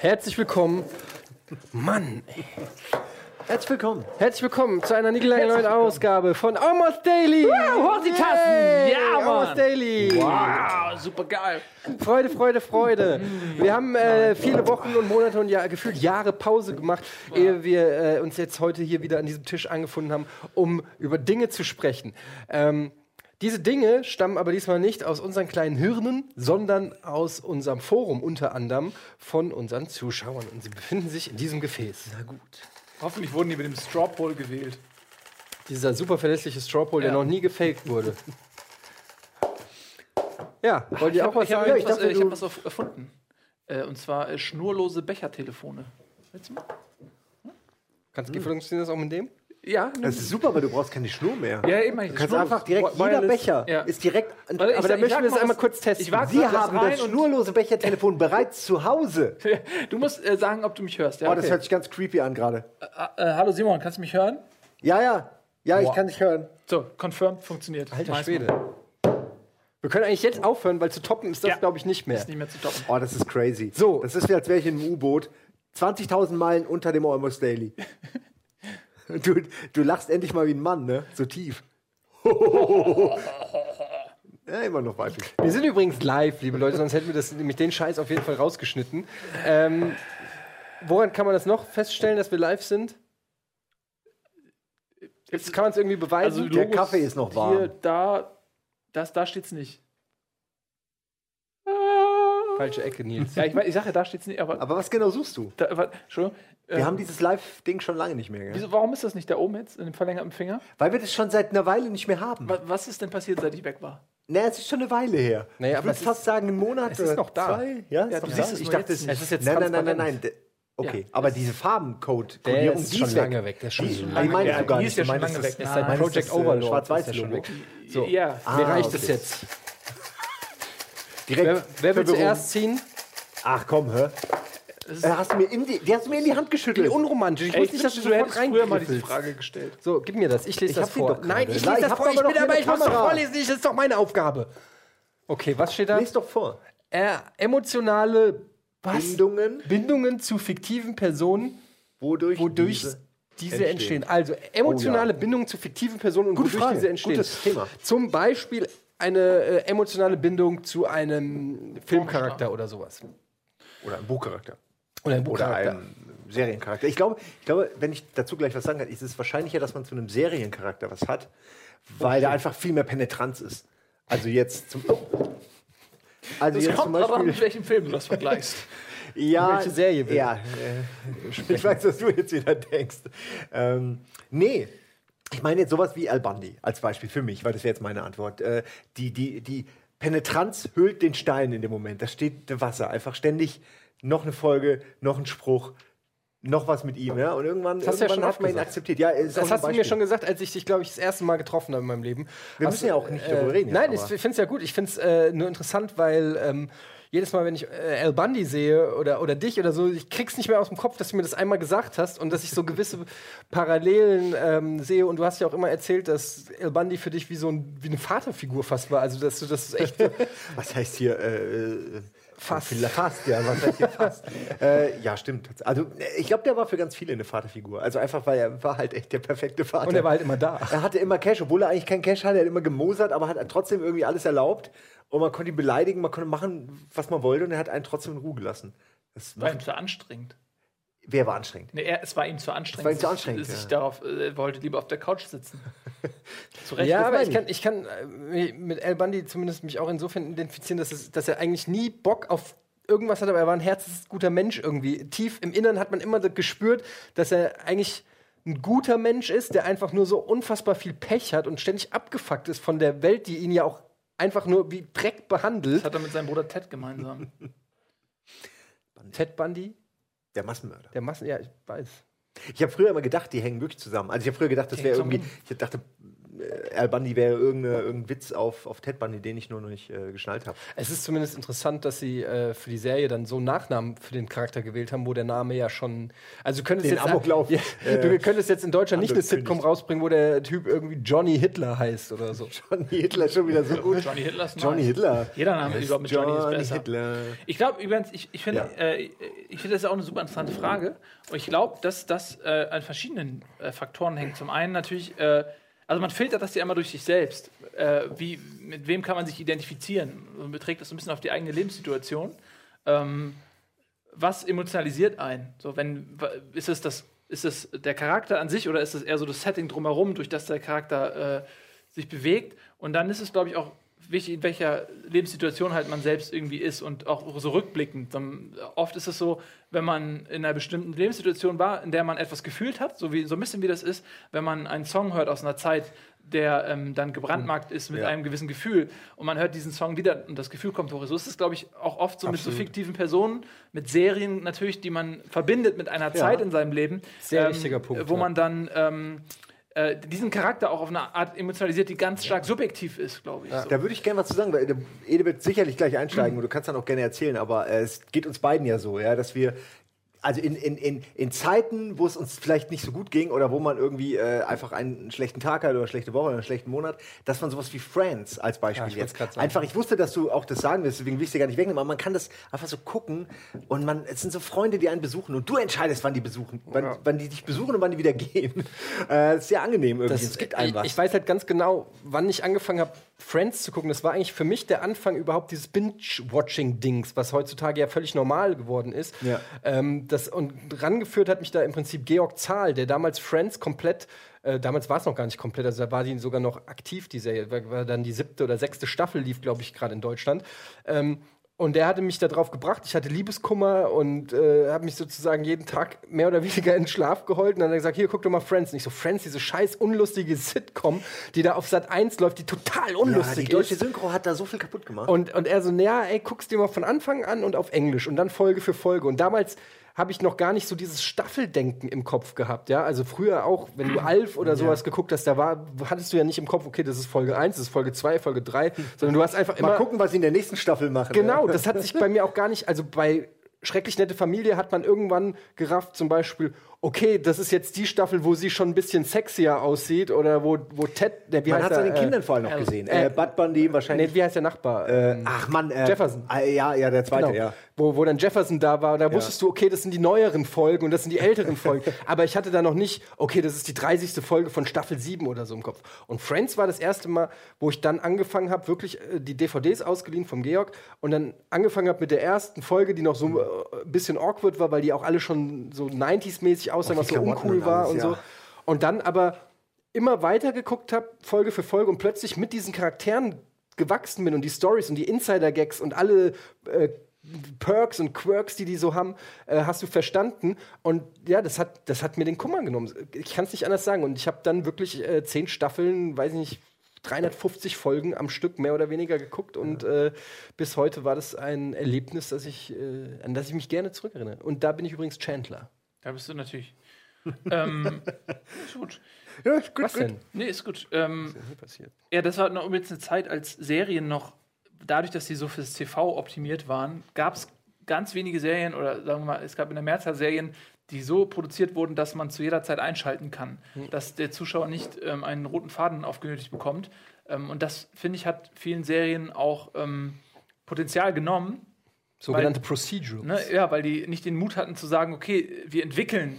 Herzlich willkommen. Mann, ey. Herzlich willkommen. Herzlich willkommen zu einer neuen Ausgabe von Almost Daily. Wow, hoch die Tassen. Yay, Ja, Mann. Almost Daily. Wow, super geil. Freude, Freude, Freude. Wir haben äh, viele Wochen und Monate und ja, gefühlt Jahre Pause gemacht, ehe wir äh, uns jetzt heute hier wieder an diesem Tisch angefunden haben, um über Dinge zu sprechen. Ähm, diese Dinge stammen aber diesmal nicht aus unseren kleinen Hirnen, sondern aus unserem Forum, unter anderem von unseren Zuschauern. Und sie befinden sich in diesem Gefäß. Na gut. Hoffentlich wurden die mit dem Straw Poll gewählt. Dieser super verlässliche Strawpoll, der Ja. noch nie gefaked wurde. Ja, wollt ihr auch was ich habe sagen? ich äh, ich du- hab was erfunden. Äh, und zwar äh, schnurlose Bechertelefone. Willst du mal? Kannst du funktioniert das auch mit dem? Ja, Das ist super, weil du brauchst keine Schnur mehr. ja eben. Du kannst einfach direkt, jeder Becher Ja. ist direkt. Warte, Aber da ich möchten sag wir es mal einmal kurz testen. Ich Sie haben das schnurlose Bechertelefon bereits zu Hause. Du musst äh, sagen, ob du mich hörst. Ja, Oh, das hört sich ganz creepy an gerade. äh, äh, hallo Simon, kannst du mich hören? Ja, ja. Ja, ich Boah. kann dich hören. So, confirmed, funktioniert. Alter Schwede. Wir können eigentlich jetzt aufhören, weil zu toppen ist das, Ja. glaube ich, nicht mehr. Ist nicht mehr zu toppen. Oh, das ist crazy. So. Das ist wie, als wäre ich in einem U-Boot. 20.000 Meilen unter dem Almost Daily. Du, du lachst endlich mal wie ein Mann, ne? So tief. ja, immer noch weiblich. Wir sind übrigens live, liebe Leute, sonst hätten wir das, nämlich den Scheiß auf jeden Fall rausgeschnitten. Ähm, woran kann man das noch feststellen, dass wir live sind? Jetzt kann man es irgendwie beweisen. Also Der Logos Kaffee ist noch warm. Hier, da, das, da steht's nicht. Falsche Ecke, Nils. Ja, ich, ich sage da steht's nicht, aber. Aber was genau suchst du? Da, warte, Entschuldigung. Wir Ähm, haben dieses Live-Ding schon lange nicht mehr. Gell? wieso, warum ist das nicht da oben jetzt, in dem verlängerten Finger? Weil wir das schon seit einer Weile nicht mehr haben. Wa- Was ist denn passiert, seit ich weg war? Na, es ist schon eine Weile her. Naja, ich aber würde es fast sagen, einen Monat es ist noch da. Zwei? Ja, ist Ja, du da? siehst es ich dachte, jetzt es nicht. Es ist jetzt nein, nein, nein, nein, nein. Okay, Ja, aber diese Farbencode, Der Kodierung, ist die schon lange weg. Der ist schon so Ah, die lange meine Ja, ich sogar die nicht. ist ja schon lange weg. Das ist meinst Project Overlord. Schwarz-Weiß ist ja schon Logo. So, Ja. Ah, mir reicht okay. es jetzt. Direkt Wer, wer will Verwirrung. zuerst ziehen? Ach komm, hör. Äh, hast du mir in die, die hast du mir in die Hand Wie geschüttelt. unromantisch. Ich wusste ich nicht, dass du sofort hättest früher mal diese. Frage gestellt. So, gib mir das. Ich lese Ich das hab vor. doch Nein, ich Nein, lese ich das hab vor. Ich bin doch dabei. Ich muss doch Kamera. vorlesen. Das ist doch meine Aufgabe. Okay, was steht da? Lies doch vor. Äh, emotionale was? Bindungen, Bindungen zu fiktiven Personen, wodurch, wodurch diese diese, entstehen. entstehen. Also emotionale Oh. Bindungen zu fiktiven Personen und Gute wodurch Frage. diese entstehen. Gutes Thema. Zum Beispiel eine äh, emotionale Bindung zu einem Filmcharakter oder sowas. Oder ein Buchcharakter. Oder ein Oder Buchcharakter. ein Seriencharakter. Ich glaube, ich glaube, wenn ich dazu gleich was sagen kann, ist es wahrscheinlicher, dass man zu einem Seriencharakter was hat, weil da einfach viel mehr Penetranz ist. Also jetzt zum. Also Das jetzt zum kommt aber an, Beispiel. mit welchem Film du das vergleichst. Ja, Welche Serie bitte? Ja, äh, ich weiß, was du jetzt wieder denkst. Ähm, nee. Ich meine jetzt sowas wie Al Bundy als Beispiel für mich, weil das wäre jetzt meine Antwort. Äh, die, die, die Penetranz hüllt den Stein in dem Moment. Da steht Wasser. Einfach ständig noch eine Folge, noch ein Spruch, noch was mit ihm. Ja? Und irgendwann, Das ja irgendwann schon hat man ihn gesagt. akzeptiert. Ja, auch Das hast du mir schon gesagt, als ich dich, glaube ich, das erste Mal getroffen habe in meinem Leben. Wir Hast müssen du- ja auch nicht darüber reden jetzt, Nein, ich aber- finde es ja gut. Ich finde es äh, nur interessant, weil ähm, jedes Mal, wenn ich äh, Al Bundy sehe oder, oder dich oder so, ich krieg's nicht mehr aus dem Kopf, dass du mir das einmal gesagt hast und dass ich so gewisse Parallelen ähm, sehe. Und du hast ja auch immer erzählt, dass Al Bundy für dich wie so ein, wie eine Vaterfigur fast war. Also, dass du das echt so Was heißt hier? Äh, Fast. Fast, ja. Was heißt hier fast? äh, ja, stimmt. Also, ich glaube, der war für ganz viele eine Vaterfigur. Also einfach, weil er war halt echt der perfekte Vater. Und er war halt immer da. Er hatte immer Cash, obwohl er eigentlich keinen Cash hatte. Er hat immer gemosert, aber hat trotzdem irgendwie alles erlaubt. Und man konnte ihn beleidigen, man konnte machen, was man wollte. Und er hat einen trotzdem in Ruhe gelassen. Das War ihm zu anstrengend. Wer war anstrengend? Nee, er, es war ihm zu anstrengend. war ihm zu anstrengend, Sich ja. darauf, äh, er wollte lieber auf der Couch sitzen. zu Recht. Ja, aber ich kann, ich kann äh, mit Al Bundy zumindest mich auch insofern identifizieren, dass, es, dass er eigentlich nie Bock auf irgendwas hat, aber er war ein herzensguter Mensch irgendwie. Tief im Innern hat man immer gespürt, dass er eigentlich ein guter Mensch ist, der einfach nur so unfassbar viel Pech hat und ständig abgefuckt ist von der Welt, die ihn ja auch einfach nur wie Dreck behandelt. Das hat er mit seinem Bruder Ted gemeinsam. Ted Bundy, Der Massenmörder. der Massen, ja, ich weiß. Ich habe früher immer gedacht, die hängen wirklich zusammen. Also ich habe früher gedacht, das wäre irgendwie, ich dachte, Al Bundy wäre irgendein, irgendein Witz auf, auf Ted Bundy, den ich nur noch nicht äh, geschnallt habe. Es ist zumindest interessant, dass sie äh, für die Serie dann so einen Nachnamen für den Charakter gewählt haben, wo der Name ja schon. Also du könntest Den jetzt Amoklauf, Ja, äh, du könntest jetzt in Deutschland nicht eine. Sitcom rausbringen, wo der Typ irgendwie Johnny Hitler heißt oder so. Johnny Hitler ist schon wieder so gut. Johnny Hitler ist Johnny nice. Hitler. Jeder Name überhaupt mit Johnny ist Johnny besser. Hitler. Ich glaube übrigens, ich, ich finde, Ja. äh, ich finde das ist auch eine super interessante Frage. Und ich glaube, dass das äh, an verschiedenen äh, Faktoren hängt. Zum einen natürlich, äh, also man filtert das ja immer durch sich selbst. Äh, wie, mit wem kann man sich identifizieren? Man beträgt das so ein bisschen auf die eigene Lebenssituation. Ähm, was emotionalisiert einen? So, wenn, ist es das, ist es der Charakter an sich oder ist es eher so das Setting drumherum, durch das der Charakter äh, sich bewegt? Und dann ist es, glaube ich, auch wichtig, in welcher Lebenssituation halt man selbst irgendwie ist und auch so rückblickend. Dann, oft ist es so, wenn man in einer bestimmten Lebenssituation war, in der man etwas gefühlt hat, so, wie, so ein bisschen wie das ist, wenn man einen Song hört aus einer Zeit, der ähm, dann gebrandmarkt ist mit Ja. einem gewissen Gefühl und man hört diesen Song wieder und das Gefühl kommt hoch. So ist es, glaube ich, auch oft so mit so fiktiven Personen, mit Serien natürlich, die man verbindet mit einer Zeit in seinem Leben. Sehr wichtiger Punkt, Wo ja. man dann ähm, äh, diesen Charakter auch auf eine Art emotionalisiert, die ganz stark subjektiv ist, glaube ich. So. Da würde ich gerne was zu sagen, weil der Ede wird sicherlich gleich einsteigen und du kannst dann auch gerne erzählen, aber äh, es geht uns beiden ja so, ja, dass wir also in, in, in, in Zeiten, wo es uns vielleicht nicht so gut ging oder wo man irgendwie äh, einfach einen schlechten Tag hat oder eine schlechte Woche oder einen schlechten Monat, dass man sowas wie Friends als Beispiel Ja, jetzt. Einfach, ich wusste, dass du auch das sagen wirst, deswegen will ich dir gar nicht wegnehmen, aber man kann das einfach so gucken und man, es sind so Freunde, die einen besuchen und du entscheidest, wann die besuchen, wann, wann die dich besuchen und wann die wieder gehen. Äh, das ist sehr angenehm irgendwie. es gibt einem ich, was. ich weiß halt ganz genau, wann ich angefangen habe, Friends zu gucken. Das war eigentlich für mich der Anfang überhaupt dieses Binge-Watching-Dings, was heutzutage ja völlig normal geworden ist. Ja. Ähm, das, und rangeführt hat mich da im Prinzip Georg Zahl, der damals Friends komplett äh, damals war es noch gar nicht komplett, also da war die sogar noch aktiv, die Serie. War, war dann die siebte oder sechste Staffel, lief, glaube ich, gerade in Deutschland. Ähm, und der hatte mich da drauf gebracht. Ich hatte Liebeskummer und äh, habe mich sozusagen jeden Tag mehr oder weniger in Schlaf geholt. Und dann hat er gesagt: Hier, guck doch mal Friends. Und ich so: Friends, diese scheiß unlustige Sitcom, die da auf Sat 1 läuft, die total ja, unlustig die deutsche ist. Synchro hat da so viel kaputt gemacht. Und, und er so, naja, ey, guck's dir mal von Anfang an und auf Englisch und dann Folge für Folge. Und damals habe ich noch gar nicht so dieses Staffeldenken im Kopf gehabt, ja. Also früher auch, wenn du Alf oder sowas geguckt hast, da war, hattest du ja nicht im Kopf, okay, das ist Folge 1, das ist Folge 2, Folge 3, sondern du hast einfach immer. Mal gucken, was sie in der nächsten Staffel machen. Genau, Ja. das hat sich bei mir auch gar nicht, also bei Schrecklich nette Familie hat man irgendwann gerafft, zum Beispiel, okay, das ist jetzt die Staffel, wo sie schon ein bisschen sexier aussieht oder wo, wo Ted, der, wie Man heißt hat es an er, den Kindern vor allem noch gesehen. äh, Äh, Bud Bundy wahrscheinlich. Nee, wie heißt der Nachbar? äh, ach Mann, äh, Jefferson. Äh, ja, ja, der zweite, Genau. ja. Wo, wo dann Jefferson da war, da wusstest du, okay, das sind die neueren Folgen und das sind die älteren Folgen. Aber ich hatte da noch nicht, okay, das ist die 30. Folge von Staffel 7 oder so im Kopf. Und Friends war das erste Mal, wo ich dann angefangen habe, wirklich äh, die DVDs ausgeliehen vom Georg und dann angefangen habe mit der ersten Folge, die noch so äh, ein bisschen awkward war, weil die auch alle schon so 90s-mäßig Auch was so Klamotten uncool und war alles, und ja. so. Und dann aber immer weiter geguckt habe, Folge für Folge und plötzlich mit diesen Charakteren gewachsen bin und die Stories und die Insider-Gags und alle äh, Perks und Quirks, die die so haben, äh, hast du verstanden. Und ja, das hat, das hat mir den Kummer genommen. Ich kann es nicht anders sagen. Und ich habe dann wirklich äh, zehn Staffeln, weiß ich nicht, 350 Folgen am Stück mehr oder weniger geguckt und äh, bis heute war das ein Erlebnis, das ich, äh, an das ich mich gerne zurückerinnere. Und da bin ich übrigens Chandler. Da bist du natürlich. ähm, ist gut. ja ist gut, Was gut. denn? Nee, ist gut. Ähm, ist hier passiert? ja, das war noch übrigens eine Zeit, als Serien noch, dadurch, dass sie so fürs TV optimiert waren, gab es ganz wenige Serien oder sagen wir mal, es gab in der Mehrzahl Serien, die so produziert wurden, dass man zu jeder Zeit einschalten kann. Dass der Zuschauer nicht ähm, einen roten Faden aufgenötigt bekommt. Ähm, und das, finde ich, hat vielen Serien auch ähm, Potenzial genommen, Sogenannte Procedural. Ne, ja, weil die nicht den Mut hatten zu sagen, okay, wir entwickeln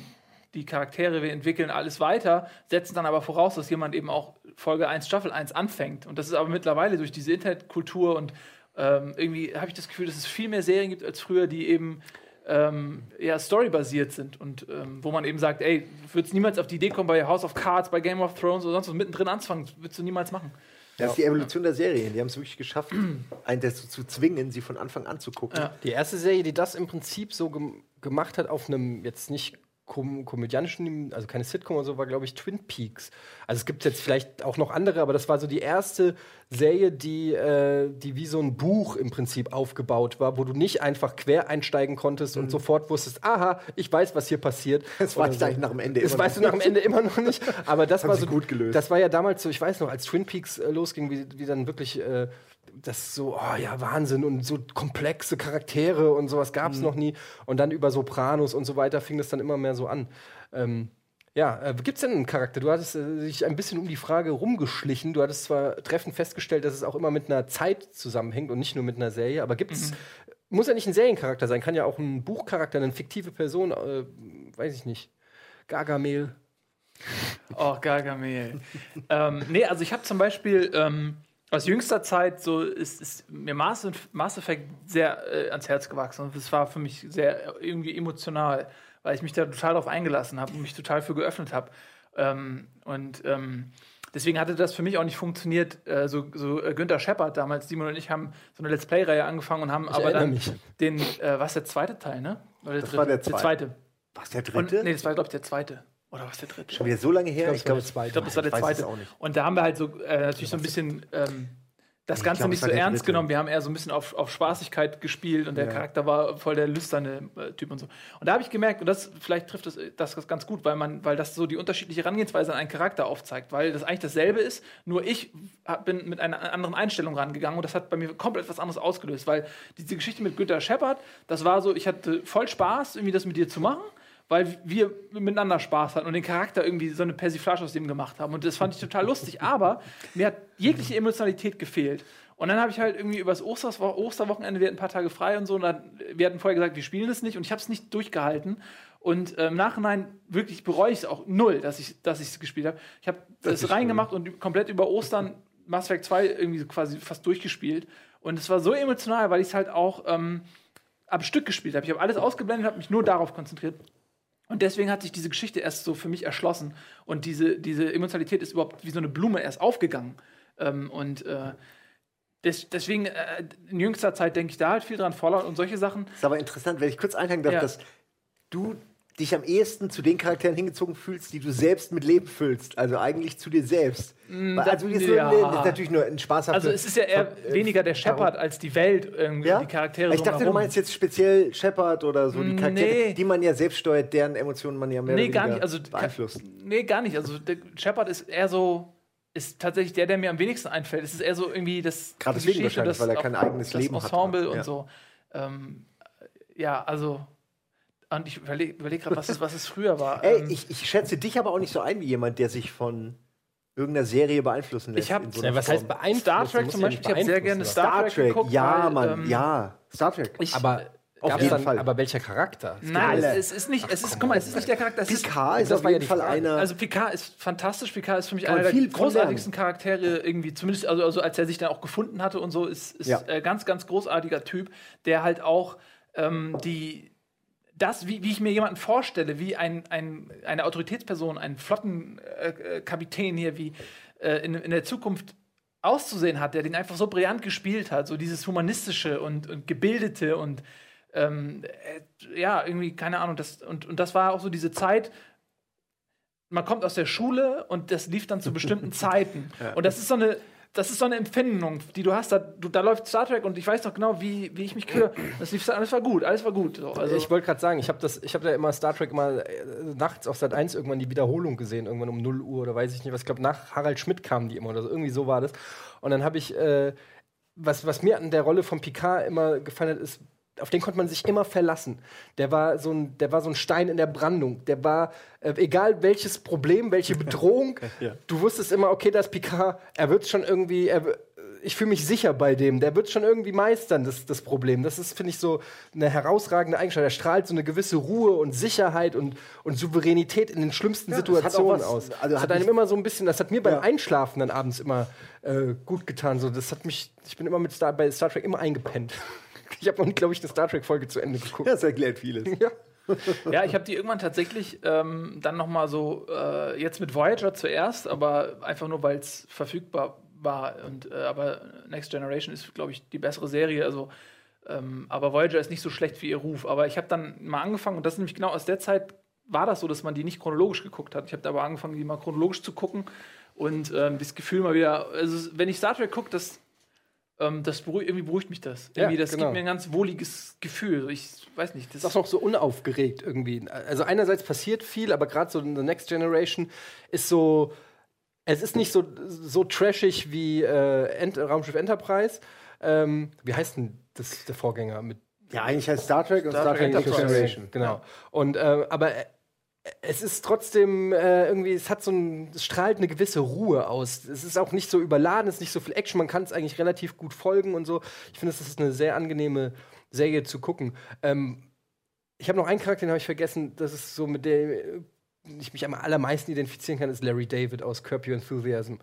die Charaktere, wir entwickeln alles weiter, setzen dann aber voraus, dass jemand eben auch Folge 1, Staffel 1 anfängt. Und das ist aber mittlerweile durch diese Internetkultur und ähm, irgendwie habe ich das Gefühl, dass es viel mehr Serien gibt als früher, die eben ähm, eher storybasiert sind und ähm, wo man eben sagt, ey, würdest niemals auf die Idee kommen, bei House of Cards, bei Game of Thrones oder sonst was mittendrin anzufangen, das würdest du niemals machen. Das ist die Evolution der Serien. Die haben es wirklich geschafft, einen dazu zu zwingen, sie von Anfang an zu gucken. Ja. Die erste Serie, die das im Prinzip so gem gemacht hat, auf einem jetzt nicht kom komödianischen, also keine Sitcom oder so, war, glaube ich, Twin Peaks. Also es gibt jetzt vielleicht auch noch andere, aber das war so die erste Serie, die, äh, die wie so ein Buch im Prinzip aufgebaut war, wo du nicht einfach quer einsteigen konntest und sofort wusstest, aha, ich weiß, was hier passiert. Das weißt du eigentlich nach dem Ende Das immer weißt du noch nach dem Ende immer noch nicht. Aber das war so gut gelöst. Das war ja damals so, ich weiß noch, als Twin Peaks äh, losging, wie, wie dann wirklich äh, das so, oh ja, Wahnsinn und so komplexe Charaktere und sowas gab es Mhm. noch nie. Und dann über Sopranos und so weiter fing das dann immer mehr so an. Ähm, ja, äh, gibt es denn einen Charakter? Du hattest äh, dich ein bisschen um die Frage rumgeschlichen. Du hattest zwar treffend festgestellt, dass es auch immer mit einer Zeit zusammenhängt und nicht nur mit einer Serie, aber gibt es, muss ja nicht ein Seriencharakter sein, kann ja auch ein Buchcharakter, eine fiktive Person, äh, weiß ich nicht. Gargamel. Oh, Gargamel. ähm, nee, also ich habe zum Beispiel ähm, aus jüngster Zeit so ist, ist mir Mass, Mass Effect sehr äh, ans Herz gewachsen und es war für mich sehr äh, irgendwie emotional, weil ich mich da total darauf eingelassen habe und mich total für geöffnet habe. Ähm, und ähm, deswegen hatte das für mich auch nicht funktioniert. Äh, so so äh, Günther Shepard damals, Simon und ich haben so eine Let's Play-Reihe angefangen und haben aber erinnere dann mich. den, äh, was der zweite Teil, ne? Oder der Das war der Der zweite. zweite. Was, der Und, dritte? nee, das war, glaube ich, der zweite. Oder was der dritte? Schon wieder so lange her? Ich glaub, es war der Ich glaube, das war der Ich weiß es zweite. auch nicht. Und da haben wir halt so äh, natürlich so ein bisschen ähm, das Ich Ganze glaub, nicht so ernst dritte. genommen. Wir haben eher so ein bisschen auf, auf Spaßigkeit gespielt und der Ja. Charakter war voll der lüsterne äh, Typ und so. Und da habe ich gemerkt, und das vielleicht trifft das, das ganz gut, weil man, weil das so die unterschiedliche Herangehensweise an einen Charakter aufzeigt, weil das eigentlich dasselbe ist, nur ich hab, bin mit einer anderen Einstellung rangegangen und das hat bei mir komplett was anderes ausgelöst, weil diese Geschichte mit Günther Shepard, das war so, ich hatte voll Spaß, irgendwie das mit dir zu machen weil wir miteinander Spaß hatten und den Charakter irgendwie so eine Persiflage aus dem gemacht haben. Und das fand ich total lustig. Aber mir hat jegliche Emotionalität gefehlt. Und dann habe ich halt irgendwie übers Osters Osterwochenende, wir hatten ein paar Tage frei und so, und dann, wir hatten vorher gesagt, wir spielen das nicht und ich habe es nicht durchgehalten. Und äh, im Nachhinein wirklich bereue ich es auch null, dass ich dass es gespielt habe. Ich habe das, ist reingemacht und komplett über Ostern Mass Effect 2 irgendwie so quasi fast durchgespielt. Und es war so emotional, weil ich es halt auch ähm, am Stück gespielt habe. Ich habe alles ausgeblendet, habe mich nur darauf konzentriert. Und deswegen hat sich diese Geschichte erst so für mich erschlossen. Und diese, diese Emotionalität ist überhaupt wie so eine Blume erst aufgegangen. Ähm, und äh, des, deswegen äh, in jüngster Zeit denke ich da halt viel dran, Fallout und solche Sachen. ist aber interessant, wenn ich kurz einhaken darf, Ja. dass du dich am ehesten zu den Charakteren hingezogen fühlst, die du selbst mit Leben füllst. Also eigentlich zu dir selbst. Weil, also das ja. das ist natürlich nur ein spaßhafter. Also es ist ja eher weniger der Shepard als die Welt, irgendwie Ja? die Charaktere. ich dachte, du meinst jetzt speziell Shepard oder so die Charaktere, Nee. die man ja selbst steuert, deren Emotionen man ja mehr Nee, gar nicht. Also, beeinflusst. Nee, gar nicht. Also der Shepard ist eher so, ist tatsächlich der, der mir am wenigsten einfällt. Es ist eher so irgendwie das. Gerade deswegen wahrscheinlich, weil er kein eigenes das Leben hat. Ensemble Ja. und so. Ähm, ja, also. Und ich überlege überleg gerade, was es, was es früher war. Ey, Ähm, ich, ich schätze dich aber auch nicht so ein wie jemand, der sich von irgendeiner Serie beeinflussen lässt. Ich hab- so Ja, was heißt Form. beeinflussen? Star Trek zum Beispiel, ich habe sehr gerne. Star, Star Trek Trek, geguckt. ja, weil, Mann, ähm, ja. Star Trek. Ich, Aber Auf jeden dann, Fall. aber welcher Charakter? Es Nein, alle. es ist nicht, es ist, guck mal, es ist nicht der Charakter. Es ist, Picard ist das auf jeden Fall einer. Also Picard ist fantastisch. Picard ist für mich einer der großartigsten Charaktere irgendwie, zumindest also, also als er sich dann auch gefunden hatte und so, ist, ist Ja. äh, ganz, ganz großartiger Typ, der halt auch ähm, die das, wie, wie ich mir jemanden vorstelle, wie ein, ein, eine Autoritätsperson, ein Flottenkapitän äh, Kapitän hier, wie äh, in, in der Zukunft auszusehen hat, der den einfach so brillant gespielt hat, so dieses humanistische und, und gebildete und ähm, äh, ja, irgendwie, keine Ahnung, das, und, und das war auch so diese Zeit, man kommt aus der Schule und das lief dann zu bestimmten Zeiten. Und das ist so eine, das ist so eine Empfindung, die du hast. Da, du, da läuft Star Trek und ich weiß noch genau, wie, wie ich mich kühle. Das lief, alles war gut, alles war gut. So, also, ich wollte gerade sagen, ich habe habe da immer Star Trek immer äh, nachts auf Sat 1 irgendwann die Wiederholung gesehen, irgendwann um 0 Uhr oder weiß ich nicht was. Ich glaube, nach Harald Schmidt kamen die immer oder so. Irgendwie so war das. Und dann habe ich, äh, was, was mir an der Rolle von Picard immer gefallen hat, ist, auf den konnte man sich immer verlassen. Der war so ein, der war so ein Stein in der Brandung. Der war, äh, egal welches Problem, welche Bedrohung, du wusstest immer, okay, das Picard, er wird schon irgendwie, er, w- ich fühle mich sicher bei dem, der wird schon irgendwie meistern, das, das Problem. Das ist, finde ich, so eine herausragende Eigenschaft. Er strahlt so eine gewisse Ruhe und Sicherheit und, und Souveränität in den schlimmsten hat Situationen was- aus. also das hat hat einem immer so ein bisschen, das hat mir beim Ja. Einschlafen dann abends immer äh, gut getan. So, das hat mich, ich bin immer mit Star, bei Star Trek immer eingepennt. Ich habe noch, glaube ich, eine Star Trek-Folge zu Ende geguckt. das erklärt vieles. Ja. ja, ich habe die irgendwann tatsächlich ähm, dann noch mal so, äh, jetzt mit Voyager zuerst, aber einfach nur, weil es verfügbar war. Und, äh, aber Next Generation ist, glaube ich, die bessere Serie. Also, ähm, aber Voyager ist nicht so schlecht wie ihr Ruf. Aber ich habe dann mal angefangen, und das ist nämlich genau aus der Zeit, war das so, dass man die nicht chronologisch geguckt hat. Ich habe aber angefangen, die mal chronologisch zu gucken und ähm, das Gefühl mal wieder, also wenn ich Star Trek gucke, das, ähm, das beruhigt, irgendwie beruhigt mich das. Ja, Irgendwie, das genau. gibt mir ein ganz wohliges Gefühl. Ich weiß nicht, das ist auch noch so unaufgeregt irgendwie. Also einerseits passiert viel, aber gerade so in The Next Generation ist so, es ist nicht so, so trashig wie äh, Ent Raumschiff Enterprise. Ähm, wie heißt denn das, der Vorgänger mit Ja, eigentlich heißt Star Trek und Star Star, Trek Trek. Generation. Genau. Und äh, aber es ist trotzdem äh, irgendwie, es hat so ein, es strahlt eine gewisse Ruhe aus. Es ist auch nicht so überladen, es ist nicht so viel Action, man kann es eigentlich relativ gut folgen und so. Ich finde, es ist eine sehr angenehme Serie zu gucken. Ähm, ich habe noch einen Charakter, den habe ich vergessen, das ist so mit der äh, ich mich am allermeisten identifizieren kann, ist Larry David aus Curb Your Enthusiasm.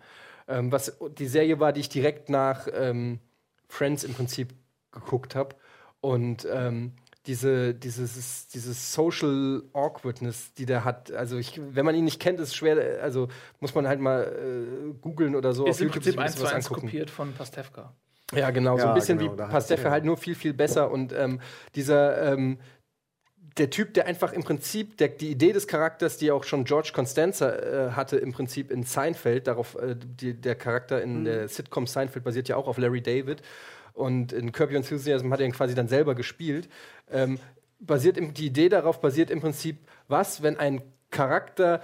Ähm, was die Serie war, die ich direkt nach ähm, Friends im Prinzip geguckt habe. Und ähm, diese, dieses, dieses Social Awkwardness, die der hat, also ich, wenn man ihn nicht kennt, ist es schwer, also muss man halt mal äh, googeln oder so. ist im sich Prinzip ein eins zu eins kopiert von Pastewka. Ja, genau, so Ja, ein bisschen genau, wie Pastewka, ja. halt nur viel, viel besser. Und ähm, dieser, ähm, der Typ, der einfach im Prinzip, der, die Idee des Charakters, die auch schon George Constanza äh, hatte, im Prinzip in Seinfeld, darauf, äh, die, der Charakter in der Sitcom Seinfeld basiert ja auch auf Larry David. Und in Your Enthusiasm hat er ihn quasi dann selber gespielt. Ähm, basiert im, die Idee darauf basiert im Prinzip, was, wenn ein Charakter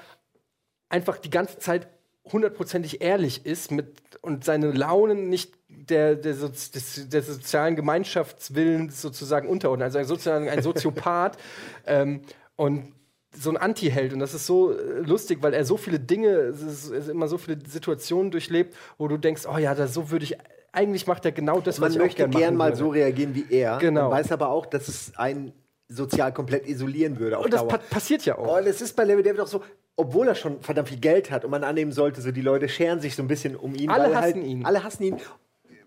einfach die ganze Zeit hundertprozentig ehrlich ist mit, und seine Launen nicht der, der, Soz- des, der sozialen Gemeinschaftswillens sozusagen unterordnet. Also sozusagen ein Soziopath ähm, und so ein Anti-Held. Und das ist so äh, lustig, weil er so viele Dinge, es ist, es ist immer so viele Situationen durchlebt, wo du denkst, oh ja, da, so würde ich, eigentlich macht er genau das, Man was ich möchte gern gern mal würde. so reagieren wie er. Genau. Man weiß aber auch, dass es einen sozial komplett isolieren würde. Und das pa passiert ja auch. Und es ist bei Larry David auch so, obwohl er schon verdammt viel Geld hat und man annehmen sollte, so die Leute scheren sich so ein bisschen um ihn. Alle er hassen halt, ihn. Alle hassen ihn.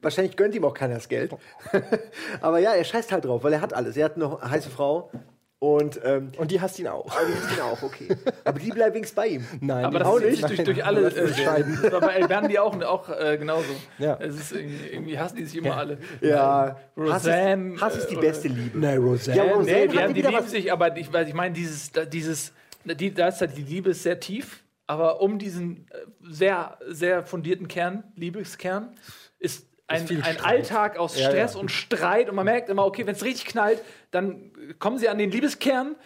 Wahrscheinlich gönnt ihm auch keiner das Geld. Aber ja, er scheißt halt drauf, weil er hat alles. Er hat eine heiße Frau und, ähm, Und die hasst ihn auch. aber die hasst ihn auch, okay. Aber die bleibt wenigstens bei ihm. Nein, Aber das zieht sich durch, durch alle Das ist äh. Das war bei El Bandi auch, auch äh, genauso. Ja. Es ist irgendwie, irgendwie hassen die sich immer alle. Ja, Roseanne, Hass ist, Hass ist die äh, beste Liebe. Nein, Roseanne. Ja, Roseanne Nee, die, haben, die lieben was- sich, aber ich, ich meine, dieses, da- dieses, die, da ist halt die Liebe ist sehr tief, aber um diesen äh, sehr, sehr fundierten Kern, Liebeskern, ist ein, ein. Alltag aus Ja, Stress ja. und Streit und man merkt immer, okay, wenn es richtig knallt, dann kommen sie an den Liebeskern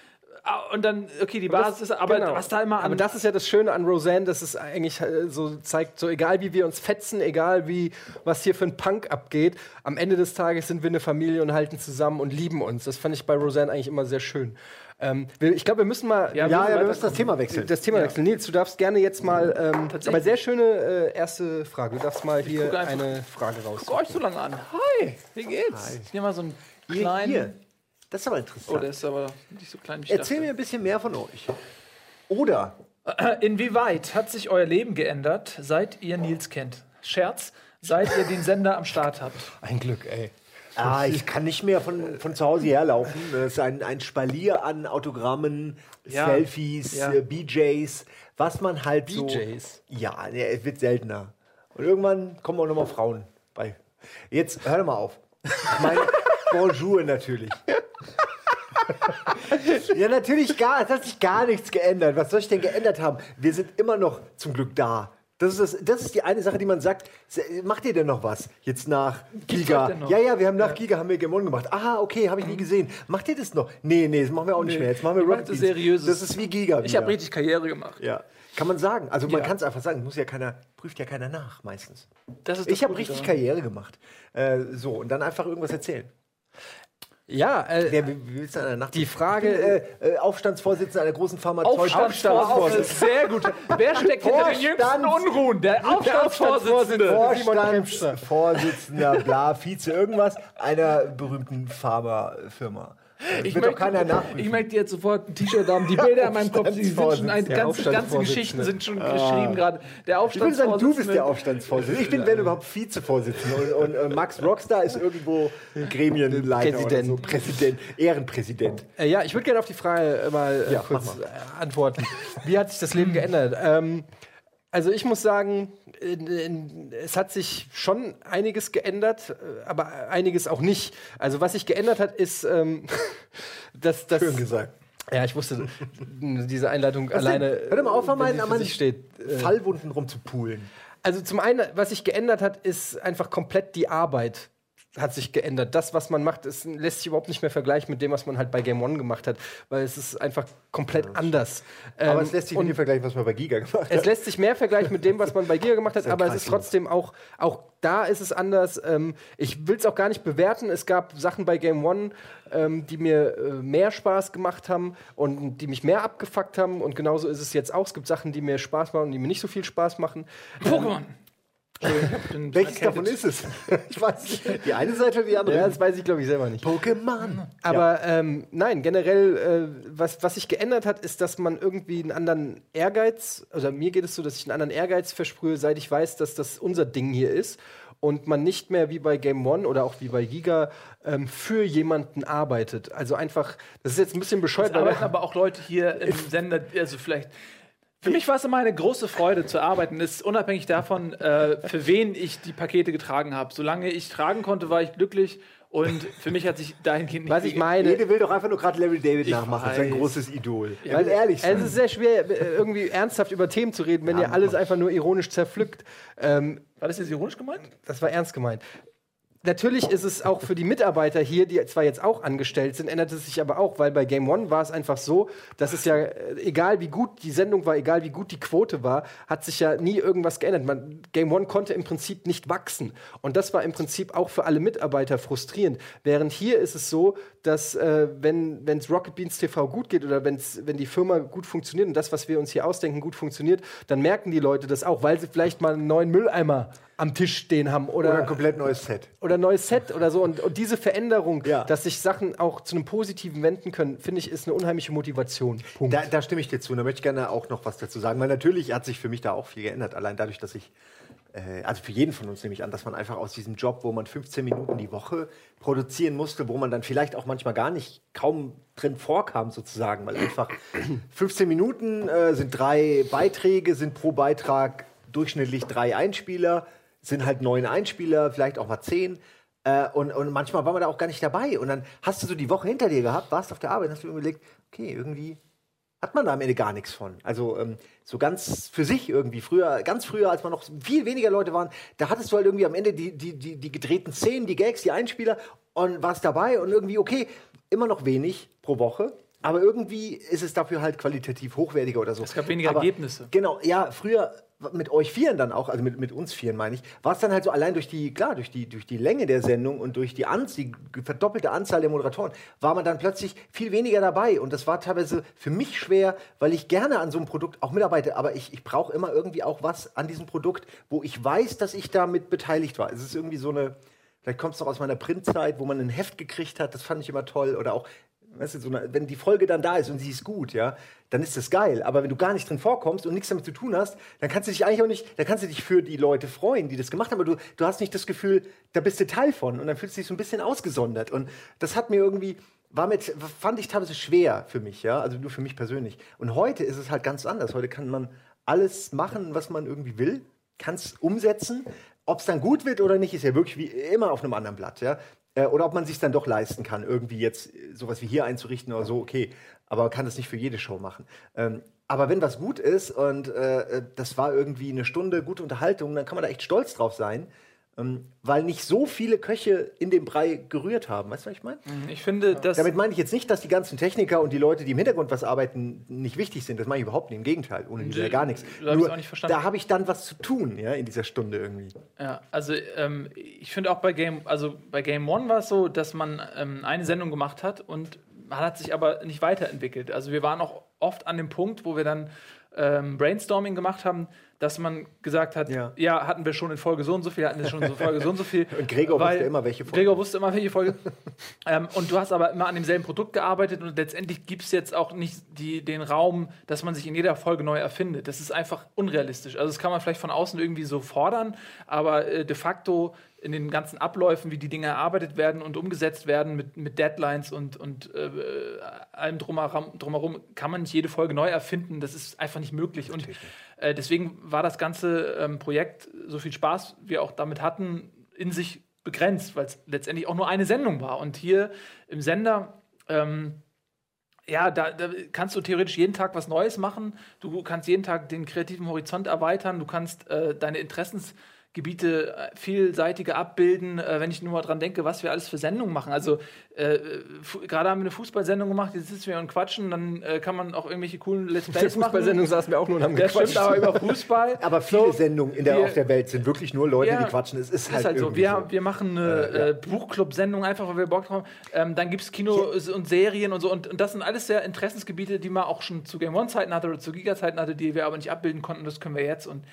ah, und dann, okay, die Basis ist, aber Genau. was da immer an. Aber das ist ja das Schöne an Roseanne, dass es eigentlich äh, so zeigt, so egal wie wir uns fetzen, egal wie was hier für ein Punk abgeht, am Ende des Tages sind wir eine Familie und halten zusammen und lieben uns. Das fand ich bei Roseanne eigentlich immer sehr schön. Ähm, wir- ich glaube, wir müssen mal Ja, Ja, ja, wir müssen das Thema wechseln. das Thema wechseln. Nils, du darfst gerne jetzt mal, ähm, aber sehr schöne äh, erste Frage. Du darfst mal hier gucke einfach- eine Frage raus. Guck euch so lange an. Hi, wie geht's? Hier mal so einen Hier, kleinen. hier. Das ist aber Oh, interessant. der ist aber nicht so klein wie ich Erzähl dachte. mir ein bisschen mehr von euch. Oder Inwieweit hat sich euer Leben geändert, seit ihr Nils kennt? Scherz, seit ihr den Sender am Start habt. Ein Glück, ey. Ah, ich kann nicht mehr von, von zu Hause herlaufen. Das ist ein, ein Spalier an Autogrammen, Ja. Selfies, Ja. äh, BJs, was man halt so. BJs? Ja, es wird seltener. Und irgendwann kommen auch nochmal Frauen bei. Jetzt hör doch mal auf. Ich meine, Bonjour natürlich. ja, natürlich gar, es hat sich gar nichts geändert. Was soll ich denn geändert haben? Wir sind immer noch zum Glück da. Das ist, das, das ist die eine Sache, die man sagt. Macht ihr denn noch was jetzt nach Giga? Ja, ja, wir haben nach Giga haben wir Gemon gemacht. Ah, okay, habe ich nie gesehen. Macht ihr das noch? Nee, nee, das machen wir auch nicht Nee. mehr. Jetzt machen wir Ich Rocket das. Seriöses. Das ist wie Giga. Ich wieder. habe richtig Karriere gemacht. Ja. Kann man sagen. Also man Ja. kann es einfach sagen. Muss ja keiner, prüft ja keiner nach meistens. Das ist das Ich habe richtig daran. Karriere gemacht. Äh, so, und dann einfach irgendwas erzählen. Ja, äh, Wer, willst du an der Nacht? Die Frage- Ich bin, äh, äh, Aufstandsvorsitzender einer großen pharmazeutischen Aufstandsvorsitzende. Sehr gut. Wer steckt hinter den jüngsten Unruhen? Der Aufstandsvorsitzende. Vorstandsvorsitzender, bla, Vize, irgendwas einer berühmten Pharmafirma. Ich möchte, ich möchte jetzt sofort ein T-Shirt haben. Die Bilder in meinem Kopf, die sind schon ein, Der ganze, ganze Aufstandsvorsitzende. Geschichten sind schon geschrieben gerade. Der ich würde sagen, du bist der Aufstandsvorsitzende. Aufstandsvorsitzende. Ich bin, wenn überhaupt, Vizevorsitzender. Und, und, Max Rockstar ist irgendwo Gremienleiter Präsident. oder so. Präsident, Ehrenpräsident. Äh, ja, ich würde gerne auf die Frage mal äh, Ja, kurz äh, antworten. Wie hat sich das Leben geändert? Ähm, also ich muss sagen, in, es hat sich schon einiges geändert, äh, aber einiges auch nicht. Also was sich geändert hat, ist, ähm, dass, dass Schön gesagt. Ja, ich wusste, diese Einleitung Was alleine. denn? Hör mal auf, an meinen, steht. äh, Fallwunden rumzupulen. Also zum einen, was sich geändert hat, ist einfach komplett die Arbeit hat sich geändert. Das, was man macht, ist, lässt sich überhaupt nicht mehr vergleichen mit dem, was man halt bei Game One gemacht hat, weil es ist einfach komplett anders. Aber Ähm, es lässt sich dem vergleichen, was man bei Giga gemacht es hat. lässt sich mehr vergleichen mit dem, was man bei Giga gemacht hat, aber es ist trotzdem auch, auch da ist es anders. Ähm, ich will es auch gar nicht bewerten. Es gab Sachen bei Game One, ähm, die mir äh, mehr Spaß gemacht haben und die mich mehr abgefuckt haben. Und genauso ist es jetzt auch. Es gibt Sachen, die mir Spaß machen und die mir nicht so viel Spaß machen. Pokémon. Ich bin Welches davon ist es? Ich weiß nicht. Die eine Seite oder die andere? Ja, das weiß ich, glaube ich, selber nicht. Pokémon. Aber ähm, nein, generell, äh, was, was sich geändert hat, ist, dass man irgendwie einen anderen Ehrgeiz, oder mir geht es so, dass ich einen anderen Ehrgeiz versprühe, seit ich weiß, dass das unser Ding hier ist. Und man nicht mehr wie bei Game One oder auch wie bei Giga ähm, für jemanden arbeitet. Also einfach, das ist jetzt ein bisschen bescheuert, Es arbeiten aber auch Leute hier im Sender, also vielleicht. Für mich war es immer eine große Freude zu arbeiten. Es ist unabhängig davon, äh, für wen ich die Pakete getragen habe. Solange ich tragen konnte, war ich glücklich. Und für mich hat sich dahingehend nicht was ich meine. Jede will doch einfach nur gerade Larry David nachmachen. Das ist ein weiß. großes Idol. Ja, Weil ehrlich Es sein. ist sehr schwer, äh, irgendwie ernsthaft über Themen zu reden, wenn ihr alles einfach nur ironisch zerpflückt. Ähm, War das jetzt ironisch gemeint? Das war ernst gemeint. Natürlich ist es auch für die Mitarbeiter hier, die zwar jetzt auch angestellt sind, ändert es sich aber auch, weil bei Game One war es einfach so, dass es ja, äh, egal wie gut die Sendung war, egal wie gut die Quote war, hat sich ja nie irgendwas geändert. Man, Game One konnte im Prinzip nicht wachsen. Und das war im Prinzip auch für alle Mitarbeiter frustrierend. Während hier ist es so, dass äh, wenn es Rocket Beans TV gut geht oder wenn's, wenn die Firma gut funktioniert und das, was wir uns hier ausdenken, gut funktioniert, dann merken die Leute das auch, weil sie vielleicht mal einen neuen Mülleimer am Tisch stehen haben Oder ein komplett neues Set. oder neues Set oder so. Und, und diese Veränderung, Ja. dass sich Sachen auch zu einem Positiven wenden können, finde ich, ist eine unheimliche Motivation. Punkt. Da, da stimme ich dir zu. Und da möchte ich gerne auch noch was dazu sagen. Weil natürlich hat sich für mich da auch viel geändert. Allein dadurch, dass ich, äh, also für jeden von uns nehme ich an, dass man einfach aus diesem Job, wo man 15 Minuten die Woche produzieren musste, wo man dann vielleicht auch manchmal gar nicht kaum drin vorkam, sozusagen. Weil einfach 15 Minuten äh, sind drei Beiträge, sind pro Beitrag durchschnittlich drei Einspieler, sind halt neun Einspieler, vielleicht auch mal zehn. Äh, und, und manchmal war man da auch gar nicht dabei. Und dann hast du so die Woche hinter dir gehabt, warst auf der Arbeit, hast du überlegt, okay, irgendwie hat man da am Ende gar nichts von. Also ähm, so ganz für sich irgendwie. Früher, ganz früher, als man noch viel weniger Leute waren, da hattest du halt irgendwie am Ende die, die, die, die gedrehten Szenen, die Gags, die Einspieler und warst dabei und irgendwie, okay, immer noch wenig pro Woche. Aber irgendwie ist es dafür halt qualitativ hochwertiger oder so. Es gab weniger Aber, Ergebnisse. Genau, ja, früher mit euch Vieren dann auch, also mit, mit uns Vieren meine ich, war es dann halt so allein durch die, klar, durch die, durch die Länge der Sendung und durch die, Anz die verdoppelte Anzahl der Moderatoren, war man dann plötzlich viel weniger dabei. Und das war teilweise für mich schwer, weil ich gerne an so einem Produkt auch mitarbeite, aber ich, ich brauche immer irgendwie auch was an diesem Produkt, wo ich weiß, dass ich damit beteiligt war. Es ist irgendwie so eine, vielleicht kommt es noch aus meiner Printzeit, wo man ein Heft gekriegt hat, das fand ich immer toll. Oder auch, weißt du, so eine, wenn die Folge dann da ist und sie ist gut, ja, dann ist das geil. Aber wenn du gar nicht drin vorkommst und nichts damit zu tun hast, dann kannst du dich eigentlich auch nicht, dann kannst du dich für die Leute freuen, die das gemacht haben, aber du, du hast nicht das Gefühl, da bist du Teil von und dann fühlst du dich so ein bisschen ausgesondert. Und das hat mir irgendwie, war mit, fand ich teilweise schwer für mich, ja, also nur für mich persönlich. Und heute ist es halt ganz anders. Heute kann man alles machen, was man irgendwie will, kann es umsetzen. Ob es dann gut wird oder nicht, ist ja wirklich wie immer auf einem anderen Blatt, ja. Äh, Oder ob man sich dann doch leisten kann, irgendwie jetzt äh, sowas wie hier einzurichten oder so, okay. Aber man kann das nicht für jede Show machen. Ähm, aber wenn was gut ist und äh, äh, das war irgendwie eine Stunde gute Unterhaltung, dann kann man da echt stolz drauf sein, weil nicht so viele Köche in dem Brei gerührt haben. Weißt du, was ich meine? Ich finde, dass. Damit meine ich jetzt nicht, dass die ganzen Techniker und die Leute, die im Hintergrund was arbeiten, nicht wichtig sind. Das meine ich überhaupt nicht. Im Gegenteil, ohne die wäre gar nichts. auch nicht verstanden. da habe ich dann was zu tun, ja, in dieser Stunde irgendwie. Ja, also ähm, ich finde auch bei Game, also bei Game One war es so, dass man ähm, eine Sendung gemacht hat und man hat sich aber nicht weiterentwickelt. Also wir waren auch oft an dem Punkt, wo wir dann ähm, Brainstorming gemacht haben, dass man gesagt hat, ja. Ja. hatten wir schon in Folge so und so viel, hatten wir schon in Folge so und so viel. Und Gregor Weil- wusste immer, welche Folge. Gregor wusste immer, welche Folge. ähm, und du hast aber immer an demselben Produkt gearbeitet und letztendlich gibt es jetzt auch nicht die, den Raum, dass man sich in jeder Folge neu erfindet. Das ist einfach unrealistisch. Also das kann man vielleicht von außen irgendwie so fordern, aber äh, de facto in den ganzen Abläufen, wie die Dinge erarbeitet werden und umgesetzt werden mit, mit Deadlines und, und äh, allem drumherum, drumherum, kann man nicht jede Folge neu erfinden. Das ist einfach nicht möglich. Und äh, deswegen war das ganze ähm, Projekt, so viel Spaß wir auch damit hatten, in sich begrenzt, weil es letztendlich auch nur eine Sendung war. Und hier im Sender ähm, ja, da, da kannst du theoretisch jeden Tag was Neues machen. Du kannst jeden Tag den kreativen Horizont erweitern. Du kannst äh, deine Interessens Gebiete äh, vielseitiger abbilden, äh, wenn ich nur mal dran denke, was wir alles für Sendungen machen. Also äh, gerade haben wir eine Fußballsendung gemacht, jetzt sitzen wir und quatschen, dann äh, kann man auch irgendwelche coolen Let's Plays machen. Fußballsendung saßen wir auch nur und haben gequatscht. Stimmt, aber über Fußball. aber viele so, Sendungen in der, wir, auf der Welt sind wirklich nur Leute, ja, die quatschen. Es ist, ist halt, halt so. Wir, so. wir machen eine äh, ja. Buchclub-Sendung einfach, weil wir Bock drauf haben. Ähm, dann gibt es Kino ja. und Serien und so. Und, und, das sind alles sehr Interessensgebiete, die man auch schon zu Game One-Zeiten hatte oder zu Giga-Zeiten hatte, die wir aber nicht abbilden konnten. Das können wir jetzt. Und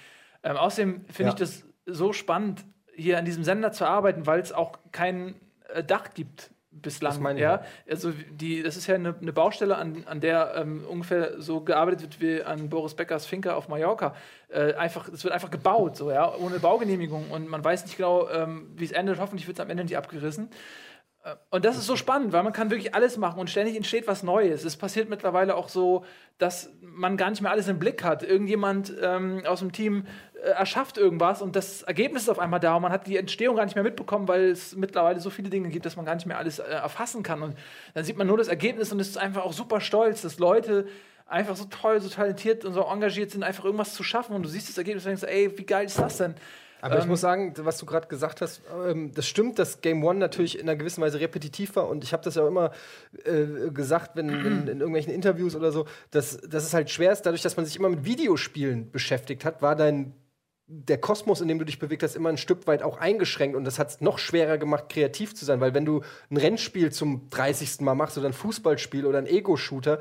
ähm, außerdem finde ich das so spannend, hier an diesem Sender zu arbeiten, weil es auch kein äh, Dach gibt bislang. Das meine ich. Ja? Also die, das ist ja eine, eine Baustelle, an, an der ähm, ungefähr so gearbeitet wird wie an Boris Beckers Finca auf Mallorca. Äh, einfach, es wird einfach gebaut, so ja, ohne Baugenehmigung und man weiß nicht genau, ähm, wie es endet. Hoffentlich wird es am Ende nicht abgerissen. Äh, und das ist so spannend, weil man kann wirklich alles machen und ständig entsteht was Neues. Es passiert mittlerweile auch so, dass man gar nicht mehr alles im Blick hat. Irgendjemand ähm, aus dem Team äh, erschafft irgendwas und das Ergebnis ist auf einmal da und man hat die Entstehung gar nicht mehr mitbekommen, weil es mittlerweile so viele Dinge gibt, dass man gar nicht mehr alles äh, erfassen kann. Und dann sieht man nur das Ergebnis und ist einfach auch super stolz, dass Leute einfach so toll, so talentiert und so engagiert sind, einfach irgendwas zu schaffen und du siehst das Ergebnis und denkst, ey, wie geil ist das denn? Aber ähm, ich muss sagen, was du gerade gesagt hast, ähm, das stimmt, dass Game One natürlich in einer gewissen Weise repetitiv war. Und ich habe das ja auch immer äh, gesagt, wenn, wenn, in irgendwelchen Interviews oder so, dass, dass es halt schwer ist, dadurch, dass man sich immer mit Videospielen beschäftigt hat, war dein der Kosmos, in dem du dich bewegt hast, immer ein Stück weit auch eingeschränkt und das hat es noch schwerer gemacht, kreativ zu sein, weil wenn du ein Rennspiel zum 30. Mal machst oder ein Fußballspiel oder ein Ego-Shooter,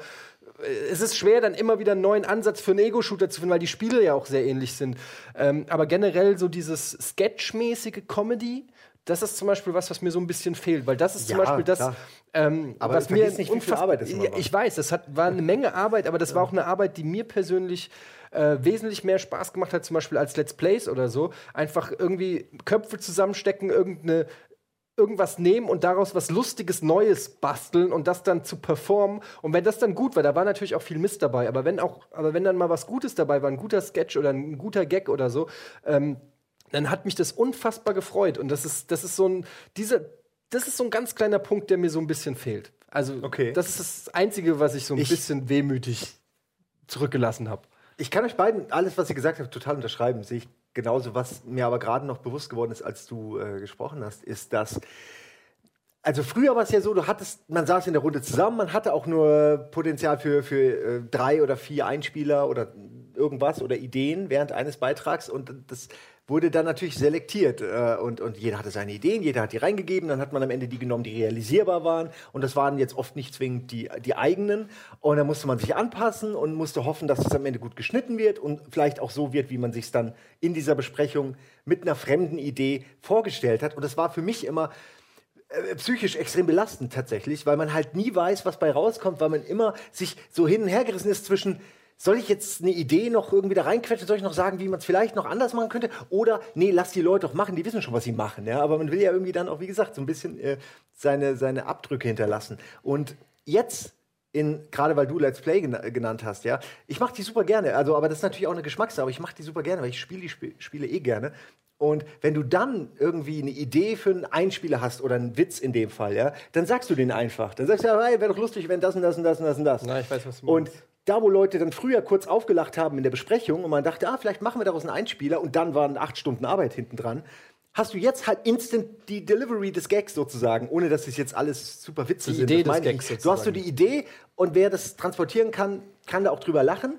es ist schwer, dann immer wieder einen neuen Ansatz für einen Ego-Shooter zu finden, weil die Spiele ja auch sehr ähnlich sind. Ähm, aber generell so dieses Sketch-mäßige Comedy, das ist zum Beispiel was, was mir so ein bisschen fehlt, weil das ist zum Beispiel das, ähm, aber was mir nicht, viel Arbeit ist. Ich weiß, das hat, war eine Menge Arbeit, aber das ja. war auch eine Arbeit, die mir persönlich äh, wesentlich mehr Spaß gemacht hat, zum Beispiel als Let's Plays oder so. Einfach irgendwie Köpfe zusammenstecken, irgendeine irgendwas nehmen und daraus was Lustiges Neues basteln und das dann zu performen. Und wenn das dann gut war, da war natürlich auch viel Mist dabei, aber wenn auch, aber wenn dann mal was Gutes dabei war, ein guter Sketch oder ein guter Gag oder so, ähm, dann hat mich das unfassbar gefreut. Und das ist, das ist so ein, dieser, das ist so ein ganz kleiner Punkt, der mir so ein bisschen fehlt. Also, okay. das ist das Einzige, was ich so ein ich bisschen wehmütig zurückgelassen habe. Ich kann euch beiden alles, was ihr gesagt habt, total unterschreiben. Sehe ich genauso. Was mir aber gerade noch bewusst geworden ist, als du äh, gesprochen hast, ist, dass also früher war es ja so, du hattest, man saß in der Runde zusammen, man hatte auch nur Potenzial für, für äh, drei oder vier Einspieler oder irgendwas oder Ideen während eines Beitrags und das wurde dann natürlich selektiert äh, und, und jeder hatte seine Ideen, jeder hat die reingegeben, dann hat man am Ende die genommen, die realisierbar waren und das waren jetzt oft nicht zwingend die, die eigenen und dann musste man sich anpassen und musste hoffen, dass es am Ende gut geschnitten wird und vielleicht auch so wird, wie man sich es dann in dieser Besprechung mit einer fremden Idee vorgestellt hat und das war für mich immer äh, psychisch extrem belastend tatsächlich, weil man halt nie weiß, was bei rauskommt, weil man immer sich so hin und her gerissen ist zwischen soll ich jetzt eine Idee noch irgendwie da reinquetschen? Soll ich noch sagen, wie man es vielleicht noch anders machen könnte? Oder, nee, lass die Leute doch machen, die wissen schon, was sie machen. Ja? Aber man will ja irgendwie dann auch, wie gesagt, so ein bisschen äh, seine, seine Abdrücke hinterlassen. Und jetzt gerade weil du Let's Play genannt hast, ja, ich mache die super gerne. Also, aber das ist natürlich auch eine Geschmackssache, aber ich mache die super gerne, weil ich spiele die Sp Spiele eh gerne. Und wenn du dann irgendwie eine Idee für einen Einspieler hast oder einen Witz in dem Fall, ja, dann sagst du den einfach. Dann sagst du ja, hey, wäre doch lustig, wenn das und das und das und das und das. Na, ich weiß, was du meinst. Und da, wo Leute dann früher kurz aufgelacht haben in der Besprechung und man dachte, ah, vielleicht machen wir daraus einen Einspieler und dann waren acht Stunden Arbeit hinten dran, hast du jetzt halt instant die Delivery des Gags sozusagen, ohne dass es jetzt alles super Witze die sind. Idee des Gags sozusagen. Du hast so die Idee und wer das transportieren kann, kann da auch drüber lachen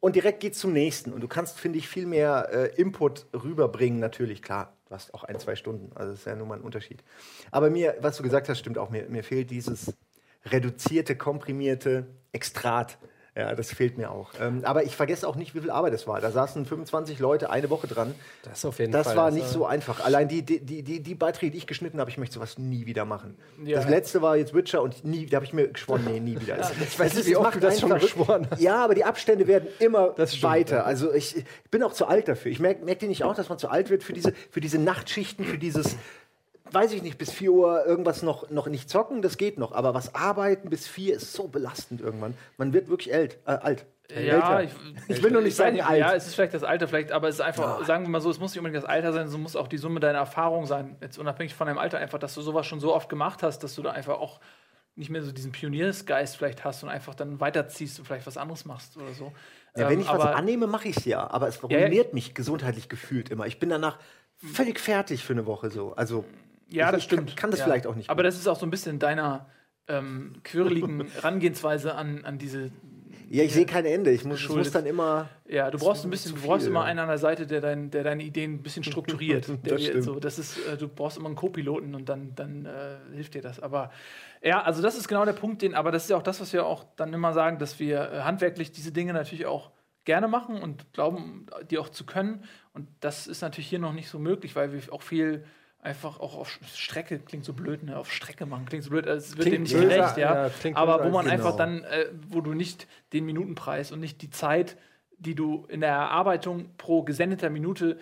und direkt geht's zum nächsten. Und du kannst, finde ich, viel mehr äh, Input rüberbringen, natürlich, klar. Du hast auch ein, zwei Stunden, also das ist ja nun mal ein Unterschied. Aber mir, was du gesagt hast, stimmt auch, mir, mir fehlt dieses reduzierte, komprimierte Extrat ja, das fehlt mir auch. Ähm, aber ich vergesse auch nicht, wie viel Arbeit es war. Da saßen 25 Leute eine Woche dran. Das auf jeden das Fall. war nicht so einfach. Allein die, die, die, die Beiträge, die ich geschnitten habe, ich möchte sowas nie wieder machen. Ja. Das letzte war jetzt Witcher und nie, da habe ich mir geschworen, nee, nie wieder. Ja, ich weiß nicht, wie oft du das schon geschworen hast. Ja, aber die Abstände werden immer stimmt, weiter. Ja. Also ich, ich, bin auch zu alt dafür. Ich merke merk dir nicht auch, dass man zu alt wird für diese, für diese Nachtschichten, für dieses weiß ich nicht, bis 4 Uhr irgendwas noch, noch nicht zocken, das geht noch. Aber was arbeiten bis 4 ist so belastend irgendwann. Man wird wirklich alt. Äh, alt. Ja, ich, ich, will nur nicht sagen, alt. Ja, es ist vielleicht das Alter, vielleicht, aber es ist einfach, ja. sagen wir mal so, es muss nicht unbedingt das Alter sein, es muss auch die Summe deiner Erfahrung sein. Jetzt unabhängig von deinem Alter, einfach, dass du sowas schon so oft gemacht hast, dass du da einfach auch nicht mehr so diesen Pioniersgeist vielleicht hast und einfach dann weiterziehst und vielleicht was anderes machst oder so. Ja, wenn Ähm, ich was aber- annehme, mache ich es ja. Aber es ja. ruiniert mich gesundheitlich gefühlt immer. Ich bin danach völlig fertig für eine Woche so. Also Ja, ich- das ich stimmt. Kann, kann das ja. vielleicht auch nicht. Aber gut. das ist auch so ein bisschen deiner ähm, quirligen Herangehensweise an, an diese. ja, ich sehe kein Ende. Ich muss, muss dann immer. Ja, du brauchst ein bisschen, du brauchst immer einen an der Seite, der, dein, der deine Ideen ein bisschen strukturiert. Das dir stimmt. so, das ist, äh, du brauchst immer einen Co-Piloten und dann, dann äh, hilft dir das. Aber ja, also das ist genau der Punkt, den, aber das ist ja auch das, was wir auch dann immer sagen, dass wir äh, handwerklich diese Dinge natürlich auch gerne machen und glauben, die auch zu können. Und das ist natürlich hier noch nicht so möglich, weil wir auch viel einfach auch auf Strecke, klingt so blöd, ne? auf Strecke machen, klingt so blöd, also es wird Klingt dem nicht gerecht, ja. ja, aber wo man als- einfach genau. dann, äh, wo du nicht den Minutenpreis und nicht die Zeit, die du in der Erarbeitung pro gesendeter Minute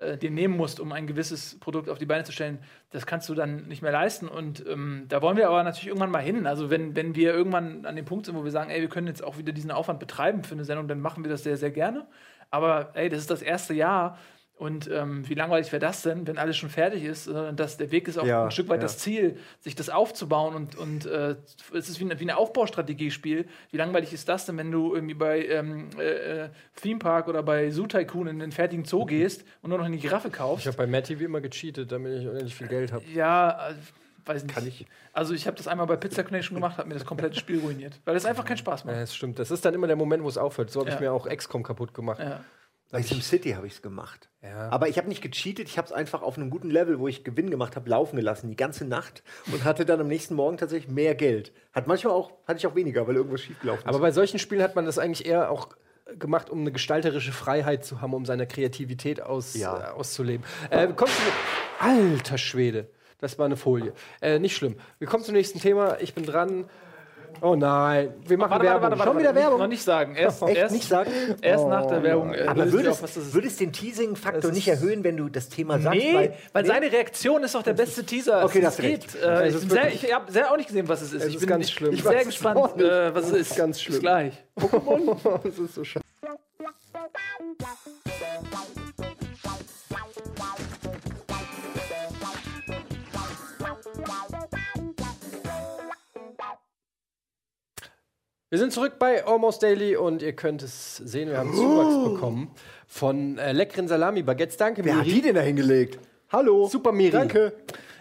äh, dir nehmen musst, um ein gewisses Produkt auf die Beine zu stellen, das kannst du dann nicht mehr leisten. Und ähm, da wollen wir aber natürlich irgendwann mal hin. Also wenn, wenn wir irgendwann an dem Punkt sind, wo wir sagen, ey, wir können jetzt auch wieder diesen Aufwand betreiben für eine Sendung, dann machen wir das sehr, sehr gerne. Aber ey, das ist das erste Jahr. Und ähm, wie langweilig wäre das denn, wenn alles schon fertig ist? Sondern dass der Weg ist auch Ja, ein Stück weit ja. das Ziel, sich das aufzubauen und, und äh, es ist wie ein, wie ein Aufbaustrategiespiel. Wie langweilig ist das denn, wenn du irgendwie bei ähm, äh, äh, Theme Park oder bei Zoo Tycoon in den fertigen Zoo gehst und nur noch eine Giraffe kaufst? Ich habe bei Matt TV immer gecheatet, damit ich unendlich viel Geld habe. Ja, äh, weiß nicht. Kann ich- Also ich habe das einmal bei Pizza Connection gemacht, hat mir das komplette Spiel ruiniert, weil es einfach keinen Spaß Ja, macht. das stimmt. Das ist dann immer der Moment, wo es aufhört. So habe Ja. ich mir auch XCOM kaputt gemacht. Ja. Bei SimCity habe ich es gemacht. Ja. Aber ich habe nicht gecheatet, ich habe es einfach auf einem guten Level, wo ich Gewinn gemacht habe, laufen gelassen, die ganze Nacht und hatte dann am nächsten Morgen tatsächlich mehr Geld. Hat manchmal auch, hatte ich auch weniger, weil irgendwas schiefgelaufen ist. Aber bei solchen Spielen hat man das eigentlich eher auch gemacht, um eine gestalterische Freiheit zu haben, um seine Kreativität aus, Ja. äh, auszuleben. Äh, kommst du, alter Schwede, das war eine Folie. Äh, nicht schlimm. Wir kommen zum nächsten Thema. Ich bin dran. Oh nein, wir machen Werbung. Schon wieder Werbung. Noch nicht sagen. Erst, Echt erst, nicht sagen? erst nach der Werbung. äh, Aber lösen wir würde auf, was das es, ist. würde es den Teasing-Faktor nicht erhöhen, wenn du das Thema sagst? Nee, weil, nee? seine Reaktion ist doch der beste Teaser. Okay, es das geht. Äh, Es ich sehr, ich habe sehr auch nicht gesehen, was es ist. Es ich ist bin ganz schlimm. Ich bin sehr gespannt, äh, was es ist. ganz schlimm. Bis gleich. das ist so scheiße. Wir sind zurück bei Almost Daily und ihr könnt es sehen, wir haben Zuwachs bekommen von äh, leckeren Salami-Baguettes. Danke, Wer hat die Miri. denn da hingelegt? Hallo. Super, Miri. Danke.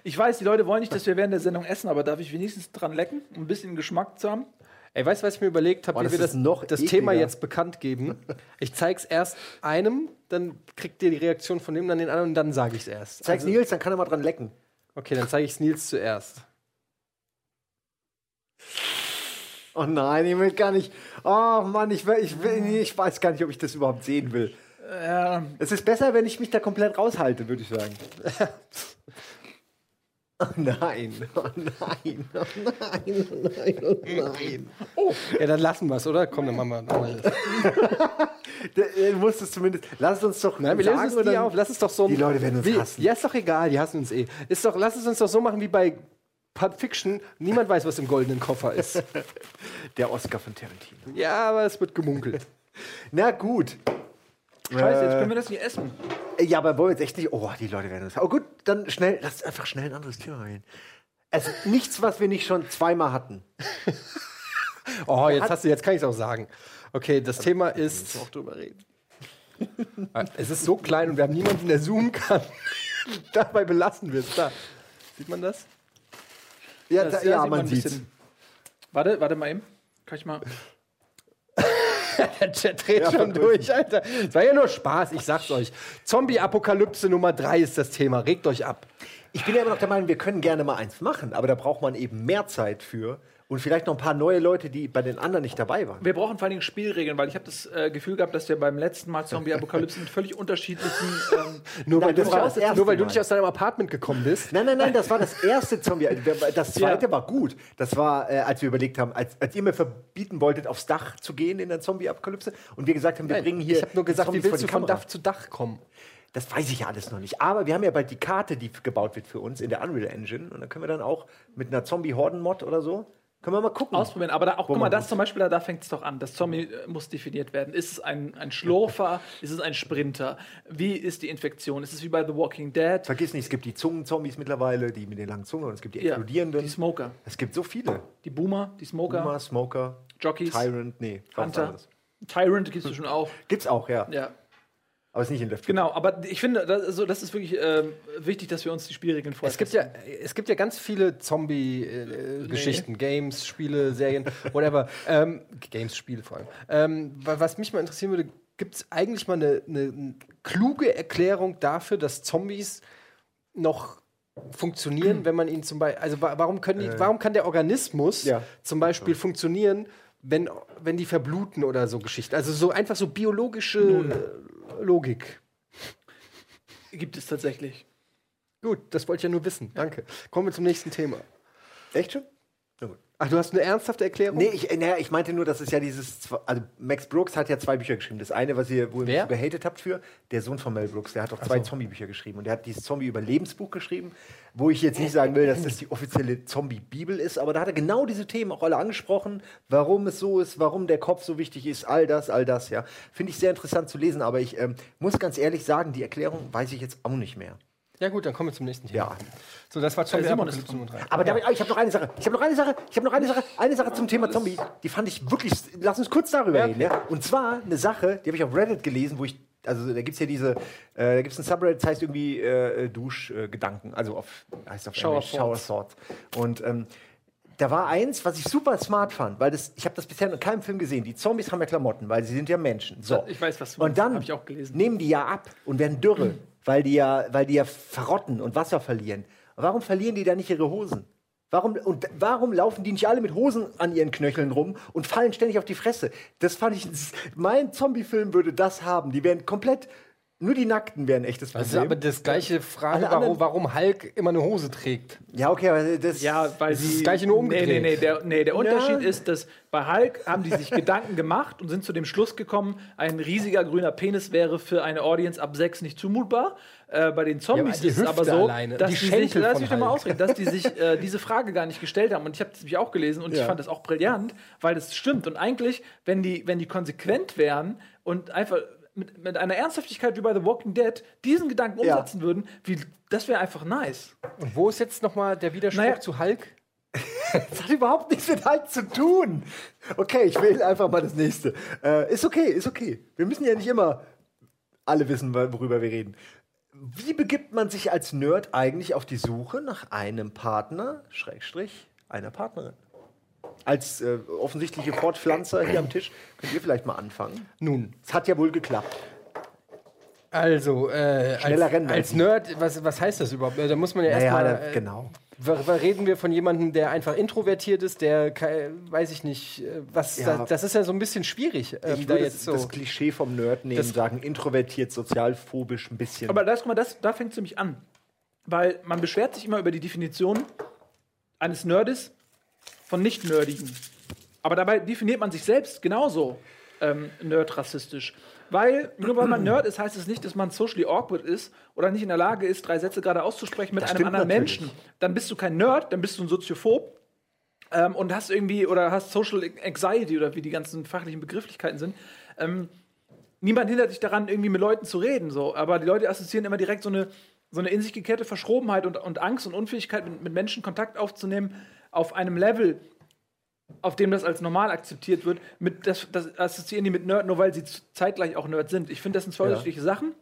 Ich weiß, die Leute wollen nicht, dass wir während der Sendung essen, aber darf ich wenigstens dran lecken, um ein bisschen Geschmack zu haben? Ey, weißt du, was ich mir überlegt habe, wie wir das, noch das ekliger. Thema jetzt bekannt geben? Ich zeig's erst einem, dann kriegt ihr die Reaktion von dem, dann den anderen und dann sage ich's erst. Zeig's Also- Nils, dann kann er mal dran lecken. Okay, dann zeige ich's Nils zuerst. Oh nein, ich will gar nicht. Oh Mann, ich, will, ich, will, ich weiß gar nicht, ob ich das überhaupt sehen will. Ja, Es ist besser, wenn ich mich da komplett raushalte, würde ich sagen. Oh nein, oh nein, oh nein, oh nein, oh nein. Ja, dann lassen wir's, oder? Komm, dann machen wir. wir das. Du musst es zumindest. Lass es uns doch. Nein, wir lösen sagen es und nie auf. Lass es doch so. Die Leute werden uns wie, hassen. Ja, ist doch egal, die hassen uns eh. Ist doch, lass es uns doch so machen wie bei Pulp Fiction. Niemand weiß, was im goldenen Koffer ist. Der Oscar von Tarantino. ja, aber es wird gemunkelt. Na gut. scheiße, jetzt können wir das nicht essen. Äh, Ja, aber wollen wir jetzt echt nicht. Oh, die Leute werden uns. Oh gut, dann schnell. Lass einfach schnell ein anderes Thema wählen. Also nichts, was wir nicht schon zweimal hatten. Oh, jetzt hast du, jetzt kann ich es auch sagen. Okay, das Thema ist. Auch drüber reden. Es ist so klein und wir haben niemanden, der zoomen kann. Dabei belassen wir es. Da. Sieht man das? Ja, da, ja sieht man ein sieht's. bisschen. Warte, warte mal eben. Kann ich mal. Der Chat dreht Ja, schon durch, Alter. Es war ja nur Spaß, ich sag's euch. Zombie-Apokalypse Nummer 3 ist das Thema. Regt euch ab. Ich bin ja immer noch der Meinung, wir können gerne mal eins machen, aber da braucht man eben mehr Zeit für und vielleicht noch ein paar neue Leute, die bei den anderen nicht dabei waren. Wir brauchen vor allen Dingen Spielregeln, weil ich habe das äh, Gefühl gehabt, dass wir beim letzten Mal Zombie-Apokalypse mit völlig unterschiedlichen. Ähm, Nur, weil, Nein, du, nicht, erste nur weil du nicht aus deinem Apartment gekommen bist. Nein, nein, nein, das war das erste Zombie. Das zweite Ja. war gut. Das war, äh, als wir überlegt haben, als, als ihr mir verbieten wolltet, aufs Dach zu gehen in der Zombie-Apokalypse und wir gesagt haben, wir bringen hier. ich habe nur gesagt, wie willst du von. Dach zu Dach kommen? Das weiß ich ja alles noch nicht. Aber wir haben ja bald die Karte, die gebaut wird für uns in der Unreal Engine. Und dann können wir dann auch mit einer Zombie-Horden-Mod oder so, Können wir mal gucken. Ausprobieren, aber da auch, Wo guck mal, das gut- zum Beispiel, da, da fängt es doch an. Das Zombie äh, muss definiert werden. Ist es ein, ein Schlurfer? ist es ein Sprinter? Wie ist die Infektion? Ist es wie bei The Walking Dead? Vergiss nicht, es gibt die Zungenzombies mittlerweile, die mit den langen Zungen und es gibt die Ja, explodierenden. die Smoker. es gibt so viele. Die Boomer, die Smoker, Boomer, Smoker, Jockeys, Tyrant, nee, Hunter. Tyrant gibt es schon auch. Gibt's auch, ja. Ja. Aber ist nicht in Left 4 Genau, aber ich finde, das, also, das ist wirklich ähm, wichtig, dass wir uns die Spielregeln vorstellen. Es gibt ja, es gibt ja ganz viele Zombie-Geschichten, Games, Spiele, Serien, whatever. ähm, Games, Spiele vor allem. Ähm, wa- was mich mal interessieren würde, gibt es eigentlich mal eine, eine kluge Erklärung dafür, dass Zombies noch funktionieren, wenn man ihn zum Beispiel, also wa warum können die, warum kann der Organismus Ja. zum Beispiel funktionieren, wenn, wenn die verbluten oder so Geschichten? Also so einfach so biologische äh, Logik. gibt es tatsächlich. Gut, das wollte ich ja nur wissen. Danke. Kommen wir zum nächsten Thema. Echt schon? Ach, du hast eine ernsthafte Erklärung? Nee, ich, äh, naja, ich meinte nur, dass es ja dieses. Also, Max Brooks hat ja zwei Bücher geschrieben. Das eine, was ihr, wo ihr mich Wer? so gehatet habt für, der Sohn von Mel Brooks, der hat auch zwei Zombie-Bücher geschrieben. Und der hat dieses Zombie-Überlebensbuch geschrieben, wo ich jetzt nicht sagen will, dass das die offizielle Zombie-Bibel ist, aber da hat er genau diese Themen auch alle angesprochen, warum es so ist, warum der Kopf so wichtig ist, all das, all das, ja. Finde ich sehr interessant zu lesen, aber ich ähm, muss ganz ehrlich sagen, die Erklärung weiß ich jetzt auch nicht mehr. Ja gut, dann kommen wir zum nächsten Thema. Ja. So, das war Zombie Simon ist Apokalypse Nummer drei. Aber oh, ich habe noch eine Sache. Ich habe noch eine Sache. Ich habe noch eine Sache. Eine Sache zum Thema Zombie. Die fand ich wirklich. Lass uns kurz darüber reden. Ja? Und zwar eine Sache, die habe ich auf Reddit gelesen, wo ich. Also da gibt es ja diese, äh, da gibt es ein Subreddit, das heißt irgendwie äh, Duschgedanken, also auf, heißt auf Shower Englisch. Shower Thoughts. Und ähm, da war eins, was ich super smart fand, weil das, ich habe das bisher in keinem Film gesehen. Die Zombies haben ja Klamotten, weil sie sind ja Menschen. So. Ich weiß, was du Und dann Hab ich auch gelesen. nehmen die ja ab und werden dürre, weil die ja, weil die ja verrotten und Wasser verlieren. Warum verlieren die da nicht ihre Hosen? Warum, und warum laufen die nicht alle mit Hosen an ihren Knöcheln rum und fallen ständig auf die Fresse? Das fand ich, mein Zombie-Film würde das haben. Die wären komplett, nur die Nackten wären ein echtes Das ist Problem. aber das gleiche Frage, warum, warum Hulk immer eine Hose trägt. ja, okay, aber das. Ja, weil Das ist sie. das Gleiche nur Nee, nee, umgedreht. nee. Der, nee, der Unterschied ist, dass bei Hulk haben die sich Gedanken gemacht und sind zu dem Schluss gekommen, ein riesiger grüner Penis wäre für eine Audience ab 6 nicht zumutbar. Äh, bei den Zombies die ist es aber so, alleine, dass die die, sich, lass mich doch mal ausreden, dass die sich äh, diese Frage gar nicht gestellt haben. Und ich habe das nämlich auch gelesen und ich Ja. fand das auch brillant, weil das stimmt. Und eigentlich, wenn die, wenn die konsequent wären und einfach mit, mit einer Ernsthaftigkeit wie bei The Walking Dead diesen Gedanken Ja. umsetzen würden, wie, das wäre einfach nice. Und wo ist jetzt noch mal der Widerspruch Naja. zu Hulk? Das hat überhaupt nichts mit halt zu tun. Okay, ich wähle einfach mal das nächste. Äh, ist okay, ist okay. Wir müssen ja nicht immer alle wissen, worüber wir reden. Wie begibt man sich als Nerd eigentlich auf die Suche nach einem Partner, Schrägstrich, einer Partnerin? Als äh, offensichtliche Fortpflanzer hier am Tisch könnt ihr vielleicht mal anfangen. Nun, Es hat ja wohl geklappt. also äh, Schneller als, rennen als Nerd, was, was heißt das überhaupt? Äh, Da muss man ja Naja, erstmal. da- äh, genau. Reden wir von jemandem, der einfach introvertiert ist, der, weiß ich nicht, äh, was, Ja. da, das ist ja so ein bisschen schwierig, ähm, Ich da würde jetzt das, so. das Klischee vom Nerd nehmen, Das- sagen introvertiert, sozialphobisch ein bisschen. Aber das, guck mal, das, da fängt es nämlich an. Weil man beschwert sich immer über die Definition eines Nerdes von Nicht-Nerdigen. Aber dabei definiert man sich selbst genauso ähm, nerd-rassistisch. Weil, nur weil man Nerd ist, heißt es nicht, dass man socially awkward ist oder nicht in der Lage ist, drei Sätze gerade auszusprechen mit Das einem anderen natürlich. Menschen. Dann bist du kein Nerd, dann bist du ein Soziophob ähm, und hast irgendwie oder hast Social Anxiety oder wie die ganzen fachlichen Begrifflichkeiten sind. Ähm, niemand hindert dich daran, irgendwie mit Leuten zu reden, so. Aber die Leute assoziieren immer direkt so eine, so eine in sich gekehrte Verschrobenheit und, und Angst und Unfähigkeit, mit, mit Menschen Kontakt aufzunehmen, auf einem Level, auf dem das als normal akzeptiert wird. Mit, das, das assoziieren die mit Nerd, nur weil sie zeitgleich auch Nerd sind. Ich finde, das sind zwei Ja. unterschiedliche Sachen.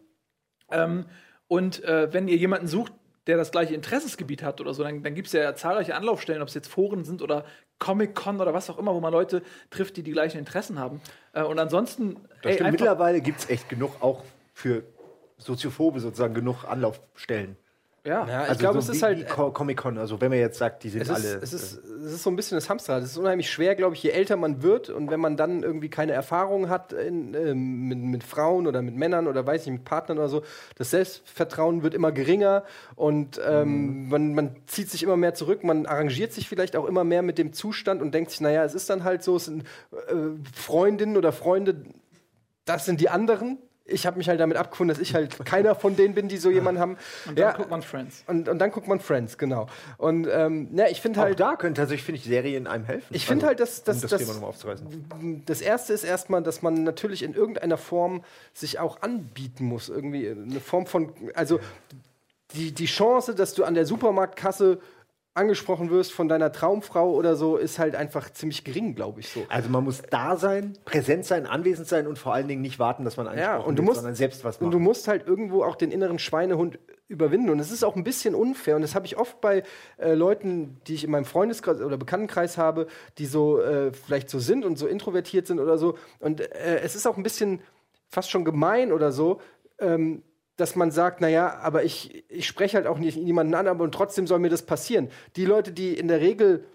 Ähm, und äh, wenn ihr jemanden sucht, der das gleiche Interessensgebiet hat oder so, dann, dann gibt es ja zahlreiche Anlaufstellen, ob es jetzt Foren sind oder Comic-Con oder was auch immer, wo man Leute trifft, die die gleichen Interessen haben. Äh, und ansonsten, ey, mittlerweile gibt es echt genug, auch für Soziophobe sozusagen, genug Anlaufstellen. Ja. Ja, ich Also glaube, so es ist halt. Comic-Con, also wenn man jetzt sagt, die sind Es ist, alle. es, ist, es ist so ein bisschen das Hamsterrad. Es ist unheimlich schwer, glaube ich, je älter man wird und wenn man dann irgendwie keine Erfahrung hat in, ähm, mit, mit Frauen oder mit Männern oder weiß ich, mit Partnern oder so, das Selbstvertrauen wird immer geringer und ähm, man, man zieht sich immer mehr zurück, man arrangiert sich vielleicht auch immer mehr mit dem Zustand und denkt sich, naja, es ist dann halt so, es sind äh, Freundinnen oder Freunde, das sind die anderen. Ich habe mich halt damit abgefunden, dass ich halt keiner von denen bin, die so jemanden haben. Und dann guckt man Friends. Und, und dann guckt man Friends, genau. Und ähm, ja, ich finde Auch halt, da könnte tatsächlich, finde ich, Serien einem helfen. ich finde halt, dass, dass, um das dass Thema nochmal aufzureißen. das erste ist erstmal, dass man natürlich in irgendeiner Form sich auch anbieten muss. Irgendwie eine Form von, also die, die Chance, dass du an der Supermarktkasse angesprochen wirst von deiner Traumfrau oder so, ist halt einfach ziemlich gering, glaube ich so. Also man muss da sein, präsent sein, anwesend sein und vor allen Dingen nicht warten, dass man angesprochen und du wird, musst- sondern selbst was Und machen. du musst halt irgendwo auch den inneren Schweinehund überwinden. Und es ist auch ein bisschen unfair. Und das habe ich oft bei äh, Leuten, die ich in meinem Freundeskreis oder Bekanntenkreis habe, die so äh, vielleicht so sind und so introvertiert sind oder so. Und äh, es ist auch ein bisschen fast schon gemein oder so. Ähm, dass man sagt, naja, aber ich, ich spreche halt auch nicht niemanden an, aber und trotzdem soll mir das passieren. Die Leute, die in der Regel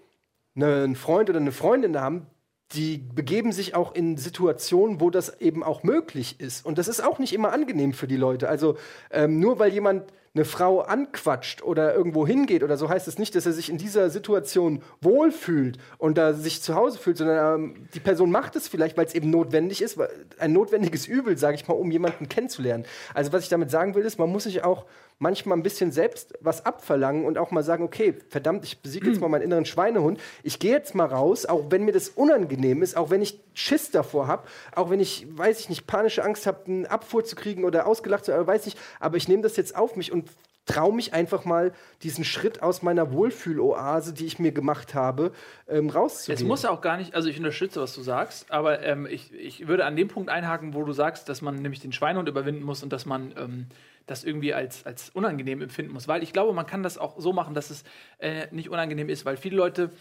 ne, einen Freund oder eine Freundin haben, die begeben sich auch in Situationen, wo das eben auch möglich ist. Und das ist auch nicht immer angenehm für die Leute. Also ähm, nur weil jemand eine Frau anquatscht oder irgendwo hingeht oder so, heißt es nicht, dass er sich in dieser Situation wohlfühlt und da sich zu Hause fühlt, sondern ähm, die Person macht es vielleicht, weil es eben notwendig ist, ein notwendiges Übel, sage ich mal, um jemanden kennenzulernen. Also was ich damit sagen will, ist, man muss sich auch manchmal ein bisschen selbst was abverlangen und auch mal sagen, okay, verdammt, ich besiege jetzt mal meinen inneren Schweinehund, ich gehe jetzt mal raus, auch wenn mir das unangenehm ist, auch wenn ich Schiss davor habe, auch wenn ich, weiß ich nicht, panische Angst habe, einen Abfuhr zu kriegen oder ausgelacht zu werden, weiß ich, aber ich nehme das jetzt auf mich und traue mich einfach mal, diesen Schritt aus meiner Wohlfühloase, die ich mir gemacht habe, ähm, rauszugehen. Es muss ja auch gar nicht, also ich unterstütze, was du sagst, aber ähm, ich, ich würde an dem Punkt einhaken, wo du sagst, dass man nämlich den Schweinehund überwinden muss und dass man ähm, das irgendwie als, als unangenehm empfinden muss. Weil ich glaube, man kann das auch so machen, dass es äh, nicht unangenehm ist, weil viele Leute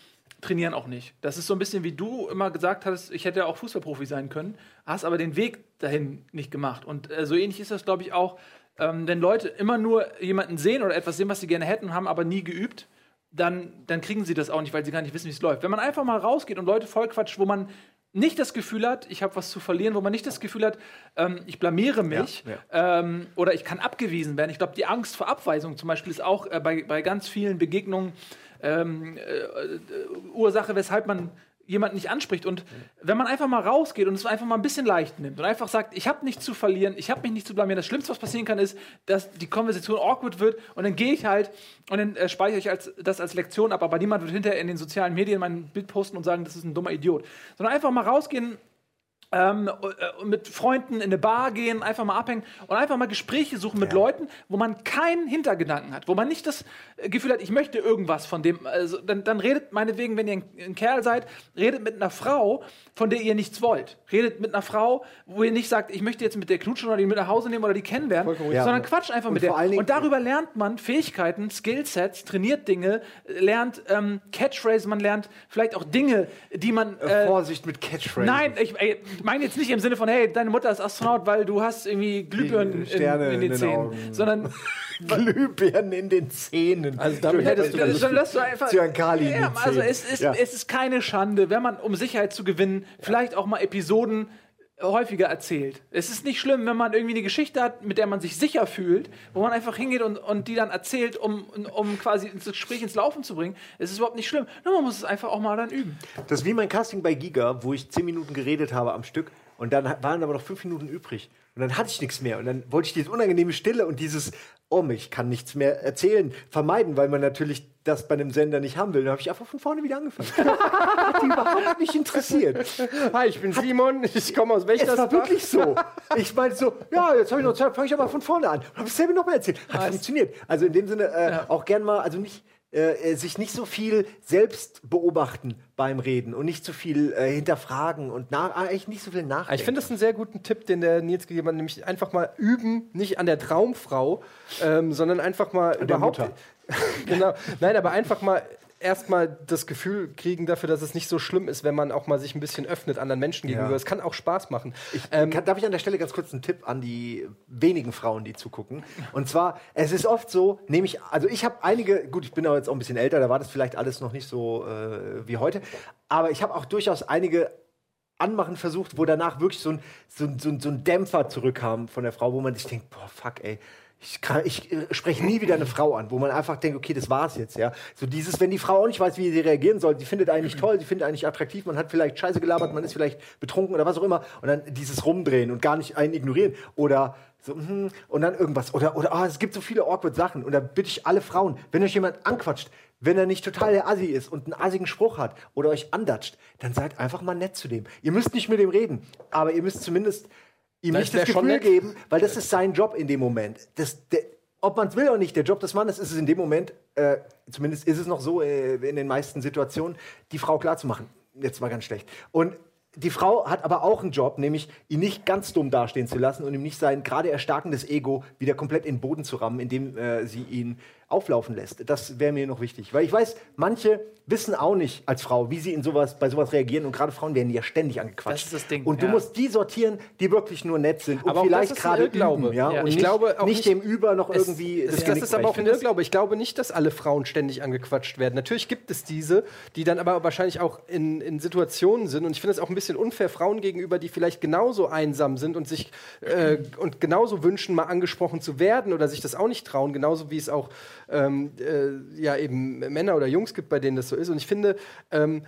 trainieren auch nicht. Das ist so ein bisschen wie du immer gesagt hast, ich hätte ja auch Fußballprofi sein können, hast aber den Weg dahin nicht gemacht. Und äh, so ähnlich ist das, glaube ich, auch, ähm, wenn Leute immer nur jemanden sehen oder etwas sehen, was sie gerne hätten, haben aber nie geübt, dann, dann kriegen sie das auch nicht, weil sie gar nicht wissen, wie es läuft. Wenn man einfach mal rausgeht und Leute vollquatscht, wo man nicht das Gefühl hat, ich habe was zu verlieren, wo man nicht das Gefühl hat, ähm, ich blamiere mich Ähm, oder ich kann abgewiesen werden. Ich glaube, die Angst vor Abweisung zum Beispiel ist auch äh, bei, bei ganz vielen Begegnungen ähm, äh, äh, Ursache, weshalb man jemanden nicht anspricht. Und wenn man einfach mal rausgeht und es einfach mal ein bisschen leicht nimmt und einfach sagt, ich habe nichts zu verlieren, ich habe mich nicht zu blamieren, das Schlimmste, was passieren kann, ist, dass die Konversation awkward wird und dann gehe ich halt und dann äh, speichere ich als, das als Lektion ab, aber niemand wird hinterher in den sozialen Medien mein Bild posten und sagen, das ist ein dummer Idiot. Sondern einfach mal rausgehen, ähm, äh, mit Freunden in eine Bar gehen, einfach mal abhängen und einfach mal Gespräche suchen mit Leuten, wo man keinen Hintergedanken hat, wo man nicht das äh, Gefühl hat, ich möchte irgendwas von dem. Also, dann, dann redet meinetwegen, wenn ihr ein, ein Kerl seid, redet mit einer Frau, von der ihr nichts wollt. Redet mit einer Frau, wo ihr nicht sagt, ich möchte jetzt mit der knutschen oder die mit nach Hause nehmen oder die kennenlernen, Ja. sondern quatscht einfach Und mit der. Und darüber lernt man Fähigkeiten, Skillsets, trainiert Dinge, äh, lernt ähm, Catchphrases, man lernt vielleicht auch Dinge, die man äh, Vorsicht mit Catchphrases. Nein, ich, ey, ich meine jetzt nicht im Sinne von, hey, deine Mutter ist Astronaut, weil du hast irgendwie Glühbirnen in, Sterne in, in den den Zähnen. Augen. Sondern Glühbirnen in den Zähnen. Also damit hättest du das, das, das du einfach. Zyankali ja, den also es ist, Ja. es ist keine Schande, wenn man, um Sicherheit zu gewinnen, vielleicht auch mal Episoden häufiger erzählt. Es ist nicht schlimm, wenn man irgendwie eine Geschichte hat, mit der man sich sicher fühlt, wo man einfach hingeht und, und die dann erzählt, um, um quasi ins Gespräch ins Laufen zu bringen. Es ist überhaupt nicht schlimm. Nur man muss es einfach auch mal dann üben. Das ist wie mein Casting bei Giga, wo ich zehn Minuten geredet habe am Stück und dann waren aber noch fünf Minuten übrig. Und dann hatte ich nichts mehr. Und dann wollte ich diese unangenehme Stille und dieses, oh, ich kann nichts mehr erzählen, vermeiden, weil man natürlich das bei einem Sender nicht haben will. Dann habe ich einfach von vorne wieder angefangen. hat die überhaupt nicht interessiert. Hi, ich bin Simon, ich komme aus Es Wächtersbach. war wirklich so. Ich meinte so, ja, jetzt habe ich noch Zeit, fange ich aber von vorne an. Habe dasselbe nochmal erzählt. Hat funktioniert. Also in dem Sinne äh, auch gern mal, also nicht, äh, sich nicht so viel selbst beobachten beim Reden und nicht so viel äh, hinterfragen und nach, eigentlich nicht so viel nachdenken. Ich finde das einen sehr guten Tipp, den der Nils gegeben hat, nämlich einfach mal üben, nicht an der Traumfrau, ähm, sondern einfach mal der überhaupt. Genau. Nein, aber einfach mal erstmal das Gefühl kriegen dafür, dass es nicht so schlimm ist, wenn man auch mal sich ein bisschen öffnet anderen Menschen gegenüber. Ja. Es kann auch Spaß machen. Ähm, kann, darf ich an der Stelle ganz kurz einen Tipp an die wenigen Frauen, die zugucken? Und zwar, es ist oft so, nehme ich, also ich habe einige, gut, ich bin aber jetzt auch ein bisschen älter, da war das vielleicht alles noch nicht so äh, wie heute, aber ich habe auch durchaus einige Anmachen versucht, wo danach wirklich so, ein- so, ein- so ein Dämpfer zurückkam von der Frau, wo man sich denkt, boah, fuck, ey, Ich, kann- ich äh, spreche nie wieder eine Frau an, wo man einfach denkt, okay, das war's jetzt, ja. So dieses, wenn die Frau auch nicht weiß, wie sie reagieren soll, die findet einen toll, sie findet einen attraktiv, man hat vielleicht Scheiße gelabert, man ist vielleicht betrunken oder was auch immer und dann dieses Rumdrehen und gar nicht einen ignorieren oder so, hm, und dann irgendwas oder, oder, ah, es gibt so viele awkward Sachen und da bitte ich alle Frauen, wenn euch jemand anquatscht, wenn er nicht total der Assi ist und einen assigen Spruch hat oder euch andatscht, dann seid einfach mal nett zu dem. Ihr müsst nicht mit dem reden, aber ihr müsst zumindest ihm nicht das Gefühl nett. geben, weil das ist sein Job in dem Moment. Das, der, ob man es will oder nicht, der Job des Mannes ist es in dem Moment, äh, zumindest ist es noch so äh, in den meisten Situationen, die Frau klarzumachen. Jetzt mal ganz schlecht. Und die Frau hat aber auch einen Job, nämlich ihn nicht ganz dumm dastehen zu lassen und ihm nicht sein gerade erstarkendes Ego wieder komplett in den Boden zu rammen, indem äh, sie ihn auflaufen lässt. Das wäre mir noch wichtig. Weil ich weiß, manche wissen auch nicht als Frau, wie sie in sowas, bei sowas reagieren. Und gerade Frauen werden ja ständig angequatscht. Das ist das Ding, Und du ja. musst die sortieren, die wirklich nur nett sind und Aber auch vielleicht das gerade Irrglaube. ja? Ja. Und Ich nicht, glaube auch nicht dem Über noch Es- irgendwie es, das Genick ist aber auch ein. Irrglaube. Ich glaube nicht, dass alle Frauen ständig angequatscht werden. Natürlich gibt es diese, die dann aber wahrscheinlich auch in, in Situationen sind. Und ich finde es auch ein bisschen unfair Frauen gegenüber, die vielleicht genauso einsam sind und sich äh, und genauso wünschen, mal angesprochen zu werden oder sich das auch nicht trauen. Genauso wie es auch ähm, äh, ja eben Männer oder Jungs gibt, bei denen das so ist. Und ich finde ähm,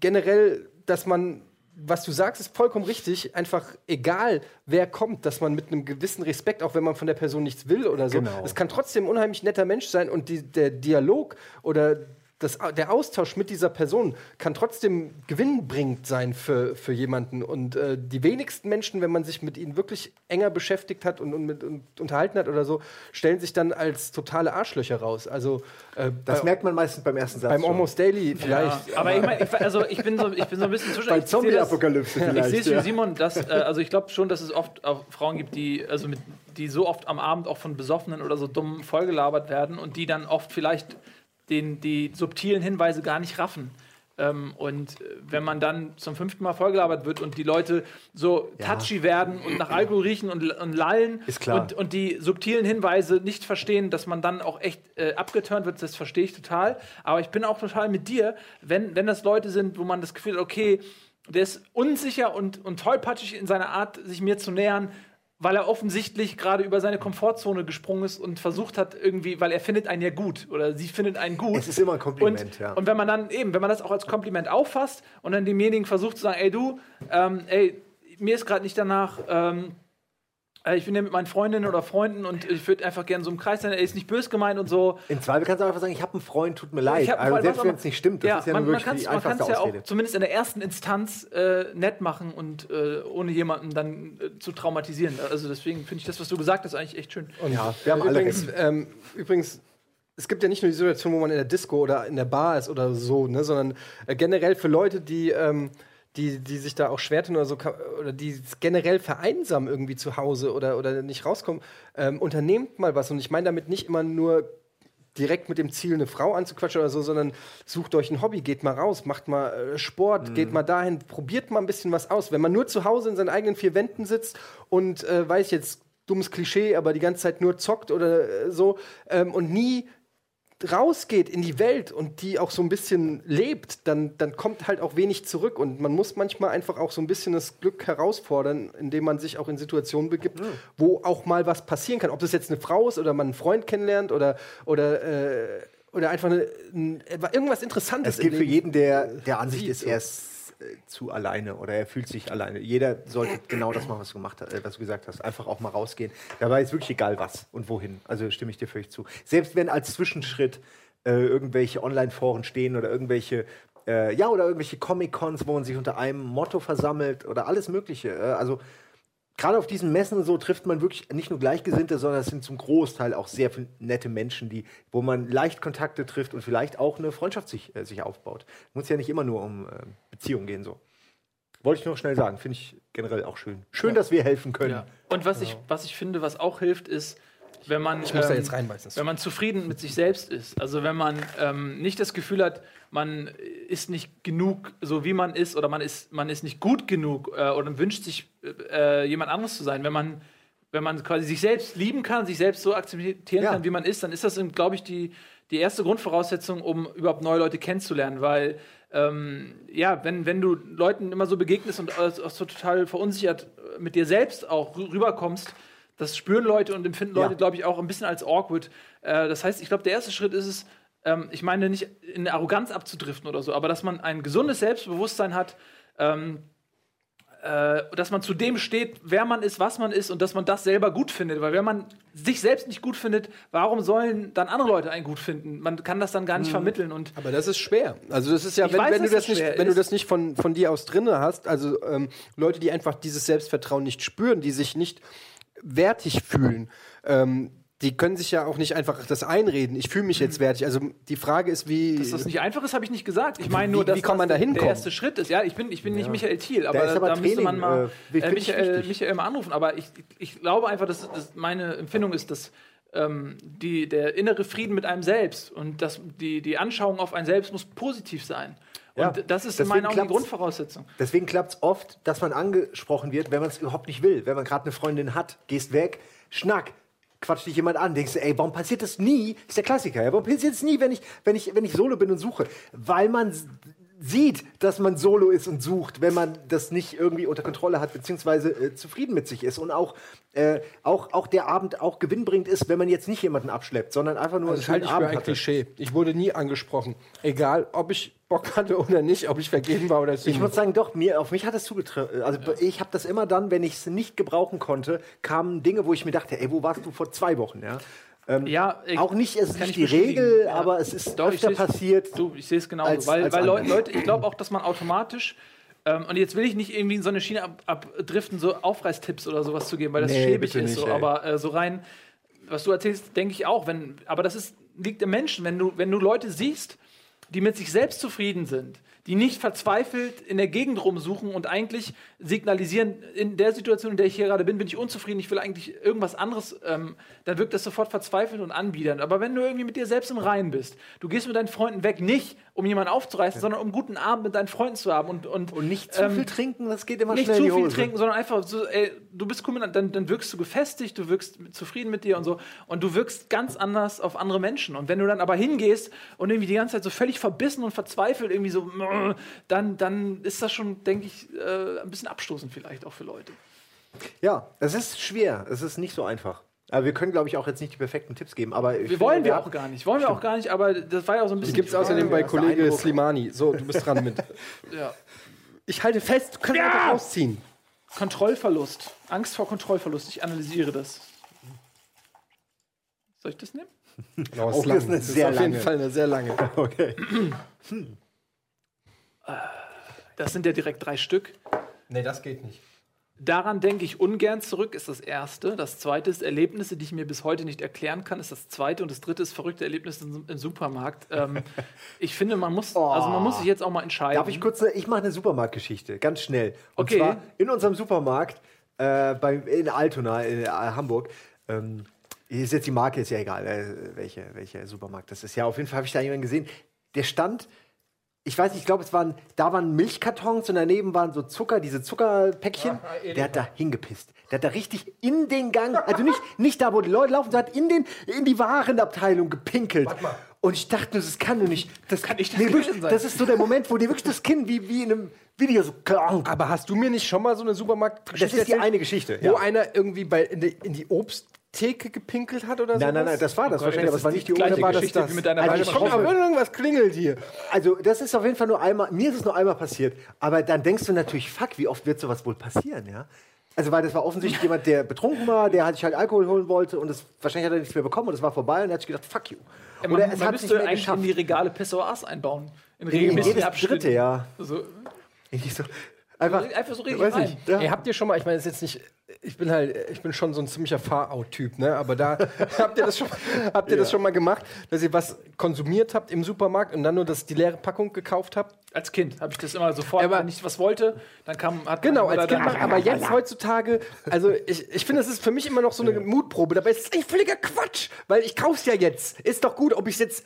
generell, dass man was du sagst, ist vollkommen richtig. Einfach egal, wer kommt, dass man mit einem gewissen Respekt, auch wenn man von der Person nichts will oder so, Genau. es kann trotzdem ein unheimlich netter Mensch sein und die, der Dialog oder das, der Austausch mit dieser Person kann trotzdem gewinnbringend sein für, für jemanden. Und äh, die wenigsten Menschen, wenn man sich mit ihnen wirklich enger beschäftigt hat und, und, mit, und unterhalten hat oder so, stellen sich dann als totale Arschlöcher raus. Also äh, Das bei, merkt man meistens beim ersten Satz. beim schon. Almost Daily vielleicht. Ja, aber ich meine, ich, also ich bin so, ich bin so ein bisschen zwischen. Bei ich Zombie-Apokalypse Ich vielleicht. sehe es wie ja. Simon, dass, äh, also ich glaube schon, dass es oft auch Frauen gibt, die, also mit, die so oft am Abend auch von Besoffenen oder so dumm vollgelabert werden und die dann oft vielleicht den, die subtilen Hinweise gar nicht raffen. Ähm, und äh, wenn man dann zum fünften Mal vollgelabert wird und die Leute so touchy werden und nach Alkohol riechen und, und lallen. Und, und die subtilen Hinweise nicht verstehen, dass man dann auch echt äh, abgeturnt wird, das verstehe ich total. Aber ich bin auch total mit dir, wenn, wenn das Leute sind, wo man das Gefühl hat, okay, der ist unsicher und, und tollpatschig in seiner Art, sich mir zu nähern, weil er offensichtlich gerade über seine Komfortzone gesprungen ist und versucht hat, irgendwie, weil er findet einen ja gut oder sie findet einen gut. Es ist immer ein Kompliment, und, ja. Und wenn man dann eben, wenn man das auch als Kompliment auffasst und dann demjenigen versucht zu sagen, ey du, ähm, ey, mir ist gerade nicht danach, ähm, äh, ich bin ja mit meinen Freundinnen oder Freunden und ich würde einfach gerne so im Kreis sein, ey, ist nicht böse gemeint und so. Im Zweifel kannst du einfach sagen, ich habe einen Freund, tut mir leid. Also selbst wenn es nicht stimmt, das ja, ist ja man, nur man wirklich kann die es man einfachste kann's ja auch Ausrede. zumindest in der ersten Instanz äh, nett machen und äh, ohne jemanden dann äh, zu traumatisieren. Also deswegen finde ich das, was du gesagt hast, eigentlich echt schön. ja, wir haben alle übrigens, recht. ähm, übrigens, es gibt ja nicht nur die Situation, wo man in der Disco oder in der Bar ist oder so, ne, sondern äh, generell für Leute, die, ähm, die, die sich da auch schwer tun oder so, oder die generell vereinsamen irgendwie zu Hause oder, oder nicht rauskommen, ähm, unternehmt mal was. Und ich meine damit nicht immer nur direkt mit dem Ziel, eine Frau anzuquatschen oder so, sondern sucht euch ein Hobby, geht mal raus, macht mal äh, Sport, geht mal dahin, probiert mal ein bisschen was aus. Wenn man nur zu Hause in seinen eigenen vier Wänden sitzt und äh, weiß jetzt, dummes Klischee, aber die ganze Zeit nur zockt oder äh, so ähm, und nie rausgeht in die Welt und die auch so ein bisschen lebt, dann, dann kommt halt auch wenig zurück. Und man muss manchmal einfach auch so ein bisschen das Glück herausfordern, indem man sich auch in Situationen begibt, wo auch mal was passieren kann. Ob das jetzt eine Frau ist oder man einen Freund kennenlernt oder, oder, äh, oder einfach eine, ein, irgendwas Interessantes. Es gilt für jeden, der der Ansicht ist, er ist zu alleine oder er fühlt sich alleine. Jeder sollte genau das machen, was du gemacht äh, was du gesagt hast. Einfach auch mal rausgehen. Dabei ist wirklich egal was und wohin. Also stimme ich dir völlig zu. Selbst wenn als Zwischenschritt äh, irgendwelche Online-Foren stehen oder irgendwelche äh, ja, oder irgendwelche Comic-Cons, wo man sich unter einem Motto versammelt oder alles Mögliche. Äh, also gerade auf diesen Messen so trifft man wirklich nicht nur Gleichgesinnte, sondern es sind zum Großteil auch sehr nette Menschen, die, wo man leicht Kontakte trifft und vielleicht auch eine Freundschaft sich, äh, sich aufbaut. Muss ja nicht immer nur um äh, Beziehungen gehen so. Wollte ich nur schnell sagen, finde ich generell auch schön. Schön, dass wir helfen können. Ja. Und was, ich, was ich finde, was auch hilft, ist, wenn man, Ich muss da jetzt reinbeißen. wenn man zufrieden mit sich selbst ist. Also wenn man ähm, nicht das Gefühl hat, man ist nicht genug, so wie man ist, oder man ist, man ist nicht gut genug äh, oder wünscht sich äh, jemand anderes zu sein. Wenn man, wenn man quasi sich selbst lieben kann, sich selbst so akzeptieren Ja. kann, wie man ist, dann ist das, glaube ich, die, die erste Grundvoraussetzung, um überhaupt neue Leute kennenzulernen. Weil ähm, ja, wenn, wenn du Leuten immer so begegnest und auch so total verunsichert mit dir selbst auch rü- rüberkommst, das spüren Leute und empfinden Leute, Ja. glaube ich, auch ein bisschen als awkward. Äh, das heißt, ich glaube, der erste Schritt ist es, ähm, ich meine nicht in Arroganz abzudriften oder so, aber dass man ein gesundes Selbstbewusstsein hat, ähm, äh, dass man zu dem steht, wer man ist, was man ist und dass man das selber gut findet. Weil wenn man sich selbst nicht gut findet, warum sollen dann andere Leute einen gut finden? Man kann das dann gar nicht vermitteln und Aber das ist schwer. Also das ist ja, wenn, weiß, wenn, du das nicht, wenn du das nicht von, von dir aus drinne hast, also ähm, Leute, die einfach dieses Selbstvertrauen nicht spüren, die sich nicht wertig fühlen, ähm, die können sich ja auch nicht einfach das einreden. Ich fühle mich jetzt wertig. Also die Frage ist, wie. Dass das nicht einfach ist, habe ich nicht gesagt. Ich meine nur, Wie- dass wie kann man das da hinkommen? der erste Schritt ist. Ja, ich bin, ich bin nicht Michael Thiel, aber da, aber da müsste man mal äh, äh, Michael. Michael mal anrufen. Aber ich, ich glaube einfach, dass, dass meine Empfindung ist, dass ähm, die, der innere Frieden mit einem selbst und dass die, die Anschauung auf ein Selbst muss positiv sein. Und Ja, das ist in meinen Augen die. Grundvoraussetzung. Deswegen klappt es oft, dass man angesprochen wird, wenn man es überhaupt nicht will. Wenn man gerade eine Freundin hat, gehst weg, schnack, quatscht dich jemand an, denkst du, ey, warum passiert das nie? Ist der Klassiker, ja? Warum passiert es nie, wenn ich, wenn, ich, wenn ich solo bin und suche? Weil man sieht, dass man solo ist und sucht, wenn man das nicht irgendwie unter Kontrolle hat, beziehungsweise äh, zufrieden mit sich ist und auch, äh, auch, auch der Abend auch gewinnbringend ist, wenn man jetzt nicht jemanden abschleppt, sondern einfach nur das halte ich für ein Klischee. Ich wurde nie angesprochen. Egal, ob ich Bock hatte oder nicht, ob ich vergeben war oder Ich nicht. muss sagen, doch, mir, auf mich hat es zugetroffen. Also ich habe das immer dann, wenn ich es nicht gebrauchen konnte, kamen Dinge, wo ich mir dachte, ey, wo warst du vor zwei Wochen, ja? Ähm, Ja, ich- auch nicht, es ist nicht ich die. Regel, Ja. aber es ist Doch, ich öfter passiert. Du, ich sehe es genauso. als- weil als weil Leu andere. Leute, ich glaube auch, dass man automatisch, ähm, und jetzt will ich nicht irgendwie in so eine Schiene ab, abdriften, so Aufreißtipps oder sowas zu geben, weil das Nee, schäbig ist. nicht, so. Aber äh, so rein, was du erzählst, denke ich auch. Wenn, aber das ist, liegt im Menschen. Wenn du, wenn du Leute siehst, die mit sich selbst zufrieden sind, die nicht verzweifelt in der Gegend rumsuchen und eigentlich signalisieren, in der Situation, in der ich hier gerade bin, bin ich unzufrieden, ich will eigentlich irgendwas anderes, ähm, dann wirkt das sofort verzweifelt und anbiedernd. Aber wenn du irgendwie mit dir selbst im Reinen bist, du gehst mit deinen Freunden weg, nicht um jemanden aufzureißen, sondern um guten Abend mit deinen Freunden zu haben und, und, Und nicht zu ähm, viel trinken, das geht immer nicht schnell zu in die viel trinken, sondern einfach so, ey, du bist cool, dann, dann wirkst du gefestigt, du wirkst zufrieden mit dir und so. Und du wirkst ganz anders auf andere Menschen. Und wenn du dann aber hingehst und irgendwie die ganze Zeit so völlig verbissen und verzweifelt irgendwie so, dann, dann ist das schon, denke ich, äh, ein bisschen abstoßend vielleicht auch für Leute. Ja, es ist schwer, es ist nicht so einfach. Aber wir können, glaube ich, auch jetzt nicht die perfekten Tipps geben. Aber Wir finde, wollen wir auch gar nicht. Wollen wir auch gar nicht, aber das war ja auch so ein bisschen. Gibt es die außerdem bei Ja, Kollege Eindruck. Slimani. So, du bist dran mit. Ja. Ich halte fest, du kannst einfach rausziehen. Kontrollverlust. Angst vor Kontrollverlust. Ich analysiere das. Soll ich das nehmen? Oh, das ist eine Das ist sehr auf jeden lange. Fall eine sehr lange. Okay. Das sind ja direkt drei Stück. Nee, das geht nicht. Daran denke ich ungern zurück, ist das erste. Das zweite ist Erlebnisse, die ich mir bis heute nicht erklären kann, ist das zweite. Und das dritte ist verrückte Erlebnisse im, Supermarkt. Ähm, ich finde, man muss, also man muss sich jetzt auch mal entscheiden. Darf ich kurz, eine- ich mache eine Supermarktgeschichte, ganz schnell. Und Okay. zwar in unserem Supermarkt äh, bei, in Altona, in äh, Hamburg. Ähm, hier ist jetzt die Marke, ist ja egal, äh, welche, welcher Supermarkt das ist. Ja, auf jeden Fall habe ich da jemanden gesehen, der stand, ich weiß nicht, ich glaube, es waren, da waren Milchkartons und daneben waren so Zucker, diese Zuckerpäckchen. der hat da hingepisst. Der hat da richtig in den Gang, also nicht, nicht da, wo die Leute laufen, der hat in, den, in die Warenabteilung gepinkelt. Und ich dachte, das kann doch nicht. Das Kann nicht das nee, wirklich, sein. Das ist so der Moment, wo dir wirklich das Kinn wie, wie in einem Video so klang. Aber hast du mir nicht schon mal so eine Supermarktgeschichte Das ist die erzählt, eine Geschichte, Wo ja. einer irgendwie bei, in, die, in die Obsttheke gepinkelt hat oder so? Nein, nein, nein, das war das wahrscheinlich, aber es war nicht die Oder war das Geschichte das? wie mit deiner Also ich von Komm, hoffe- aber irgendwas klingelt hier. Also, das ist auf jeden Fall nur einmal, mir ist es nur einmal passiert, aber dann denkst du natürlich, fuck, wie oft wird sowas wohl passieren, ja? Also, weil das war offensichtlich jemand, der betrunken war, der halt sich halt Alkohol holen wollte und das, wahrscheinlich hat er nichts mehr bekommen und es war vorbei und er hat sich gedacht, fuck you. Ja, Oder man, es man hat müsste eigentlich in geschafft. die Regale Pissoirs einbauen. In In regelmäßigen jedes dritte, ja. So, Ich so, einfach, einfach so richtig weiß rein. ja. Ey, habt ihr schon mal, ich meine, es ist jetzt nicht, ich bin halt, ich bin schon so ein ziemlicher Fahrout-Typ, ne? Aber da habt ihr das schon, habt ihr das schon mal gemacht, dass ihr was konsumiert habt im Supermarkt und dann nur das, die leere Packung gekauft habt? Als Kind habe ich das immer sofort, Aber- wenn ich was wollte, dann kam hat Genau, als Kind, dann, aber jetzt heutzutage, also ich, ich finde, es ist für mich immer noch so eine Mutprobe. Dabei ist es eigentlich völliger Quatsch, weil ich kauf's ja jetzt. Ist doch gut, ob ich es jetzt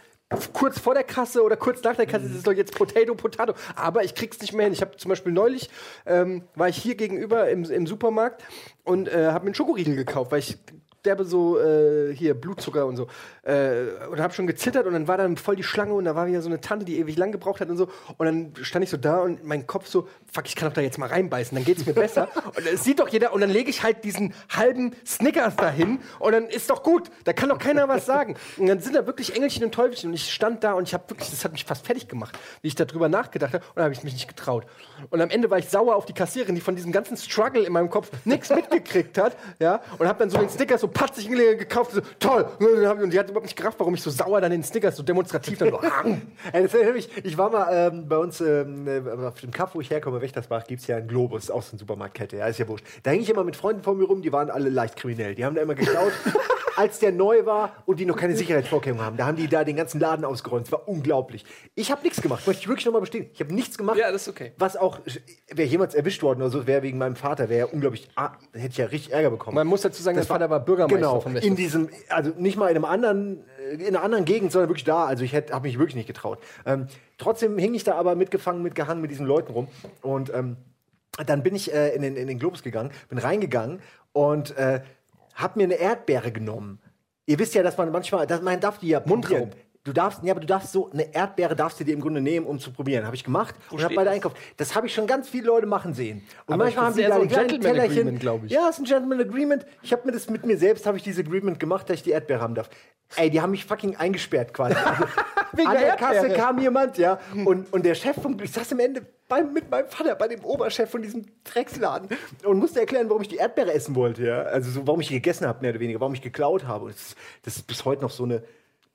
kurz vor der Kasse oder kurz nach der Kasse, das ist doch jetzt Potato, Potato. Aber ich krieg's nicht mehr hin. Ich habe zum Beispiel neulich, ähm, war ich hier gegenüber im, im Supermarkt und äh, habe mir einen Schokoriegel gekauft, weil ich derbe so äh, hier Blutzucker und so. Äh, und habe schon gezittert und dann war dann voll die Schlange und da war wieder so eine Tante, die ewig lang gebraucht hat und so. Und dann stand ich so da und mein Kopf so, fuck, ich kann doch da jetzt mal reinbeißen, dann geht's mir besser. und es sieht doch jeder und dann lege ich halt diesen halben Snickers dahin und dann ist doch gut. Da kann doch keiner was sagen. Und dann sind da wirklich Engelchen und Teufelchen und ich stand da und ich habe wirklich, das hat mich fast fertig gemacht, wie ich darüber nachgedacht habe und dann habe ich mich nicht getraut. Und am Ende war ich sauer auf die Kassiererin, die von diesem ganzen Struggle in meinem Kopf nichts mitgekriegt hat, ja, und habe dann so den Snickers so patzig gekauft, so toll. Und die hat überhaupt nicht gerafft, warum ich so sauer dann den Snickers so demonstrativ dann so. Mich, ich war mal ähm, bei uns ähm, äh, auf dem Kaff, wo ich herkomme, Wächtersbach, gibt es ja einen Globus, so eine Supermarktkette, ja, ist ja wurscht. Da hing ich immer mit Freunden von mir rum, die waren alle leicht kriminell. Die haben da immer geklaut, als der neu war und die noch keine Sicherheitsvorkehrungen haben. Da haben die da den ganzen Laden ausgeräumt. Das war unglaublich. Ich habe nichts gemacht, möchte ich wirklich nochmal bestehen. Ich habe nichts gemacht. Ja, das ist okay. Was auch, wäre jemals erwischt worden oder so, wäre wegen meinem Vater, wäre ja unglaublich, ah, hätte ich ja richtig Ärger bekommen. Man muss dazu sagen, Das der Vater war Bürgermeister genau, von in Wächtersbach. diesem, also nicht mal in einem anderen, äh, in einer anderen Gegend, sondern wirklich da. Also ich habe mich wirklich nicht getraut. Ähm, trotzdem hing ich da aber mitgefangen, mitgehangen mit diesen Leuten rum. Und ähm, dann bin ich äh, in, den, in den Globus gegangen, bin reingegangen und äh, habe mir eine Erdbeere genommen. Ihr wisst ja, dass man manchmal, dass man darf die ja Mundraum. Du darfst, ja, aber du darfst so eine Erdbeere darfst du dir im Grunde nehmen, um zu probieren. Habe ich gemacht und habe steht bei der das? Einkauf. Das habe ich schon ganz viele Leute machen sehen. Und Aber manchmal das haben ist die eher da so ein kleinen Gentleman Tellerchen. Agreement, glaub ich. Ja, ist ein Gentleman Agreement. Ich habe mir das mit mir selbst habe ich dieses Agreement gemacht, dass ich die Erdbeere haben darf. Ey, die haben mich fucking eingesperrt quasi. Also, Wegen an der der Kasse Erdbeere. kam jemand, ja, und, und der Chef vom, ich saß am Ende bei, mit meinem Vater bei dem Oberchef von diesem Drecksladen und musste erklären, warum ich die Erdbeere essen wollte, ja. Also so, warum ich die gegessen habe, mehr oder weniger, warum ich geklaut habe. Und das, ist- das ist bis heute noch so eine,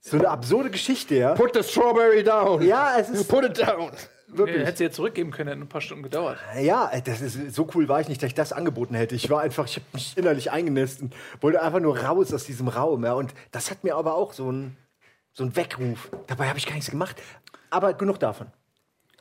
so eine absurde Geschichte, ja. Put the strawberry down. Ja, es ist Put it down. wirklich. Hätte sie jetzt zurückgeben können, hätte ein paar Stunden gedauert. Ja, das ist, so cool war ich nicht, dass ich das angeboten hätte. Ich war einfach, ich habe mich innerlich eingenässt und wollte einfach nur raus aus diesem Raum. Ja. Und das hat mir aber auch so ein, so ein Weckruf. Dabei habe ich gar nichts gemacht. Aber genug davon.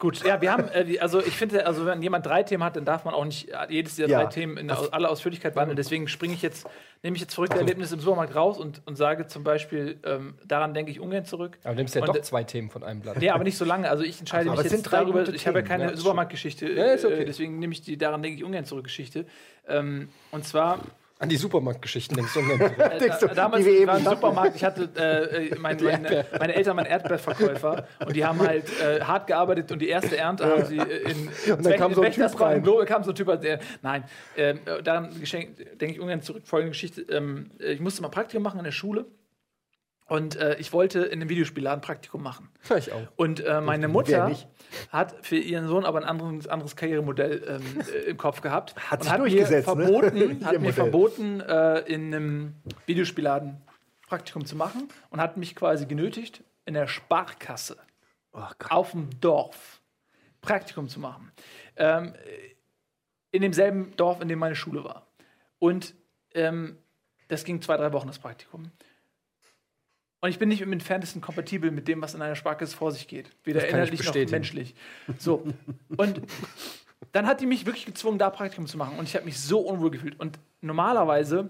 Gut, ja, wir haben, äh, also ich finde, also wenn jemand drei Themen hat, dann darf man auch nicht äh, jedes dieser Ja. drei Themen in aller Ausführlichkeit behandeln. Deswegen springe ich jetzt, nehme ich jetzt verrückte Erlebnisse im Supermarkt raus und, und sage zum Beispiel, ähm, daran denke ich ungern zurück. Aber du nimmst ja Und, doch äh, zwei Themen von einem Blatt. Ja, aber nicht so lange. Also ich entscheide Ach, mich jetzt sind drei darüber. Ich habe ja keine Ja, Supermarktgeschichte. Ja, ist okay. äh, deswegen nehme ich die daran denke ich ungern zurück Geschichte. Ähm, und zwar An die Supermarktgeschichten denkst du. äh, Denkst du, da, damals die wir war eben im Supermarkt. Ich hatte äh, äh, mein, meine, meine Eltern waren Erdbeerverkäufer und die haben halt äh, hart gearbeitet und die erste Ernte haben sie äh, in Und dann kam so ein Typ Wächtersbach rein. im Globe kam so ein Typ, der, nein, ähm, äh, daran denke ich ungern zurück. Folgende Geschichte: ähm, äh, Ich musste mal Praktikum machen in der Schule und äh, ich wollte in einem Videospielladen Praktikum machen. Ich auch. Und äh, meine Mutter hat für ihren Sohn aber ein anderes, anderes Karrieremodell ähm, äh, im Kopf gehabt. Hat und sich hat mir durchgesetzt, ne? verboten, Ihr hat mir Modell. verboten äh, in einem Videospielladen Praktikum zu machen und hat mich quasi genötigt, in der Sparkasse Oh auf dem Dorf Praktikum zu machen. Ähm, in demselben Dorf, in dem meine Schule war. Und ähm, das ging zwei, drei Wochen, das Praktikum. Und ich bin nicht im entferntesten kompatibel mit dem, was in einer Sparkasse vor sich geht. Weder inhaltlich noch menschlich. So. Und dann hat die mich wirklich gezwungen, da Praktikum zu machen. Und ich habe mich so unwohl gefühlt. Und normalerweise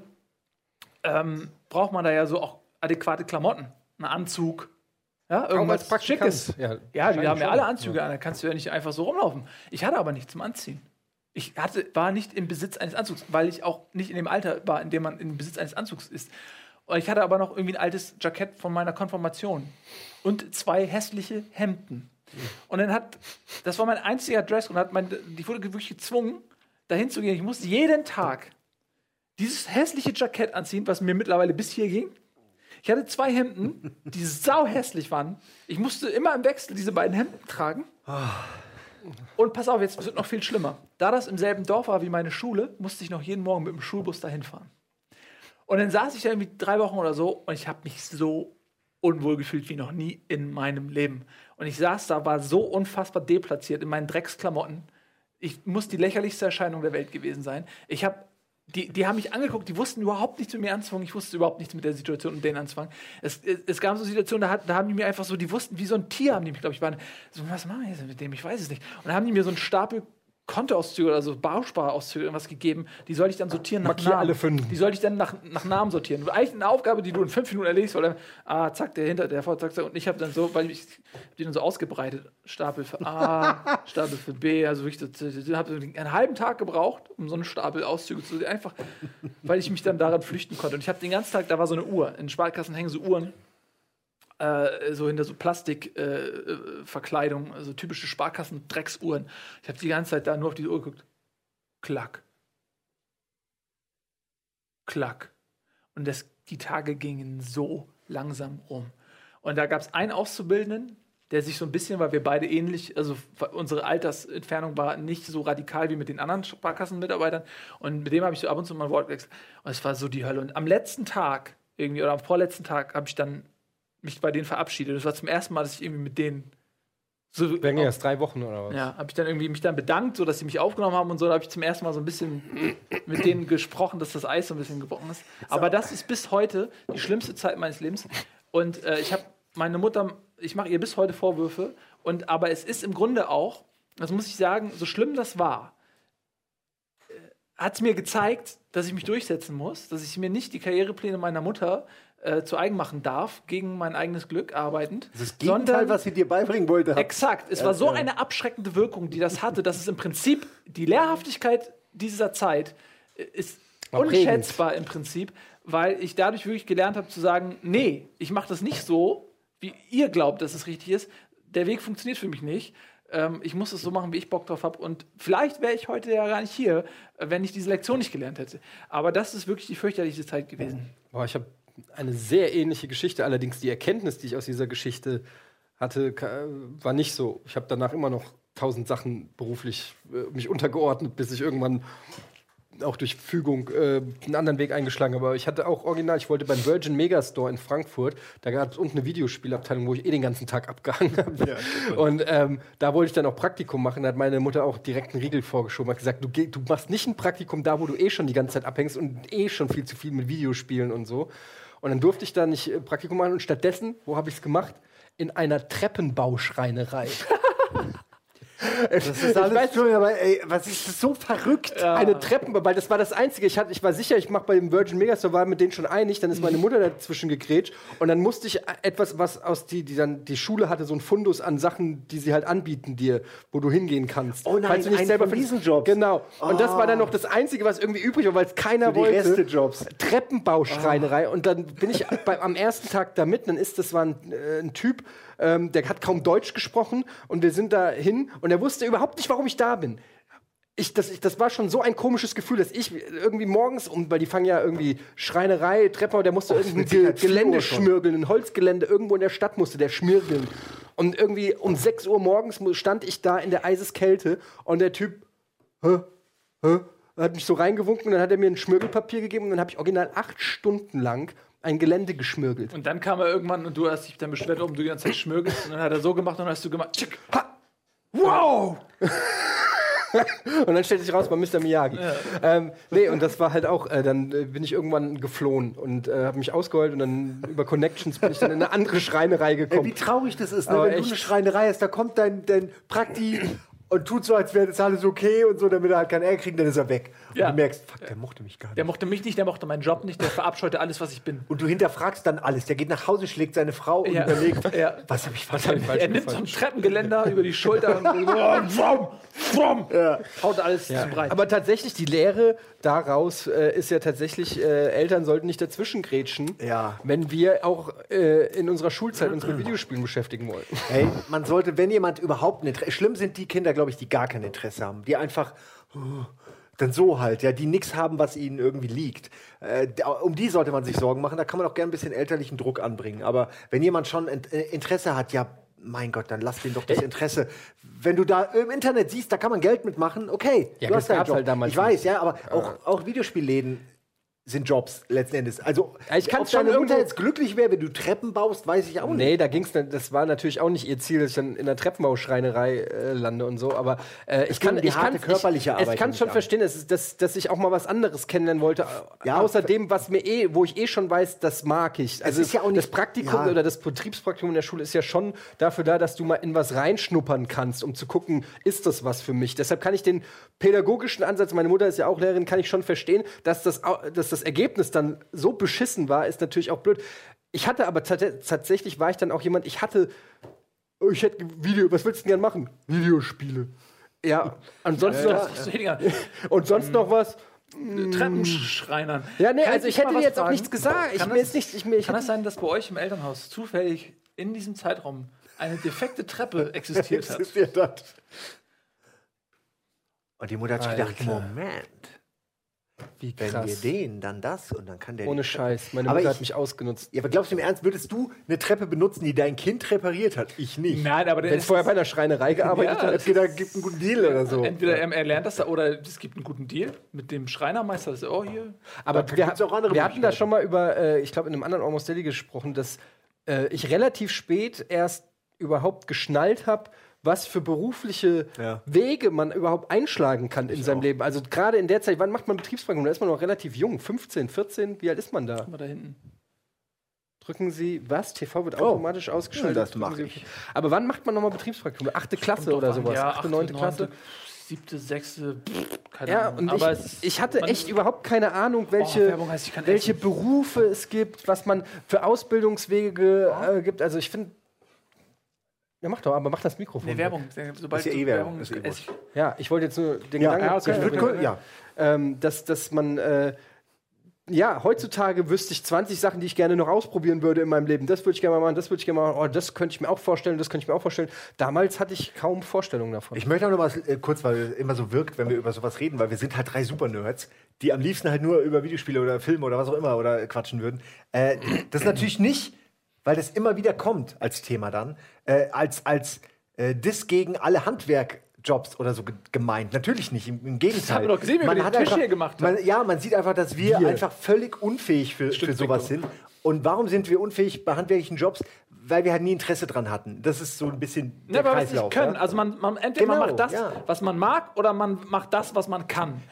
ähm, braucht man da ja so auch adäquate Klamotten. Einen Anzug. Ja, irgendwas. Schickes. Ja, Ja, die haben ja schon. alle Anzüge an, da kannst du ja nicht einfach so rumlaufen. Ich hatte aber nichts zum Anziehen. Ich hatte, war nicht im Besitz eines Anzugs, weil ich auch nicht in dem Alter war, in dem man im Besitz eines Anzugs ist. Ich hatte aber noch irgendwie ein altes Jackett von meiner Konfirmation und zwei hässliche Hemden. Und dann hat, das war mein einziger Dress und hat mein, ich wurde wirklich gezwungen, dahin zu gehen. Ich musste jeden Tag dieses hässliche Jackett anziehen, was mir mittlerweile bis hier ging. Ich hatte zwei Hemden, die sau hässlich waren. Ich musste immer im Wechsel diese beiden Hemden tragen. Und pass auf, jetzt wird noch viel schlimmer. Da das im selben Dorf war wie meine Schule, musste ich noch jeden Morgen mit dem Schulbus dahin fahren. Und dann saß ich da irgendwie drei Wochen oder so und ich habe mich so unwohl gefühlt wie noch nie in meinem Leben. Und ich saß da, war so unfassbar deplatziert in meinen Drecksklamotten. Ich muss die lächerlichste Erscheinung der Welt gewesen sein. Ich habe die, die haben mich angeguckt, die wussten überhaupt nichts mit mir anzufangen. Ich wusste überhaupt nichts mit der Situation und denen anzufangen. Es, es, es gab so Situationen, da, hat, da haben die mir einfach so, die wussten, wie so ein Tier haben die mich, glaube ich, waren. So, was machen wir jetzt mit dem? Ich weiß es nicht. Und dann haben die mir so einen Stapel Kontoauszüge oder so Bausparauszüge irgendwas gegeben, die soll ich dann sortieren nach Markier Namen. alle fünf. Die soll ich dann nach, nach Namen sortieren. Eigentlich eine Aufgabe, die du in fünf Minuten erledigst, weil dann, ah, zack, der hinter, der vor, zack, zack. Und ich habe dann so, weil ich die dann so ausgebreitet, Stapel für A, Stapel für B, also ich habe einen halben Tag gebraucht, um so einen Stapel Auszüge zu einfach, weil ich mich dann daran flüchten konnte. Und ich habe den ganzen Tag, da war so eine Uhr, in Sparkassen hängen so Uhren, äh, so hinter so Plastikverkleidung, äh, Verkleidung, also typische Sparkassen-Drecksuhren. Ich habe die ganze Zeit da nur auf diese Uhr geguckt. Klack. Klack. Und das, die Tage gingen so langsam rum. Und da gab es einen Auszubildenden, der sich so ein bisschen, weil wir beide ähnlich, also unsere Altersentfernung war nicht so radikal wie mit den anderen Sparkassenmitarbeitern. Und mit dem habe ich so ab und zu mal ein Wort gewechselt. Und es war so die Hölle. Und am letzten Tag, irgendwie, oder am vorletzten Tag, habe ich dann mich bei denen verabschiedet. Das war zum ersten Mal, dass ich irgendwie mit denen so. Wären ja erst drei Wochen oder was? Ja, habe ich dann irgendwie mich dann bedankt, so dass sie mich aufgenommen haben und so. Da habe ich zum ersten Mal so ein bisschen mit denen gesprochen, dass das Eis so ein bisschen gebrochen ist. Aber das ist bis heute die schlimmste Zeit meines Lebens. Und äh, ich habe meine Mutter, ich mache ihr bis heute Vorwürfe. Und aber es ist im Grunde auch, das muss ich sagen, so schlimm das war, äh, hat es mir gezeigt, dass ich mich durchsetzen muss, dass ich mir nicht die Karrierepläne meiner Mutter äh, zu eigen machen darf, gegen mein eigenes Glück arbeitend. Das ist das Gegenteil, was sie dir beibringen wollte. Exakt. Es war so eine abschreckende Wirkung, die das hatte, dass es im Prinzip die Lehrhaftigkeit dieser Zeit äh, ist War unschätzbar im Prinzip, weil ich dadurch wirklich gelernt habe zu sagen, nee, ich mache das nicht so, wie ihr glaubt, dass es richtig ist. Der Weg funktioniert für mich nicht. Ähm, ich muss es so machen, wie ich Bock drauf habe. Und vielleicht wäre ich heute ja gar nicht hier, äh, wenn ich diese Lektion nicht gelernt hätte. Aber das ist wirklich die fürchterlichste Zeit gewesen. Boah, ich habe eine sehr ähnliche Geschichte, allerdings die Erkenntnis, die ich aus dieser Geschichte hatte, war nicht so. Ich habe danach immer noch tausend Sachen beruflich äh, mich untergeordnet, bis ich irgendwann auch durch Fügung äh, einen anderen Weg eingeschlagen habe. Aber ich hatte auch original, ich wollte beim Virgin Megastore in Frankfurt, da gab es unten eine Videospielabteilung, wo ich eh den ganzen Tag abgehangen habe. und ähm, da wollte ich dann auch Praktikum machen. Da hat meine Mutter auch direkt einen Riegel vorgeschoben, hat gesagt, du, du machst nicht ein Praktikum da, wo du eh schon die ganze Zeit abhängst und eh schon viel zu viel mit Videospielen und so. Und dann durfte ich da nicht äh, Praktikum machen und stattdessen, wo habe ich es gemacht? In einer Treppenbauschreinerei. Das ist alles weiß- schön, aber ey, was ist das so verrückt? Eine Treppen, weil das war das Einzige. Ich, hatte, ich war sicher, ich mache bei dem Virgin Megastore, war mit denen schon einig. Dann ist meine Mutter dazwischen gegrätscht. Und dann musste ich etwas, was aus die, die dann, die Schule hatte, so ein Fundus an Sachen, die sie halt anbieten dir, wo du hingehen kannst. Oh nein, Falls du nicht einen selber von diesen Jobs. Genau. Und das war dann noch das Einzige, was irgendwie übrig war, weil es keiner So die wollte. Restejobs. Treppenbauschreinerei. Und dann bin ich bei, am ersten Tag da mit. Dann ist das war ein, äh, ein Typ, ähm, der hat kaum Deutsch gesprochen. Und wir sind da hin. Und er wusste überhaupt nicht, warum ich da bin. Ich, das, ich, das war schon so ein komisches Gefühl, dass ich irgendwie morgens, um, weil die fangen ja irgendwie Schreinerei, Treppe, der musste irgendein mit Sicherheit Ge Gelände schmirgeln, ein Holzgelände irgendwo in der Stadt musste der schmirgeln. Und irgendwie um 6 Uhr morgens stand ich da in der Eiseskälte und der Typ, hä, hä, hat mich so reingewunken und dann hat er mir ein Schmirgelpapier gegeben und dann habe ich original acht Stunden lang ein Gelände geschmirgelt. Und dann kam er irgendwann und du hast dich dann beschwert, warum du die ganze Zeit schmirgelst. Und dann hat er so gemacht und dann hast du gemacht. Tschick. Wow! und dann stellte sich raus, war Mr. Miyagi. Ähm, nee, und das war halt auch, äh, dann äh, bin ich irgendwann geflohen und äh, habe mich ausgeheult und dann über Connections bin ich dann in eine andere Schreinerei Ey, gekommen. wie traurig das ist, ne? Aber wenn du eine Schreinerei hast, da kommt dein, dein Prakti und tut so, als wäre das alles okay und so, damit er halt keinen Ärger kriegt, dann ist er weg. Und Ja. du merkst, fuck, der mochte mich gar nicht. Der mochte mich nicht, der mochte meinen Job nicht, der verabscheute alles, was ich bin. und du hinterfragst dann alles. Der geht nach Hause, schlägt seine Frau und Ja. überlegt, Ja. was habe ich hab falsch ich falsch er nimmt so ein Treppengeländer über die Schulter und wumm, wumm, haut alles zum Breit. Aber tatsächlich, die Lehre daraus äh, ist ja tatsächlich, äh, Eltern sollten nicht dazwischen grätschen, Ja. wenn wir auch äh, in unserer Schulzeit uns mit Videospielen beschäftigen wollten. Hey, man sollte, wenn jemand überhaupt ein Interesse, schlimm sind die Kinder, glaube ich, die gar kein Interesse haben, die einfach dann so halt, ja, die nichts haben, was ihnen irgendwie liegt. Äh, um die sollte man sich Sorgen machen. Da kann man auch gerne ein bisschen elterlichen Druck anbringen. Aber wenn jemand schon äh, Interesse hat, ja, mein Gott, dann lass den doch das Interesse. Wenn du da im Internet siehst, da kann man Geld mitmachen, okay. Ja, du das hast deinen Job. halt damals Ich weiß, ja, aber auch, auch Videospielläden sind Jobs letzten Endes. Also, Ja, ich ob schon deine Mutter jetzt glücklich wäre, wenn du Treppen baust, weiß ich auch nicht. Nee, da ging's das war natürlich auch nicht ihr Ziel, dass ich dann in der Treppenbauschreinerei äh, lande und so, aber äh, ich kann ich kann körperliche ich, Arbeit Ich kann schon verstehen, dass, dass, dass ich auch mal was anderes kennenlernen wollte, Ja, außer dem, was mir eh, wo ich eh schon weiß, das mag ich. Also ist ja auch das nicht- Praktikum ja. oder das Betriebspraktikum in der Schule ist ja schon dafür da, dass du mal in was reinschnuppern kannst, um zu gucken, ist das was für mich. Deshalb kann ich den pädagogischen Ansatz, meine Mutter ist ja auch Lehrerin, kann ich schon verstehen, dass das, au- dass das Ergebnis dann so beschissen war, ist natürlich auch blöd. Ich hatte aber tats- tatsächlich war ich dann auch jemand, ich hatte Oh, ich hätte Video, was willst du denn gern machen? Videospiele. Ja, ansonsten Das noch, weniger. und sonst noch was? Treppenschreinern. Ja, nee, Kann also ich ich hätte dir jetzt auch fragen? nichts gesagt. Ich, Kann mir das- nicht, ich, mir, ich Kann es sein, dass bei euch im Elternhaus zufällig in diesem Zeitraum eine defekte Treppe existiert hat? Existiert das. Und die Mutter hat sich gedacht, Alter. Moment, wie wenn wir krass. den, dann das und dann kann der Ohne Scheiß. Meine Mutter ich- hat mich ausgenutzt. Ja, aber glaubst du im Ernst, würdest du eine Treppe benutzen, die dein Kind repariert hat? Ich nicht. Nein, aber der Wenn es ist, vorher bei einer Schreinerei gearbeitet Ja, hat. Okay, da gibt einen guten Deal oder so. entweder er, er lernt das da oder es gibt einen guten Deal mit dem Schreinermeister. Das, oh, hier. Aber Da wir, auch andere wir hatten da schon mal über, äh, ich glaube, in einem anderen Almost Daily gesprochen, dass äh, ich relativ spät erst überhaupt geschnallt habe, was für berufliche Ja. Wege man überhaupt einschlagen kann in seinem Leben. Also gerade in der Zeit, wann macht man Betriebspraktikum? Da ist man noch relativ jung, 15, 14, wie alt ist man da? Mal da hinten. Drücken Sie, was? TV wird Oh. automatisch ausgeschaltet. Das Drücken mach Sie- ich. Aber wann macht man nochmal Betriebspraktikum? Achte Klasse oder sowas? Ja, achte, neunte Klasse? Siebte, sechste, keine Ja, Ahnung. und Aber ich, ich hatte echt überhaupt keine Ahnung, welche, Oh, heißt, ich welche. Berufe es gibt, was man für Ausbildungswege äh, gibt. Also ich finde. Ja, mach doch, aber mach das Mikrofon. Nee. Werbung. Sobald Ist ja eh Werbung, ist eh ich. Ja, ich wollte jetzt nur den Ja, Gedanken okay. Ich würd ja. ähm, dass, dass man. Äh, ja, heutzutage wüsste ich 20 Sachen, die ich gerne noch ausprobieren würde in meinem Leben. Das würde ich gerne mal machen, das würde ich gerne mal machen. Oh, das könnte ich mir auch vorstellen, das könnte ich mir auch vorstellen. Damals hatte ich kaum Vorstellungen davon. Ich möchte auch noch mal äh, kurz, weil es immer so wirkt, wenn wir über sowas reden, weil wir sind halt drei Super-Nerds, die am liebsten halt nur über Videospiele oder Filme oder was auch immer oder quatschen würden. Äh, das ist natürlich nicht, weil das immer wieder kommt als Thema dann, äh, als, als äh, Diss gegen alle Handwerkjobs oder so ge gemeint. Natürlich nicht, im, im Gegenteil. haben wir doch gesehen, wie wir den hat Tisch einfach, hier gemacht haben. Man, ja, man sieht einfach, dass wir, Wir. einfach völlig unfähig für, für sowas sind. Und warum sind wir unfähig bei handwerklichen Jobs? Weil wir halt nie Interesse dran hatten. Das ist so ein bisschen Ja, aber was nicht können. ja. Also man, man entweder man Genau, macht das, ja. was man mag, oder man macht das, was man kann.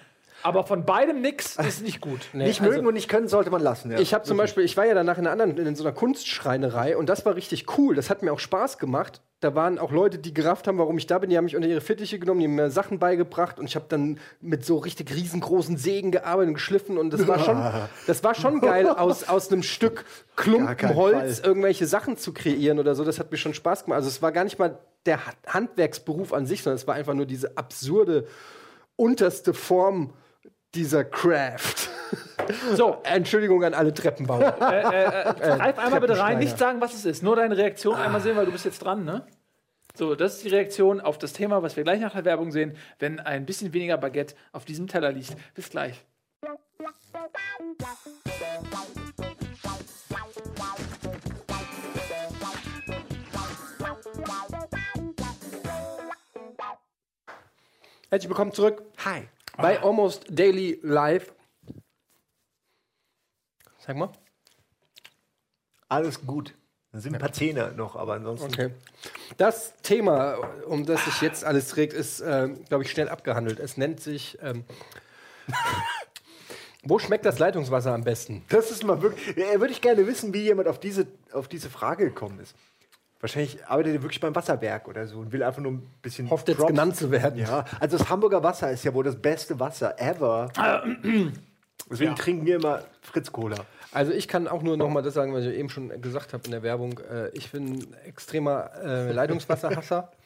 Aber von beidem nix ist nicht gut. nicht also- mögen und nicht können sollte man lassen. Ja. Ich habe zum Beispiel, ich war ja danach in einer anderen, in so einer Kunstschreinerei und das war richtig cool. Das hat mir auch Spaß gemacht. Da waren auch Leute, die gerafft haben, warum ich da bin. Die haben mich unter ihre Fittiche genommen, die haben mir Sachen beigebracht und ich habe dann mit so richtig riesengroßen Sägen gearbeitet und geschliffen und das war schon, das war schon geil, aus, aus einem Stück Klumpen keinen Holz Fall. irgendwelche Sachen zu kreieren oder so. Das hat mir schon Spaß gemacht. Also es war gar nicht mal der Ha- Handwerksberuf an sich, sondern es war einfach nur diese absurde unterste Form dieser Craft. So, Entschuldigung an alle Treppenbauer. greif einmal bitte rein, nicht sagen, was es ist. Nur deine Reaktion einmal sehen, weil du bist jetzt dran, ne? So, das ist die Reaktion auf das Thema, was wir gleich nach der Werbung sehen, wenn ein bisschen weniger Baguette auf diesem Teller liegt. Bis gleich. Herzlich willkommen zurück Hi. Bei Almost Daily Live. Sag mal. Alles gut. Dann sind ein paar Zähne noch, aber ansonsten. Okay. Das Thema, um das sich jetzt alles trägt, ist, äh, glaube ich, schnell abgehandelt. Es nennt sich. Ähm, wo schmeckt das Leitungswasser am besten? Das ist mal wirklich. Ja, würde ich gerne wissen, wie jemand auf diese, auf diese Frage gekommen ist. Wahrscheinlich arbeitet er wirklich beim Wasserwerk oder so und will einfach nur ein bisschen. Hofft jetzt Props. genannt zu werden. Ja, also das Hamburger Wasser ist ja wohl das beste Wasser ever. Deswegen trinken wir immer Fritz Cola. Also ich kann auch nur noch mal das sagen, was ich eben schon gesagt habe in der Werbung. Äh, ich bin ein extremer äh, Leitungswasserhasser.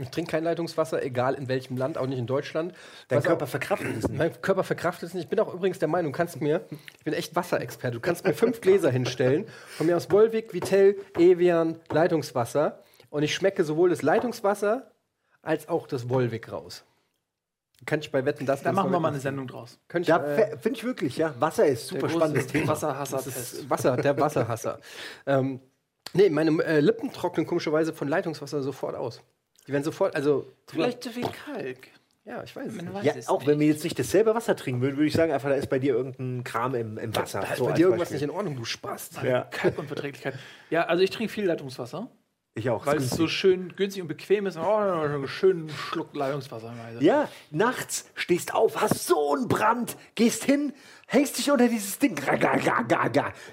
Ich trinke kein Leitungswasser, egal in welchem Land, auch nicht in Deutschland. Dein Was Körper auch- verkraftet es nicht. Mein Körper verkraftet es nicht. Ich bin auch übrigens der Meinung, du kannst mir, ich bin echt Wasserexperte, du kannst mir fünf Gläser hinstellen, von mir aus Volvic, Vitell, Evian, Leitungswasser und ich schmecke sowohl das Leitungswasser als auch das Volvic raus. Kann ich bei Wetten, das Da machen wir mal eine Sendung draus. Könnte ich, Ja, äh, finde ich wirklich, ja. Wasser ist super spannendes Thema. Wasserhasser-Test. Wasser, der Wasserhasser. ähm, nee, meine äh, Lippen trocknen komischerweise von Leitungswasser sofort aus. Die werden sofort, also Vielleicht zu viel Kalk. Ja, ich weiß. Man weiß Ja, es auch wenn nicht. wir jetzt nicht dasselbe Wasser trinken würden, würde ich sagen, einfach, da ist bei dir irgendein Kram im, im Wasser. Da ist So bei dir irgendwas Beispiel. nicht in Ordnung, du Spaß. Ja. Kalkunverträglichkeit. Ja, also ich trinke viel Leitungswasser, Ich auch. weil es so schön günstig und bequem ist. Oh, einen schönen Schluck Leitungswasser. Also. Ja, nachts stehst auf, hast so einen Brand, gehst hin, hängst dich unter dieses Ding.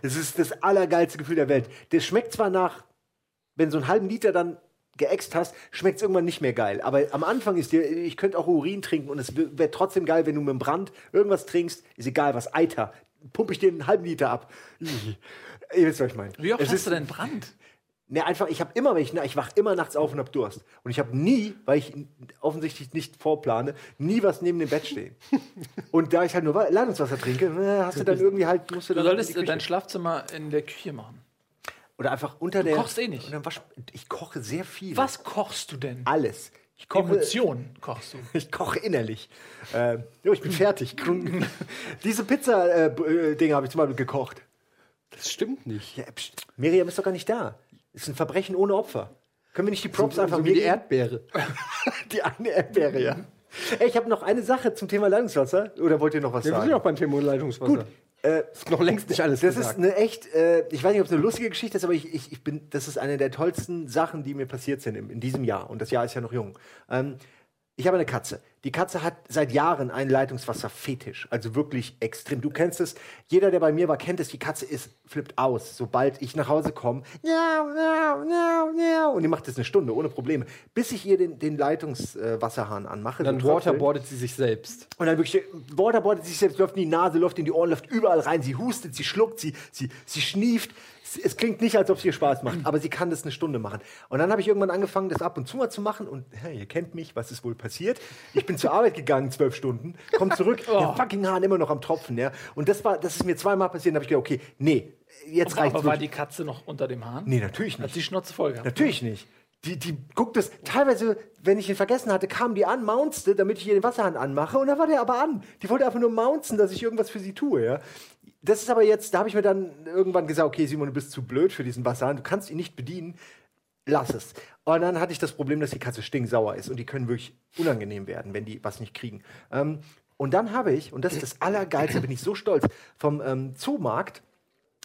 Das ist das allergeilste Gefühl der Welt. Das schmeckt zwar nach, wenn so einen halben Liter dann geäxt hast, schmeckt es irgendwann nicht mehr geil. Aber am Anfang ist dir, ich könnte auch Urin trinken und es wäre trotzdem geil, wenn du mit dem Brand irgendwas trinkst, ist egal was, Eiter, pumpe ich dir einen halben Liter ab. Ihr wisst, was ich meine. Wie oft Es hast ist- du denn Brand? Ne, einfach, ich habe immer, wenn ich, ich wach immer nachts auf und hab Durst. Und ich habe nie, weil ich offensichtlich nicht vorplane, nie was neben dem Bett stehen. und da ich halt nur Wa- Leitungswasser trinke, äh, hast du dann irgendwie halt, musst du Du dann solltest die äh, Küche. dein Schlafzimmer in der Küche machen. Oder einfach unter der. kochst eh nicht. Wasch, ich koche sehr viel. Was kochst du denn? Alles. Ich koche, Emotionen kochst du. ich koche innerlich. Äh, jo, ich bin fertig. Diese Pizza-Dinge habe ich zum Beispiel gekocht. Das stimmt nicht. Ja, pst, Miriam ist doch gar nicht da. Ist ein Verbrechen ohne Opfer. Können wir nicht die Props einfach so wie mir die? Erdbeere. Die eine Erdbeere, ja. Ey, ich habe noch eine Sache zum Thema Leitungswasser. Oder wollt ihr noch was Wir sind sagen? noch beim Thema Leitungswasser. Gut. Äh, Ist noch längst nicht alles das gesagt. ist eine echt, äh, ich weiß nicht, ob es eine lustige Geschichte ist, aber ich, ich, ich bin, das ist eine der tollsten Sachen, die mir passiert sind in, in diesem Jahr. Und das Jahr ist ja noch jung. Ähm, ich habe eine Katze. Die Katze hat seit Jahren einen Leitungswasserfetisch. Also wirklich extrem. Du kennst es. Jeder, der bei mir war, kennt es. Die Katze ist, flippt aus, sobald ich nach Hause komme. Miau, miau, miau, miau. Und die macht das eine Stunde, ohne Probleme. Bis ich ihr den, den Leitungswasserhahn anmache. dann so waterboardet sie sich selbst. Und dann wirklich, Waterboardet sich selbst, läuft in die Nase, läuft in die Ohren, läuft überall rein. Sie hustet, sie schluckt, sie, sie, sie schnieft. Es- Es klingt nicht, als ob es ihr Spaß macht, aber sie kann das eine Stunde machen. Und dann habe ich irgendwann angefangen, das ab und zu mal zu machen. Und ja, ihr kennt mich, was ist wohl passiert? Ich bin zur Arbeit gegangen, zwölf Stunden, komm zurück, der fucking Hahn immer noch am Tropfen. Ja? Und das war, das ist mir zweimal passiert. Da habe ich gedacht, okay, nee, jetzt reicht's Aber war die Katze noch unter dem Hahn? Nee, natürlich Hat nicht. die Schnauze voll gehabt? Natürlich nicht. Die, die guckt es, teilweise, wenn ich ihn vergessen hatte, kam die an, mounzte, damit ich ihr den Wasserhahn anmache und dann war der aber an. Die wollte einfach nur mounzen, dass ich irgendwas für sie tue, ja. Das ist aber jetzt, da habe ich mir dann irgendwann gesagt, okay, Simon, du bist zu blöd für diesen Wasserhahn, du kannst ihn nicht bedienen, lass es. Und dann hatte ich das Problem, dass die Katze stinksauer ist und die können wirklich unangenehm werden, wenn die was nicht kriegen. Ähm, und dann habe ich, und das ist das Allergeilste, bin ich so stolz, vom ähm, Zoomarkt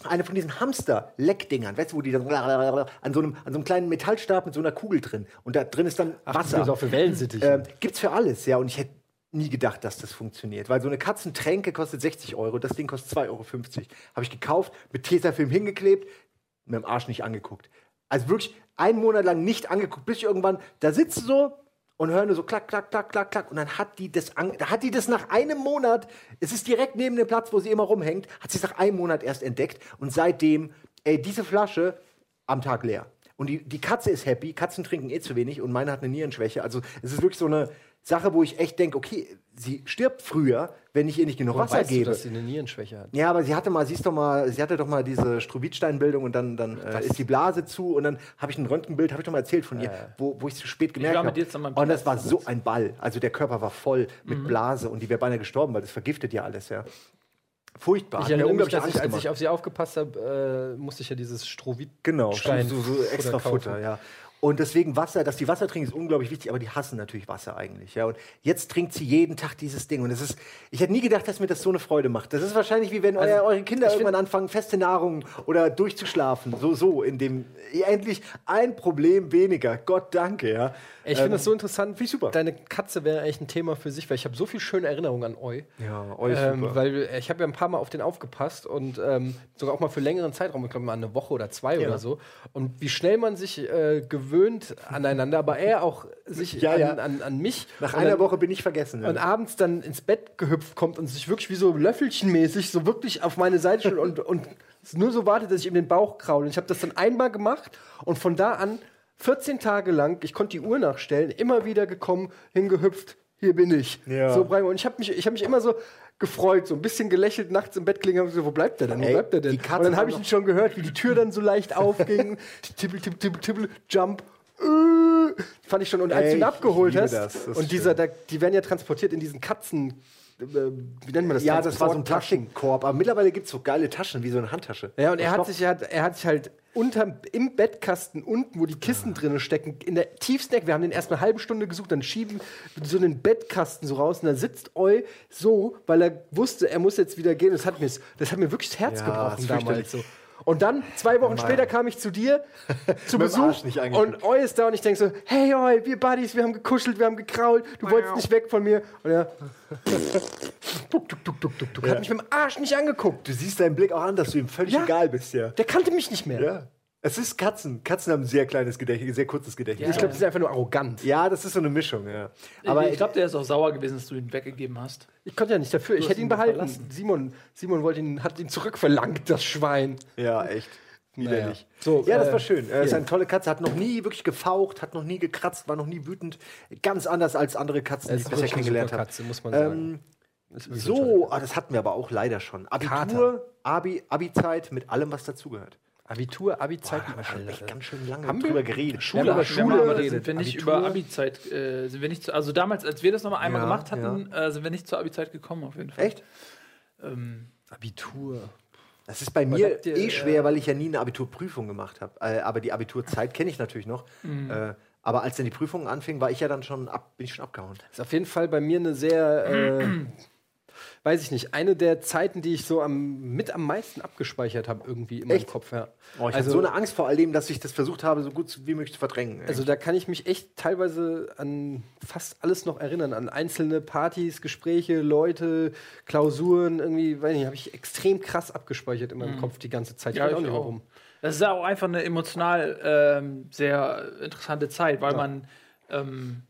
eine von diesen Hamster-Leckdingern, weißt du, wo die dann an so, einem, an so einem kleinen Metallstab mit so einer Kugel drin und da drin ist dann Wasser. Das ist auch für Wellensittiche. Ähm, gibt's für alles, ja. Und ich hätte nie gedacht, dass das funktioniert. Weil so eine Katzentränke kostet 60 Euro, das Ding kostet 2,50 Euro. Habe ich gekauft, mit Tesafilm hingeklebt, mit dem Arsch nicht angeguckt. Also wirklich einen Monat lang nicht angeguckt, bis ich irgendwann da sitze so und höre nur so klack, klack, klack, klack, klack. Und dann hat die das, da hat die das nach einem Monat, es ist direkt neben dem Platz, wo sie immer rumhängt, hat sie es nach einem Monat erst entdeckt. Und seitdem, ey, diese Flasche am Tag leer. Und die, die Katze ist happy, Katzen trinken eh zu wenig und meine hat eine Nierenschwäche. Also es ist wirklich so eine Sache, wo ich echt denke, okay, sie stirbt früher, wenn ich ihr nicht genug Wasser weißt gebe. du, dass sie eine Nierenschwäche hat? Ja, aber sie hatte mal, siehst doch mal, sie hatte doch mal diese Strobitsteinbildung und dann, dann äh, ist die Blase zu und dann habe ich ein Röntgenbild, habe ich doch mal erzählt von ihr, wo, wo ich zu spät gemerkt habe. Und das war so ein Ball. Also der Körper war voll mit Mhm. Blase und die wäre beinahe gestorben, weil das vergiftet ja alles, ja. Furchtbar. Ich erinnere mich, dass ich, als ich auf sie aufgepasst habe, äh, musste ich ja dieses Strohwit Genau, Stein so, so extra. Futter, ja. Und deswegen Wasser, dass die Wasser trinken, ist unglaublich wichtig, aber die hassen natürlich Wasser eigentlich, ja. Und jetzt trinkt sie jeden Tag dieses Ding. Und es ist, ich hätte nie gedacht, dass mir das so eine Freude macht. Das ist wahrscheinlich wie wenn euer, eure Kinder Also, irgendwann anfangen, feste Nahrung oder durchzuschlafen. So, so, in dem, endlich ein Problem weniger. Gott danke, ja. Ich Ähm, finde das so interessant. ich super. Deine Katze wäre eigentlich ein Thema für sich, weil ich habe so viel schöne Erinnerungen an Eu. Ja, euch Ähm, super. weil ich habe ja ein paar Mal auf den aufgepasst und ähm, sogar auch mal für längeren Zeitraum, ich glaube mal eine Woche oder zwei Ja. oder so. Und wie schnell man sich äh, gewöhnt aneinander, aber er auch sich Ja, an, ja. An, an mich. Nach einer dann- Woche bin ich vergessen. Und abends dann ins Bett gehüpft kommt und sich wirklich wie so löffelchenmäßig so wirklich auf meine Seite stellt und, und nur so wartet, dass ich ihm den Bauch kraule. Ich habe das dann einmal gemacht und von da an 14 Tage lang, ich konnte die Uhr nachstellen, immer wieder gekommen, hingehüpft, hier bin ich. Ja. So, und ich habe mich, ich hab mich immer so gefreut, so ein bisschen gelächelt nachts im Bett klingen, ich so, wo bleibt der denn? Wo Ey, bleibt der denn? Und dann habe ich ihn schon gehört, wie die Tür dann so leicht aufging. tippel, tippel, tippel, tippel, jump. Äh, fand ich schon. Und als Ey, du ihn abgeholt hast, das, das und dieser, da, die werden ja transportiert in diesen Katzen. Äh, wie nennt man das? ja, das war so ein. Plastikkorb. Aber mittlerweile gibt es so geile Taschen, wie so eine Handtasche. Ja, und er hat, sich, er, hat, er hat sich halt unterm, im Bettkasten unten, wo die Kissen drinnen stecken, in der tiefsten Ecke. Wir haben den erst eine halbe Stunde gesucht, dann schieben wir so einen Bettkasten so raus und dann sitzt Eu so, weil er wusste, er muss jetzt wieder gehen. Das hat mir, das hat mir wirklich das Herz Ja, gebrochen damals. So. Und dann, zwei Wochen Mann. später, kam ich zu dir zu Besuch und Eu ist da und ich denke so, hey Eu, wir Buddies, wir haben gekuschelt, wir haben gekrault, du wolltest nicht weg von mir. Und er, duck, duck, duck, duck, duck, duck, hat mich mit dem Arsch nicht angeguckt. Du siehst deinen Blick auch an, dass du ihm völlig Ja. egal bist, ja. Der kannte mich nicht mehr. Ja. Es ist Katzen. Katzen haben ein sehr kleines Gedächtnis, sehr kurzes Gedächtnis. Ich glaube, die sind einfach nur arrogant. Ja, das ist so eine Mischung, ja. Aber ich glaube, der ist auch sauer gewesen, dass du ihn weggegeben hast. Ich konnte ja nicht dafür. Ich hätte ihn ihn behalten. verlassen. Simon, Simon wollte ihn, hat ihn zurückverlangt, das Schwein. ja, echt. Widerlich. So, ja, das äh, war schön. Er ist ja. eine tolle Katze, hat noch nie wirklich gefaucht, hat noch nie gekratzt, war noch nie wütend. Ganz anders als andere Katzen, die ich bisher kennengelernt habe. Katze, muss man sagen. Ähm, ist so, ah, das hatten wir aber auch leider schon. Abitur, Abi, Abi-Zeit mit allem, was dazugehört. Abitur, Abi-Zeit. Da haben wir schon echt ganz schön lange Haben wir? drüber geredet. Schule, Ja, über aber Schule wir haben- geredet. Sind wir nicht Abitur. über Abi-Zeit, äh, sind wir nicht zu, also damals, als wir das nochmal einmal Ja, gemacht hatten, äh, sind wir nicht zur Abi-Zeit gekommen, auf jeden Fall. Echt? Ähm, Abitur. Das ist bei mir ihr, eh äh, schwer, weil ich ja nie eine Abiturprüfung gemacht habe. Äh, aber die Abiturzeit kenne ich natürlich noch. Äh, aber als dann die Prüfungen anfingen, war ich ja dann schon ab, bin ich schon abgehauen. Ist auf jeden Fall bei mir eine sehr, äh, weiß ich nicht, eine der Zeiten, die ich so am, mit am meisten abgespeichert habe, irgendwie in meinem Echt? Kopf. Ja. Oh, ich also, hatte so eine Angst vor all dem, dass ich das versucht habe, so gut wie möglich zu verdrängen. also da kann ich mich echt teilweise an fast alles noch erinnern, an einzelne Partys, Gespräche, Leute, Klausuren, irgendwie, weiß nicht, habe ich extrem krass abgespeichert in meinem Kopf die ganze Zeit. Ja, weiß ich auch nicht auch. warum. Das ist ja auch einfach eine emotional ähm, sehr interessante Zeit, weil man. Ähm,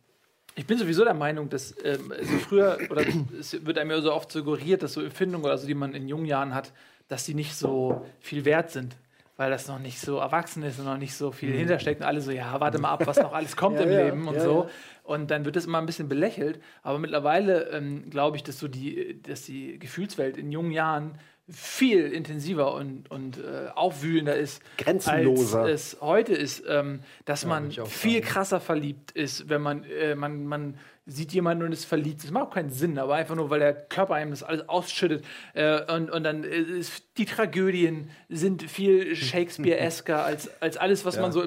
ich bin sowieso der Meinung, dass ähm, also früher, oder es wird einem ja so oft suggeriert, dass so Empfindungen oder so, die man in jungen Jahren hat, dass die nicht so viel wert sind. Weil das noch nicht so erwachsen ist und noch nicht so viel hintersteckt. Und alle so, ja, warte mal ab, was noch alles kommt Ja, im ja, Leben und ja, so. Und dann wird das immer ein bisschen belächelt. Aber mittlerweile ähm, glaube ich, dass so die, dass die Gefühlswelt in jungen Jahren viel intensiver und, und äh, aufwühlender ist, Grenzenloser. als es heute ist, ähm, dass man ich auch viel krasser verliebt ist, wenn man, äh, man, man sieht jemanden und ist verliebt. Das macht auch keinen Sinn, aber einfach nur, weil der Körper einem das alles ausschüttet. Äh, und, und dann äh, ist, die Tragödien sind viel Shakespeare-esker als, als alles, was man so.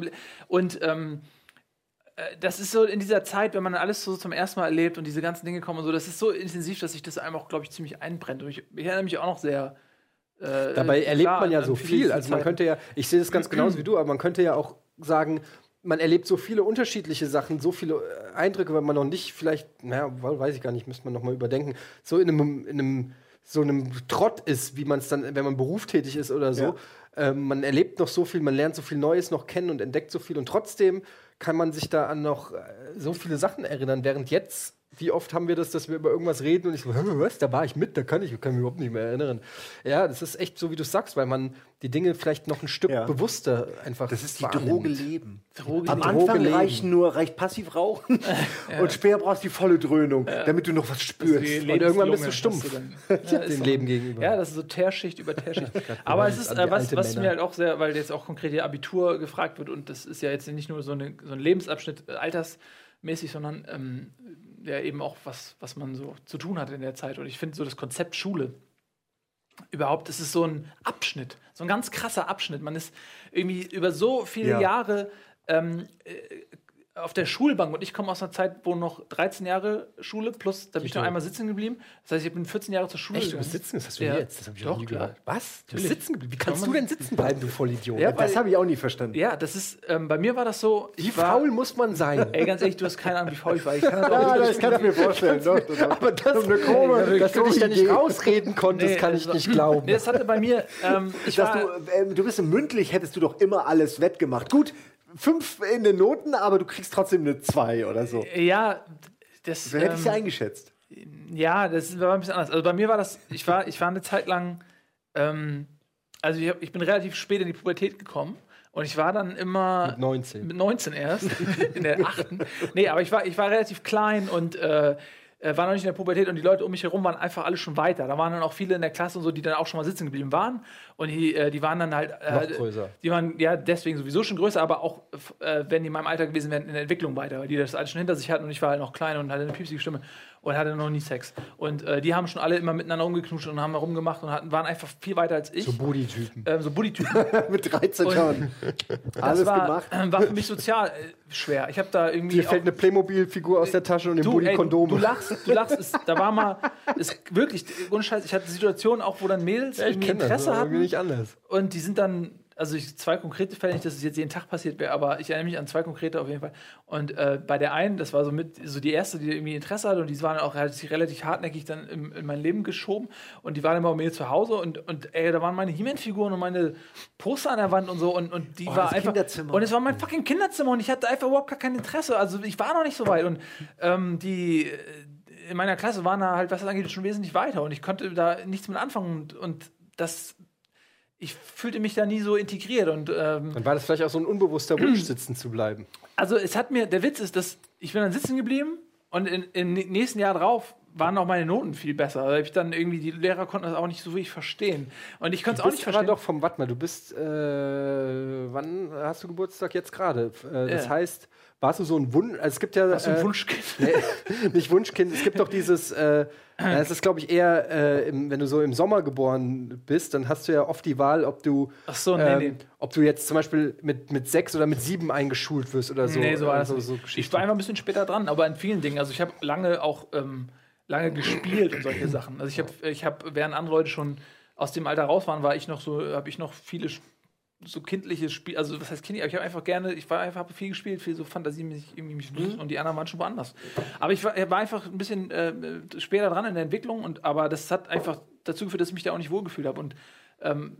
Und ähm, äh, das ist so in dieser Zeit, wenn man alles so zum ersten Mal erlebt und diese ganzen Dinge kommen und so, das ist so intensiv, dass sich das einem auch, glaube ich, ziemlich einbrennt. Und ich, ich erinnere mich auch noch sehr. Äh, Dabei erlebt klar man ja an so viel. Also man Zeiten. könnte ja, ich sehe das ganz genauso wie du, aber man könnte ja auch sagen, man erlebt so viele unterschiedliche Sachen, so viele äh, Eindrücke, weil man noch nicht vielleicht, naja, weiß ich gar nicht, müsste man noch mal überdenken, so in einem, in einem so einem Trott ist, wie man es dann, wenn man berufstätig ist oder so. Ähm, man erlebt noch so viel, man lernt so viel Neues noch kennen und entdeckt so viel und trotzdem kann man sich da an noch äh, so viele Sachen erinnern, während jetzt wie oft haben wir das, dass wir über irgendwas reden und ich so, "Hä, was, da war ich mit, da kann ich, kann mich überhaupt nicht mehr erinnern. Ja, das ist echt so, wie du sagst, weil man die Dinge vielleicht noch ein Stück Ja. bewusster einfach Das ist die wahrnimmt. Droge Leben. Droge Am leben. Anfang Droge leben. reicht nur reicht passiv rauchen und später brauchst du die volle Dröhnung, damit du noch was spürst. Und irgendwann bist du stumpf. du. Ja, dem so. Leben gegenüber. Ja, das ist so Teerschicht über Teerschicht. Aber es ist, äh, was, was mir halt auch sehr, weil jetzt auch konkret ihr Abitur gefragt wird und das ist ja jetzt nicht nur so, eine, so ein Lebensabschnitt äh, altersmäßig, sondern ähm, ja eben auch was, was man so zu tun hat in der Zeit. Und ich finde so das Konzept Schule überhaupt, es ist so ein Abschnitt, so ein ganz krasser Abschnitt. Man ist irgendwie über so viele Ja. Jahre ähm, äh, auf der Schulbank und ich komme aus einer Zeit, wo noch 13 Jahre Schule plus, da bin ich noch einmal sitzen geblieben. Das heißt, ich bin 14 Jahre zur Schule Echt, du gegangen. bist sitzen? Das hast du Ja. jetzt. Das hab ich Doch, noch nie klar. gehört. Was? Du bist sitzen geblieben? Wie kannst Kann du denn sitzen bleiben, du Vollidiot? Ja, Das habe ich auch nie verstanden. Ja, das ist, ähm, bei mir war das so, Wie ich faul muss man sein? ey, ganz ehrlich, du hast keine Ahnung, wie faul ich war. Ich kann das Ja, das kannst du mir vorstellen. Doch, doch. Aber das, eine komische- dass du dich da nicht rausreden konntest, Nee, kann ich also- nicht glauben. Nee, das hatte bei mir, ähm, ich war, du, ähm, du bist mündlich, hättest du doch immer alles wettgemacht. Gut, fünf in den Noten, aber du kriegst trotzdem eine zwei oder so. ja, das, So hätte ich sie ähm, eingeschätzt. Ja, das war ein bisschen anders. Also bei mir war das, ich war, ich war eine Zeit lang, ähm, also ich, hab, ich bin relativ spät in die Pubertät gekommen und ich war dann immer Mit 19. mit 19 erst, in der achten. Nee, aber ich war, ich war relativ klein und äh, äh, war noch nicht in der Pubertät und die Leute um mich herum waren einfach alle schon weiter. Da waren dann auch viele in der Klasse und so, die dann auch schon mal sitzen geblieben waren. Und die, äh, die waren dann halt. Äh, Noch größer. Die waren ja deswegen sowieso schon größer, aber auch, äh, wenn die in meinem Alter gewesen wären, in der Entwicklung weiter, weil die das alles schon hinter sich hatten und ich war halt noch klein und hatte eine piepsige Stimme. Und hatte noch nie Sex. Und äh, die haben schon alle immer miteinander rumgeknutscht und haben rumgemacht und hatten, waren einfach viel weiter als ich. So Booty-Typen. Ähm, so Buddy-Typen. Mit 13 Und- schon. Das Alles war, gemacht. äh, war für mich sozial äh, schwer. Ich habe da irgendwie. Dir fällt eine Playmobil-Figur aus der Tasche und im Du, Booty ey, Kondom. du lachst, du lachst. Es, da war mal, ist wirklich, ohne Scheiß, ich hatte Situationen auch, wo dann Mädels ja, irgendwie kenne das, Interesse aber irgendwie hatten nicht anders. und die sind dann, also ich, zwei konkrete Fälle, nicht, dass es jetzt jeden Tag passiert wäre, aber ich erinnere mich an zwei konkrete auf jeden Fall. Und äh, bei der einen, das war so mit, so die erste, die irgendwie Interesse hatte und die waren auch relativ, relativ hartnäckig dann im, in mein Leben geschoben und die waren immer bei mir zu Hause und, und ey, da waren meine He-Man-Figuren und meine Poster an der Wand und so und, und die war das einfach. Kinderzimmer. Und es war mein fucking Kinderzimmer und ich hatte einfach überhaupt gar kein Interesse. Also ich war noch nicht so weit und ähm, die äh, in meiner Klasse waren da halt, was das angeht, schon wesentlich weiter und ich konnte da nichts mit anfangen und, und das ich fühlte mich da nie so integriert und ähm, Dann war das vielleicht auch so ein unbewusster Wunsch, sitzen zu bleiben. also es hat mir, der Witz ist, dass ich bin dann sitzen geblieben und im nächsten Jahr drauf waren auch meine Noten viel besser. Also ich dann irgendwie, die Lehrer konnten das auch nicht so wirklich verstehen. Und ich konnte es auch nicht verstehen. doch vom, warte mal, du bist, äh, wann hast du Geburtstag? Jetzt gerade. Äh, das Ja. heißt, warst du so ein Wunsch, also es gibt ja... Was für ein äh, Wunschkind. Nee, nicht Wunschkind. Es gibt doch dieses, äh, es ist, glaube ich, eher, äh, im, wenn du so im Sommer geboren bist, dann hast du ja oft die Wahl, ob du, Ach so, nee, ähm, nee. ob du jetzt zum Beispiel mit, mit sechs oder mit sieben eingeschult wirst oder so. nee, so war das Also, nicht. so ich war einfach ein bisschen später dran, aber in vielen Dingen. Also ich habe lange auch ähm, lange gespielt und solche Sachen. Also ich habe, ich habe, während andere Leute schon aus dem Alter raus waren, war ich noch so, habe ich noch viele so kindliche Spiele, also was heißt kindlich, aber ich habe einfach gerne, ich war einfach habe viel gespielt, viel so fantasiemäßig irgendwie mich Mhm. und die anderen waren schon woanders. Aber ich war, war einfach ein bisschen äh, später dran in der Entwicklung und aber das hat einfach dazu geführt, dass ich mich da auch nicht wohlgefühlt habe und ähm,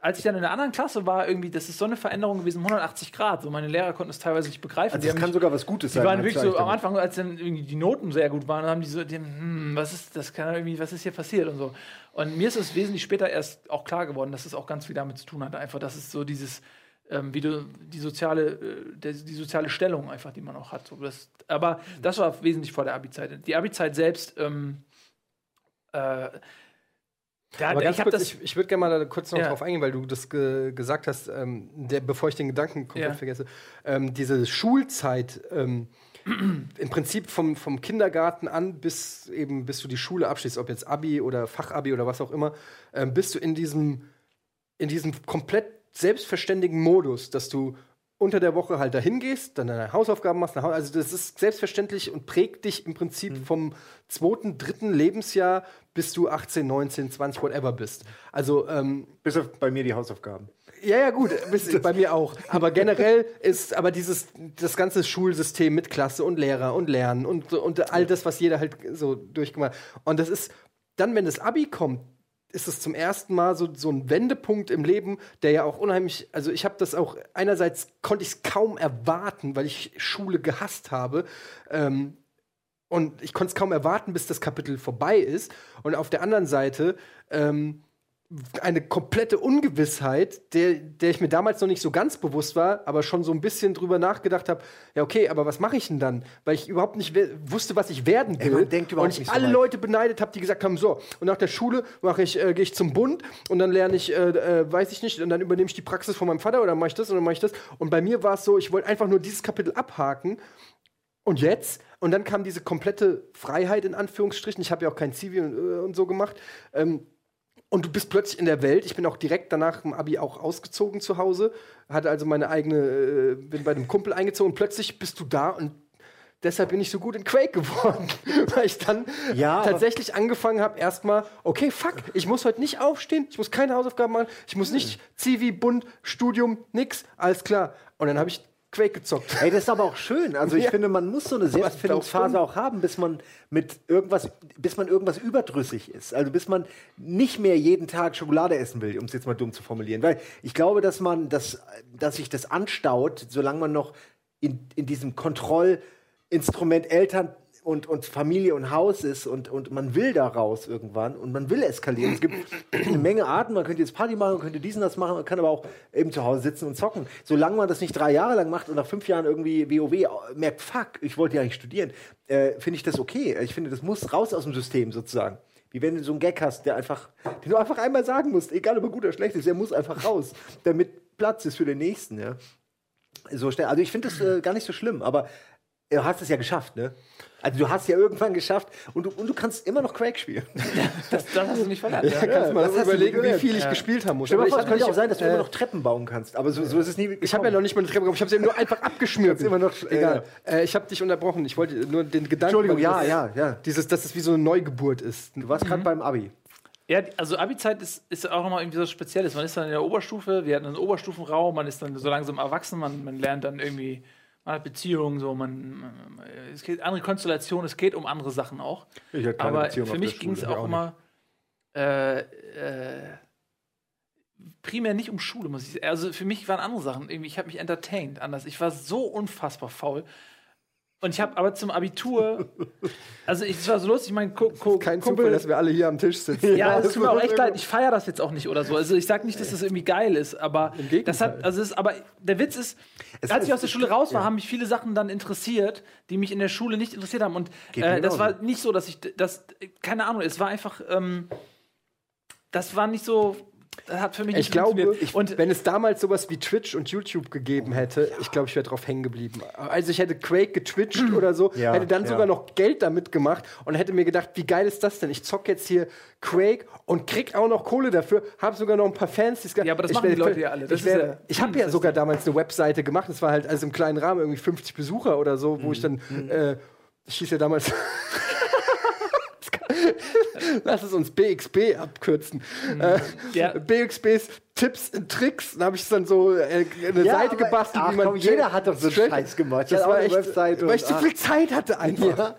als ich dann in der anderen Klasse war, irgendwie, das ist so eine Veränderung gewesen, 180 Grad. So meine Lehrer konnten es teilweise nicht begreifen. Also Die das kann mich- sogar was Gutes die sein. waren als wirklich so am. Anfang, als dann irgendwie die Noten sehr gut waren, haben die so, die, hm, was ist, das kann irgendwie, was ist hier passiert und so. Und mir ist es wesentlich später erst auch klar geworden, dass es auch ganz viel damit zu tun hat. Einfach, dass es so dieses, ähm, wie du, die soziale, äh, die soziale Stellung einfach, die man auch hat. So, das, aber das war wesentlich vor der Abi-Zeit. Die Abi-Zeit selbst, ähm, äh, da, Aber ganz ich kurz, ich, ich würde gerne mal kurz noch Ja. drauf eingehen, weil du das ge gesagt hast, ähm, der, bevor ich den Gedanken komplett Ja. vergesse. Ähm, diese Schulzeit, ähm, im Prinzip vom, vom Kindergarten an bis eben bis du die Schule abschließt, ob jetzt Abi oder Fachabi oder was auch immer, ähm, bist du in diesem, in diesem komplett selbstverständigen Modus, dass du unter der Woche halt dahin gehst, dann deine Hausaufgaben machst. Also das ist selbstverständlich und prägt dich im Prinzip vom zweiten, dritten Lebensjahr bis du 18, 19, 20, whatever bist. Also ähm, Bis auf bei mir die Hausaufgaben. ja, ja, gut, bis, bei mir auch. Aber generell ist aber dieses das ganze Schulsystem mit Klasse und Lehrer und Lernen und, und all das, was jeder halt so durchgemacht hat. Und das ist dann, wenn das Abi kommt, ist es zum ersten Mal so, so ein Wendepunkt im Leben, der ja auch unheimlich, also ich habe das auch, einerseits konnte ich es kaum erwarten, weil ich Schule gehasst habe. Ähm, und ich konnte es kaum erwarten, bis das Kapitel vorbei ist. Und auf der anderen Seite ähm, eine komplette Ungewissheit, der, der ich mir damals noch nicht so ganz bewusst war, aber schon so ein bisschen drüber nachgedacht habe, ja, okay, aber was mache ich denn dann? Weil ich überhaupt nicht wusste, was ich werden will. man denkt überhaupt und ich nicht so alle weit. Leute beneidet habe, die gesagt haben, so, und nach der Schule mache ich, äh, gehe ich zum Bund und dann lerne ich, äh, äh, weiß ich nicht, und dann übernehme ich die Praxis von meinem Vater oder mache ich das dann mache ich das. Und bei mir war es so, ich wollte einfach nur dieses Kapitel abhaken und jetzt? Und dann kam diese komplette Freiheit in Anführungsstrichen. Ich habe ja auch kein Zivi und, äh, und so gemacht. Ähm, und du bist plötzlich in der Welt. Ich bin auch direkt danach im Abi auch ausgezogen zu Hause. Hatte also meine eigene, äh, bin bei einem Kumpel eingezogen. Und plötzlich bist du da und deshalb bin ich so gut in Quake geworden. Weil ich dann Ja, tatsächlich angefangen habe, erstmal, okay, fuck, ich muss heute nicht aufstehen, ich muss keine Hausaufgaben machen, ich muss nicht Zivi, Bund, Studium, nix, alles klar. Und dann habe ich Quake gezockt. Ey, das ist aber auch schön. Also ich Ja. finde, man muss so eine Selbstfindungsphase auch haben, bis man mit irgendwas, bis man irgendwas überdrüssig ist. Also bis man nicht mehr jeden Tag Schokolade essen will, um es jetzt mal dumm zu formulieren. Weil ich glaube, dass man das, dass sich das anstaut, solange man noch in, in diesem Kontrollinstrument Eltern und, und Familie und Haus ist und, und man will da raus irgendwann und man will eskalieren. Es gibt eine Menge Arten, man könnte jetzt Party machen, man könnte diesen das machen, man kann aber auch eben zu Hause sitzen und zocken. Solange man das nicht drei Jahre lang macht und nach fünf Jahren irgendwie WoW merkt, fuck, ich wollte ja nicht studieren, äh, finde ich das okay. Ich finde, das muss raus aus dem System sozusagen. Wie wenn du so einen Gag hast, der einfach, den du einfach einmal sagen musst, egal ob er gut oder schlecht ist, der muss einfach raus, damit Platz ist für den nächsten, ja. So schnell. Also ich finde das äh, gar nicht so schlimm, aber du hast es ja geschafft, ne? Also du hast ja irgendwann geschafft und du, und du kannst immer noch Quake spielen. Das, das hast du nicht verlernt. Ja, kannst du mal das hast du überlegen, wie viel ich gespielt haben muss. Stell dir vor, ich es könnte auch sein, dass du äh, immer noch Treppen bauen kannst. Aber so, so ist es nie Ich habe ja noch nicht mal eine Treppe bekommen, ich habe sie eben nur einfach abgeschmiert. immer noch- Egal. Äh, ich habe dich unterbrochen. Ich wollte nur den Gedanken. Entschuldigung, ja, dass- ja, ja. Dieses, dass es wie so eine Neugeburt ist. Du warst gerade beim Abi. Ja, also Abi-Zeit ist, ist auch nochmal irgendwie so Spezielles. Man ist dann in der Oberstufe, wir hatten einen Oberstufenraum, man ist dann so langsam erwachsen, man, man lernt dann irgendwie, Beziehungen, so, man, man es geht andere Konstellationen, es geht um andere Sachen auch. Ich hatte keine Aber Beziehung für mich ging es auch, auch immer äh, äh, primär nicht um Schule, muss ich sagen. Also für mich waren andere Sachen. Ich habe mich entertained anders. Ich war so unfassbar faul. Und ich habe aber zum Abitur, also ich, es war so lustig, mein Ko Ko Kein Kumpel, Zufall, dass wir alle hier am Tisch sitzen. ja, es das tut mir auch echt leid. Ich feiere das jetzt auch nicht oder so. Also ich sage nicht, dass das irgendwie geil ist, aber das hat, also ist, aber der Witz ist, Es als ich aus der Schule raus war, haben mich viele Sachen dann interessiert, die mich in der Schule nicht interessiert haben. Und äh, das war nicht so, dass ich das, keine Ahnung, es war einfach, ähm, das war nicht so, das hat für mich Ich glaube, funktioniert. und wenn es damals sowas wie Twitch und YouTube gegeben hätte, ich glaube, ich wäre drauf hängen geblieben. Also ich hätte Quake getwitcht oder so, Ja, hätte dann ja. sogar noch Geld damit gemacht und hätte mir gedacht, wie geil ist das denn? Ich zock jetzt hier Quake und krieg auch noch Kohle dafür, habe sogar noch ein paar Fans. die's ge- Ja, aber das ich machen die wär- Leute ja alle. Das ich wär- ja- ich habe ja sogar damals eine Webseite gemacht, das war halt also im kleinen Rahmen irgendwie 50 Besucher oder so, wo ich dann äh, ich hieß ja damals Lass es uns BXB abkürzen. Äh, Ja. BXBs Tipps und Tricks. Da habe ich dann so äh, eine Ja, Seite aber- gebastelt, ach wie man. komm, jeder hat doch so einen Scheiß gemacht. Das auch war echt, Webseite weil ich zu viel Zeit hatte einfach. Ja.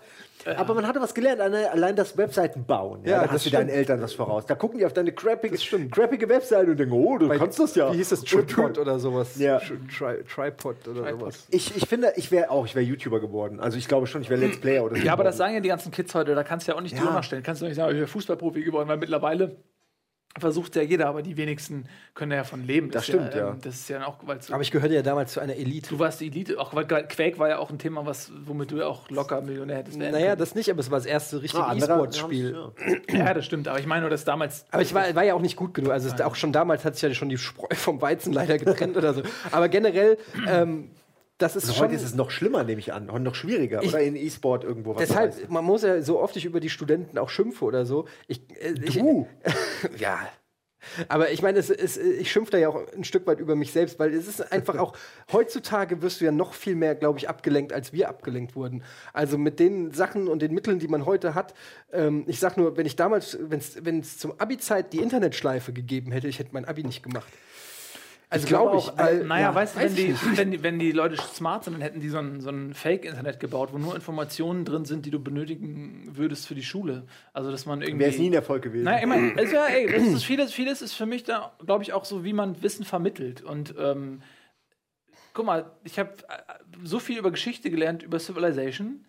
Aber man hatte was gelernt, alleine, allein das Webseiten bauen. Ja, Ja, da das hast du deinen. Eltern was voraus. Da gucken die auf deine crappige, crappige Webseite und denken, oh, du kannst das ja. Wie hieß das? Tripod oder sowas? Ja. Tri Tri Tripod oder Tripod. sowas. Ich, ich finde, ich wäre auch, ich wäre YouTuber geworden. Also ich glaube schon, ich wäre Let's Player oder so. ja, aber das geworden. sagen ja die ganzen Kids heute, da kannst du ja auch nicht die Ja. Nummer stellen. Kannst du nicht sagen, ich bin Fußballprofi geworden, weil mittlerweile versucht ja jeder, aber die wenigsten können ja von leben. Das ist stimmt, ja. ähm, Das ist ja auch, weil Aber ich gehörte ja damals zu einer Elite. Du warst die Elite, auch weil Quake war ja auch ein Thema, was, womit du ja auch locker Millionär hättest werden Naja, das nicht, aber es war das erste richtige Ah, E-Sports-Spiel. können. Ja, das stimmt, aber ich meine nur, dass damals. Aber ich war, war ja auch nicht gut genug. Also es, auch schon damals hat sich ja schon die Spreu vom Weizen leider getrennt oder so. Aber generell, ähm, das ist Also heute ist es noch schlimmer, nehme ich an. Noch schwieriger. Ich- oder in E-Sport irgendwo was. Deshalb, reißen. man muss ja so oft ich über die Studenten auch schimpfe oder so. Ich, äh, ich, Du? ja. Aber ich meine, es, es, ich schimpfe da ja auch ein Stück weit über mich selbst, weil es ist einfach auch, heutzutage wirst du ja noch viel mehr, glaube ich, abgelenkt, als wir abgelenkt wurden. Also mit den Sachen und den Mitteln, die man heute hat, ähm, ich sag nur, wenn ich damals, wenn es zum Abi-Zeit die Internetschleife gegeben hätte, ich hätte mein Abi nicht gemacht. Also glaube glaube ich, auch, weil, Naja, ja, weißt du, wenn ich die, wenn, die, wenn die Leute smart sind, dann hätten die so ein, so ein Fake-Internet gebaut, wo nur Informationen drin sind, die du benötigen würdest für die Schule. Also, dass man irgendwie. Wäre es nie ein Erfolg gewesen. Naja, immer, also ja, ey, das ist vieles, vieles ist für mich da, glaube ich, auch so, wie man Wissen vermittelt. Und ähm, guck mal, ich habe so viel über Geschichte gelernt, über Civilization,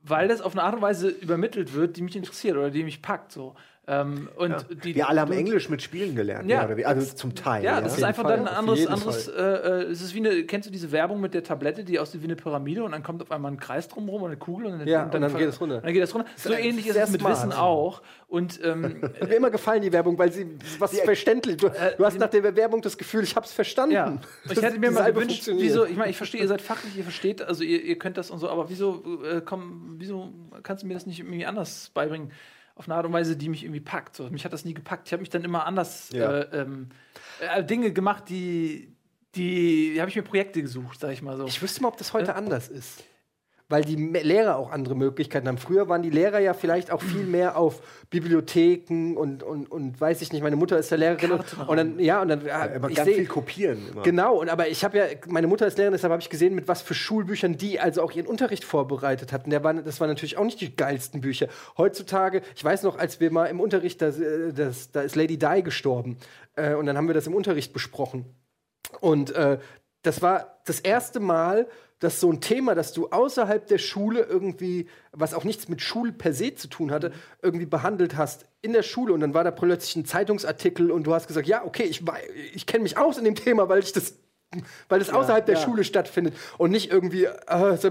weil das auf eine Art und Weise übermittelt wird, die mich interessiert oder die mich packt. So. Ähm, und die, Wir alle haben Englisch mit Spielen gelernt. Ja. Ja. Oder wie? Also zum Teil. Ja, das ist einfach Fall, dann ein anderes, anderes äh, äh, es ist wie eine, kennst du diese Werbung mit der Tablette, die aussieht wie eine Pyramide und dann kommt auf einmal ein Kreis drumherum und eine Kugel und dann, Ja, und dann ver- geht es runter. Und dann geht es runter. So ähnlich ist es mit smart. Wissen auch. Und ähm, Hat mir immer gefallen, die Werbung, weil sie was verständlich. Du, du hast nach der Werbung das Gefühl, ich hab's verstanden. ja, Das- ich hätte mir mal gewünscht, wieso, ich meine, ich verstehe, ihr seid fachlich, ihr versteht, also ihr, ihr könnt das und so, aber wieso, äh, komm, wieso kannst du mir das nicht irgendwie anders beibringen? Auf eine Art und Weise, die mich irgendwie packt. So, mich hat das nie gepackt. Ich habe mich dann immer anders Ja. äh, ähm, äh, Dinge gemacht, die, die, habe ich mir Projekte gesucht, sag ich mal so. Ich wüsste mal, ob das heute anders ist. Weil die Lehrer auch andere Möglichkeiten haben. Früher waren die Lehrer ja vielleicht auch viel mehr auf Bibliotheken und, und, und weiß ich nicht, meine Mutter ist ja Lehrerin und, Kartenraum. und dann, ja, und dann, Ja, äh, aber ich ganz seh- viel kopieren immer. Genau, und aber ich habe ja, meine Mutter ist Lehrerin, deshalb habe ich gesehen, mit was für Schulbüchern die also auch ihren Unterricht vorbereitet hatten. Der war, das waren natürlich auch nicht die geilsten Bücher. Heutzutage, ich weiß noch, als wir mal im Unterricht, da, äh, das, da ist Lady Di gestorben. Äh, und dann haben wir das im Unterricht besprochen. Und äh, das war das erste Mal, dass so ein Thema, das du außerhalb der Schule irgendwie, was auch nichts mit Schule per se zu tun hatte, irgendwie behandelt hast in der Schule. Und dann war da plötzlich ein Zeitungsartikel und du hast gesagt, ja, okay, ich, ich kenne mich aus in dem Thema, weil ich das weil das außerhalb der ja. Schule stattfindet und nicht irgendwie äh, so,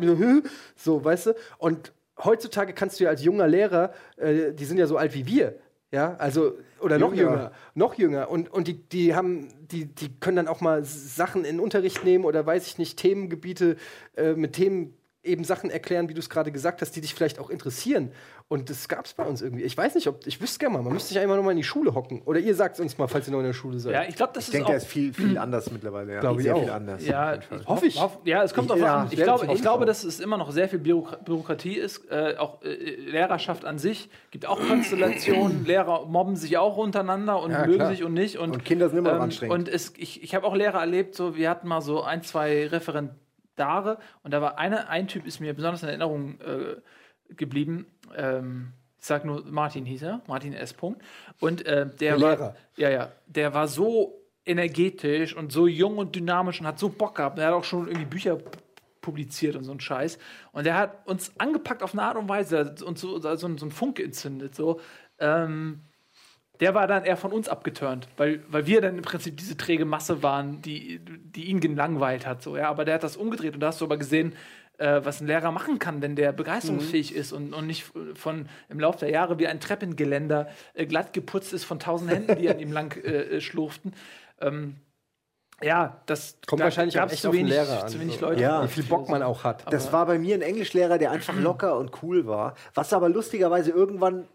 so, weißt du? Und heutzutage kannst du ja als junger Lehrer, äh, die sind ja so alt wie wir, ja, also oder noch Jünger. jünger, noch jünger und, und die, die haben, die, die können dann auch mal Sachen in Unterricht nehmen oder weiß ich nicht, Themengebiete äh, mit Themen eben Sachen erklären, wie du es gerade gesagt hast, die dich vielleicht auch interessieren. Und das gab es bei uns irgendwie. Ich weiß nicht, ob ich wüsste gerne mal, man müsste sich einfach noch mal in die Schule hocken. Oder ihr sagt es uns mal, falls ihr noch in der Schule seid. Ja, ich glaube, das Ich ist denke, auch. der ist viel, viel anders mittlerweile. Ja. Glaube ich Sehr auch. viel anders. Ja, auf. Hoffe ich. Ja, es kommt Ich- drauf ja, an. Ich glaube, ich glaube, dass es immer noch sehr viel Bürok Bürokratie ist. Äh, auch äh, Lehrerschaft an sich gibt auch Konstellationen. Lehrer mobben sich auch untereinander und Ja, mögen klar. sich und nicht. Und, Und Kinder sind immer noch ähm, anstrengend. Und es, ich, ich habe auch Lehrer erlebt, so wir hatten mal so ein, zwei Referendare und da war eine, ein Typ ist mir besonders in Erinnerung äh, geblieben. Ähm, ich sag nur, Martin hieß er, Martin S. Punkt. Und äh, der, Der war, ja, ja, der war so energetisch und so jung und dynamisch und hat so Bock gehabt. Er hat auch schon irgendwie Bücher publiziert und so ein Scheiß. Und der hat uns angepackt auf eine Art und Weise und so, so, so ein Funke entzündet. So. Ähm, der war dann eher von uns abgeturnt, weil, weil wir dann im Prinzip diese träge Masse waren, die, die ihn gelangweilt hat. So, ja? Aber der hat das umgedreht und da hast du aber gesehen, äh, was ein Lehrer machen kann, wenn der begeisterungsfähig ist und, und nicht von im Laufe der Jahre wie ein Treppengeländer äh, glatt geputzt ist von tausend Händen, die an ihm lang äh, schlurften. Ähm, ja, das Kommt da wahrscheinlich auch gab's echt zu auf den wenig, Lehrer an, zu wenig. Leute. Ja. Wie viel Bock man auch hat. Das war bei mir ein Englischlehrer, der einfach locker und cool war, was aber lustigerweise irgendwann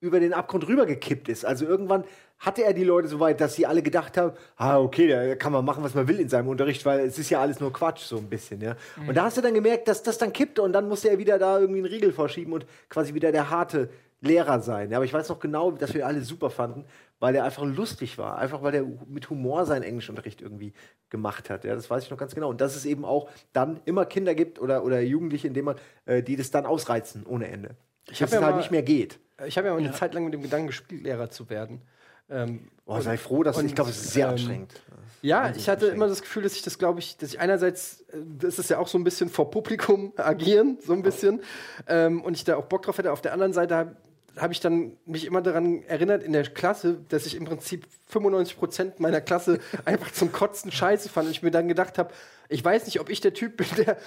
über den Abgrund rübergekippt ist. Also irgendwann hatte er die Leute so weit, dass sie alle gedacht haben, ah, okay, da kann man machen, was man will in seinem Unterricht, weil es ist ja alles nur Quatsch, so ein bisschen, ja. Und da hast du dann gemerkt, dass das dann kippte und dann musste er wieder da irgendwie einen Riegel vorschieben und quasi wieder der harte Lehrer sein. Ja, aber ich weiß noch genau, dass wir alle super fanden, weil er einfach lustig war. Einfach weil er mit Humor seinen Englischunterricht irgendwie gemacht hat. Ja, das weiß ich noch ganz genau. Und dass es eben auch dann immer Kinder gibt oder, oder Jugendliche, in denen man, äh, die das dann ausreizen ohne Ende. Ich dass ja es halt mal- nicht mehr geht. Ich habe ja mal eine Zeit lang mit dem Gedanken gespielt, Lehrer zu werden. Ähm, Oh, sei froh, dass und, ich glaube, es ist sehr ähm, anstrengend. Ja, ich hatte immer das Gefühl, dass ich das, glaube ich, dass ich einerseits, äh, das ist ja auch so ein bisschen vor Publikum agieren, so ein bisschen, ähm, und ich da auch Bock drauf hätte. Auf der anderen Seite habe hab ich dann mich immer daran erinnert in der Klasse, dass ich im Prinzip 95 Prozent meiner Klasse einfach zum Kotzen scheiße fand und ich mir dann gedacht habe, ich weiß nicht, ob ich der Typ bin, der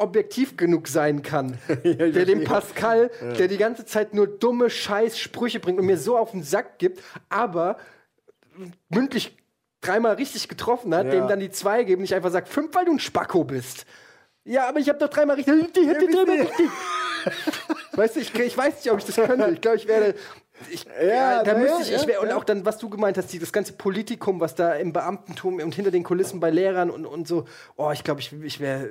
objektiv genug sein kann, der dem Pascal, der die ganze Zeit nur dumme Scheiß-Sprüche bringt und mir so auf den Sack gibt, aber mündlich dreimal richtig getroffen hat, Ja. dem dann die zwei geben, nicht einfach sagt, fünf, weil du ein Spacko bist. Ja, aber ich habe doch dreimal richtig. Die, die, die, dreimal richtig. weißt du, ich, ich weiß nicht, ob ich das könnte. Ich glaube, ich werde. Ich, ja, da müsste ja, ich, ich ja, wär, und auch dann, was du gemeint hast, die, das ganze Politikum, was da im Beamtentum und hinter den Kulissen bei Lehrern und, und so, oh, ich glaube, ich, ich wäre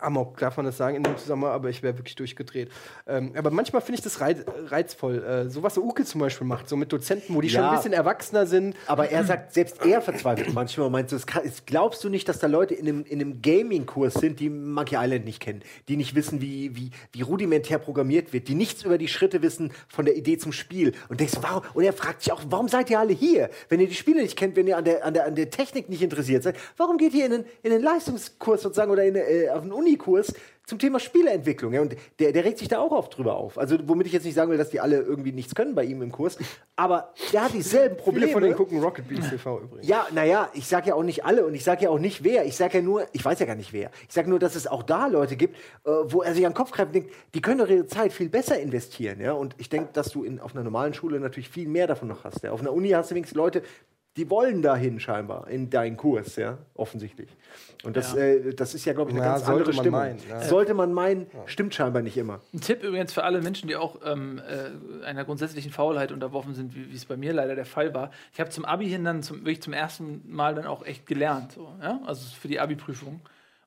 Amok, darf man das sagen in dem Zusammenhang, aber ich wäre wirklich durchgedreht. Ähm, aber manchmal finde ich das reiz, reizvoll. Äh, so was so Uke zum Beispiel macht, so mit Dozenten, wo die schon ein bisschen erwachsener sind. Aber er sagt, selbst er verzweifelt manchmal und meint so, es kann, glaubst du nicht, dass da Leute in einem, in einem Gaming-Kurs sind, die Monkey Island nicht kennen, die nicht wissen, wie, wie, wie rudimentär programmiert wird, die nichts über die Schritte wissen von der Idee zum Spiel und denkst, warum, und er fragt sich auch, warum seid ihr alle hier? Wenn ihr die Spiele nicht kennt, wenn ihr an der, an der, an der Technik nicht interessiert seid, warum geht ihr in einen, in einen Leistungskurs sozusagen oder in, äh, auf einen Unikurs zum Thema Spieleentwicklung? Ja, und der, der regt sich da auch oft drüber auf. Also, womit ich jetzt nicht sagen will, dass die alle irgendwie nichts können bei ihm im Kurs, aber der hat dieselben Probleme. Viele von denen gucken Rocket Beans TV übrigens. Ja, naja, ich sage ja auch nicht alle und ich sage ja auch nicht wer. Ich sage ja nur, ich weiß ja gar nicht wer. Ich sage nur, dass es auch da Leute gibt, äh, wo er sich an den Kopf greift und denkt, die können doch ihre Zeit viel besser investieren. Ja? Und ich denke, dass du in, auf einer normalen Schule natürlich viel mehr davon noch hast. Ja? Auf einer Uni hast du wenigstens Leute, die wollen dahin scheinbar, in deinen Kurs, ja, offensichtlich. Und das, äh, das ist ja, glaube ich, eine Ja, ganz andere Stimmung. meinen, ja. Sollte man meinen, stimmt scheinbar nicht immer. Ein Tipp übrigens für alle Menschen, die auch ähm, äh, einer grundsätzlichen Faulheit unterworfen sind, wie wie es bei mir leider der Fall war. Ich habe zum Abi hin dann zum, wirklich zum ersten Mal dann auch echt gelernt, so, ja? also für die Abi-Prüfung.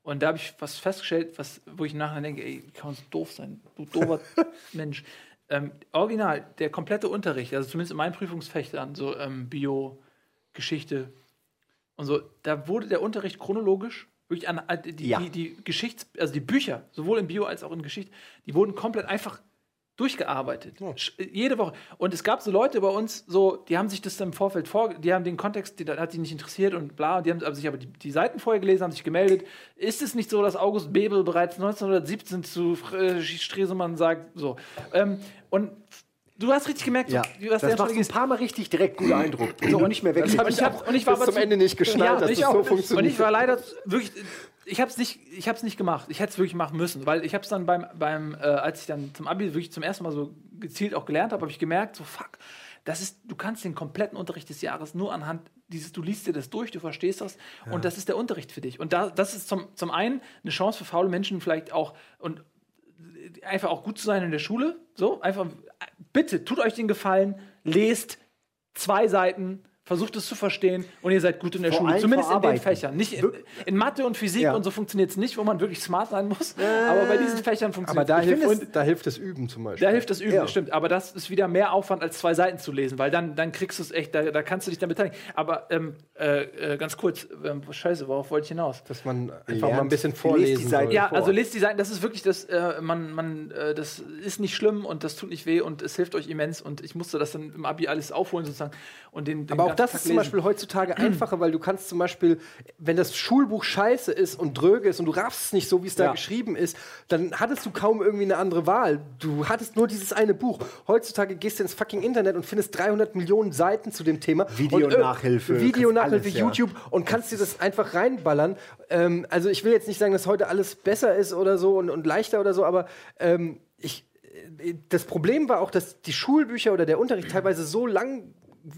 Und da habe ich was festgestellt, was, wo ich nachher denke, ey, wie kann man so doof sein, du doofer Mensch. Ähm, original, der komplette Unterricht, also zumindest in meinen Prüfungsfächern, so ähm, Bio, Geschichte und so, da wurde der Unterricht chronologisch wirklich an äh, die, Ja. die, die Geschichts-, also die Bücher, sowohl in Bio als auch in Geschichte, die wurden komplett einfach durchgearbeitet. Sch- Jede Woche. Und es gab so Leute bei uns, so, die haben sich das dann im Vorfeld vor, die haben den Kontext, die, hat die nicht interessiert und bla, und die haben sich aber die, die Seiten vorher gelesen, haben sich gemeldet. Ist es nicht so, dass August Bebel bereits 1917 zu Fr- Stresemann sagt, so. Ähm, und du hast richtig gemerkt, Ja, du hast das macht Anstrengung ein paar Mal richtig direkt guter Eindruck. So, und nicht mehr weg. Ich ich, hab, und ich war bis aber zum Ende nicht geschnallt, dass ich das auch. so funktioniert. Und ich war leider wirklich, ich habe es nicht, ich habe es nicht gemacht. Ich hätte es wirklich machen müssen, weil ich habe es dann beim, beim äh, als ich dann zum Abi wirklich zum ersten Mal so gezielt auch gelernt habe, habe ich gemerkt, so fuck, das ist, du kannst den kompletten Unterricht des Jahres nur anhand dieses, du liest dir das durch, du verstehst das und das ist der Unterricht für dich. Und da, das ist zum, zum einen eine Chance für faule Menschen vielleicht auch und einfach auch gut zu sein in der Schule. So, einfach, bitte, tut euch den Gefallen, lest zwei Seiten, versucht es zu verstehen und ihr seid gut in der Vor Schule. Zumindest in den. Fächern. Nicht in, in Mathe und Physik Ja. und so funktioniert es nicht, wo man wirklich smart sein muss. Aber bei diesen Fächern Aber funktioniert da es. es, da hilft das Üben zum Beispiel. da hilft das Üben, Ja. stimmt. Aber das ist wieder mehr Aufwand, als zwei Seiten zu lesen, weil dann, dann kriegst du es echt, da, da kannst du dich dann beteiligen. Aber ähm, äh, äh, ganz kurz, ähm, scheiße, worauf wollte ich hinaus? dass man einfach Lernt, mal ein bisschen vorlesen Seiten. soll. Ja, vor. also lest die Seiten, das ist wirklich das, äh, man, man, äh, das ist nicht schlimm und das tut nicht weh und es hilft euch immens und ich musste das dann im Abi alles aufholen sozusagen und den, den Aber auch ganzen das ist zum. Beispiel heutzutage einfacher, weil du kannst zum Beispiel, wenn das Schulbuch scheiße ist und dröge ist und du raffst es nicht so, wie es da Ja. geschrieben ist, dann hattest du kaum irgendwie eine andere Wahl. Du hattest nur dieses eine Buch. Heutzutage gehst du ins fucking Internet und findest 300 Millionen Seiten zu dem Thema. Videonachhilfe, äh, Videonachhilfe, ja. YouTube und kannst dir das einfach reinballern. Ähm, also ich will jetzt nicht sagen, dass heute alles besser ist oder so und, und leichter oder so, aber ähm, ich, äh, das Problem war auch, dass die Schulbücher oder der Unterricht teilweise so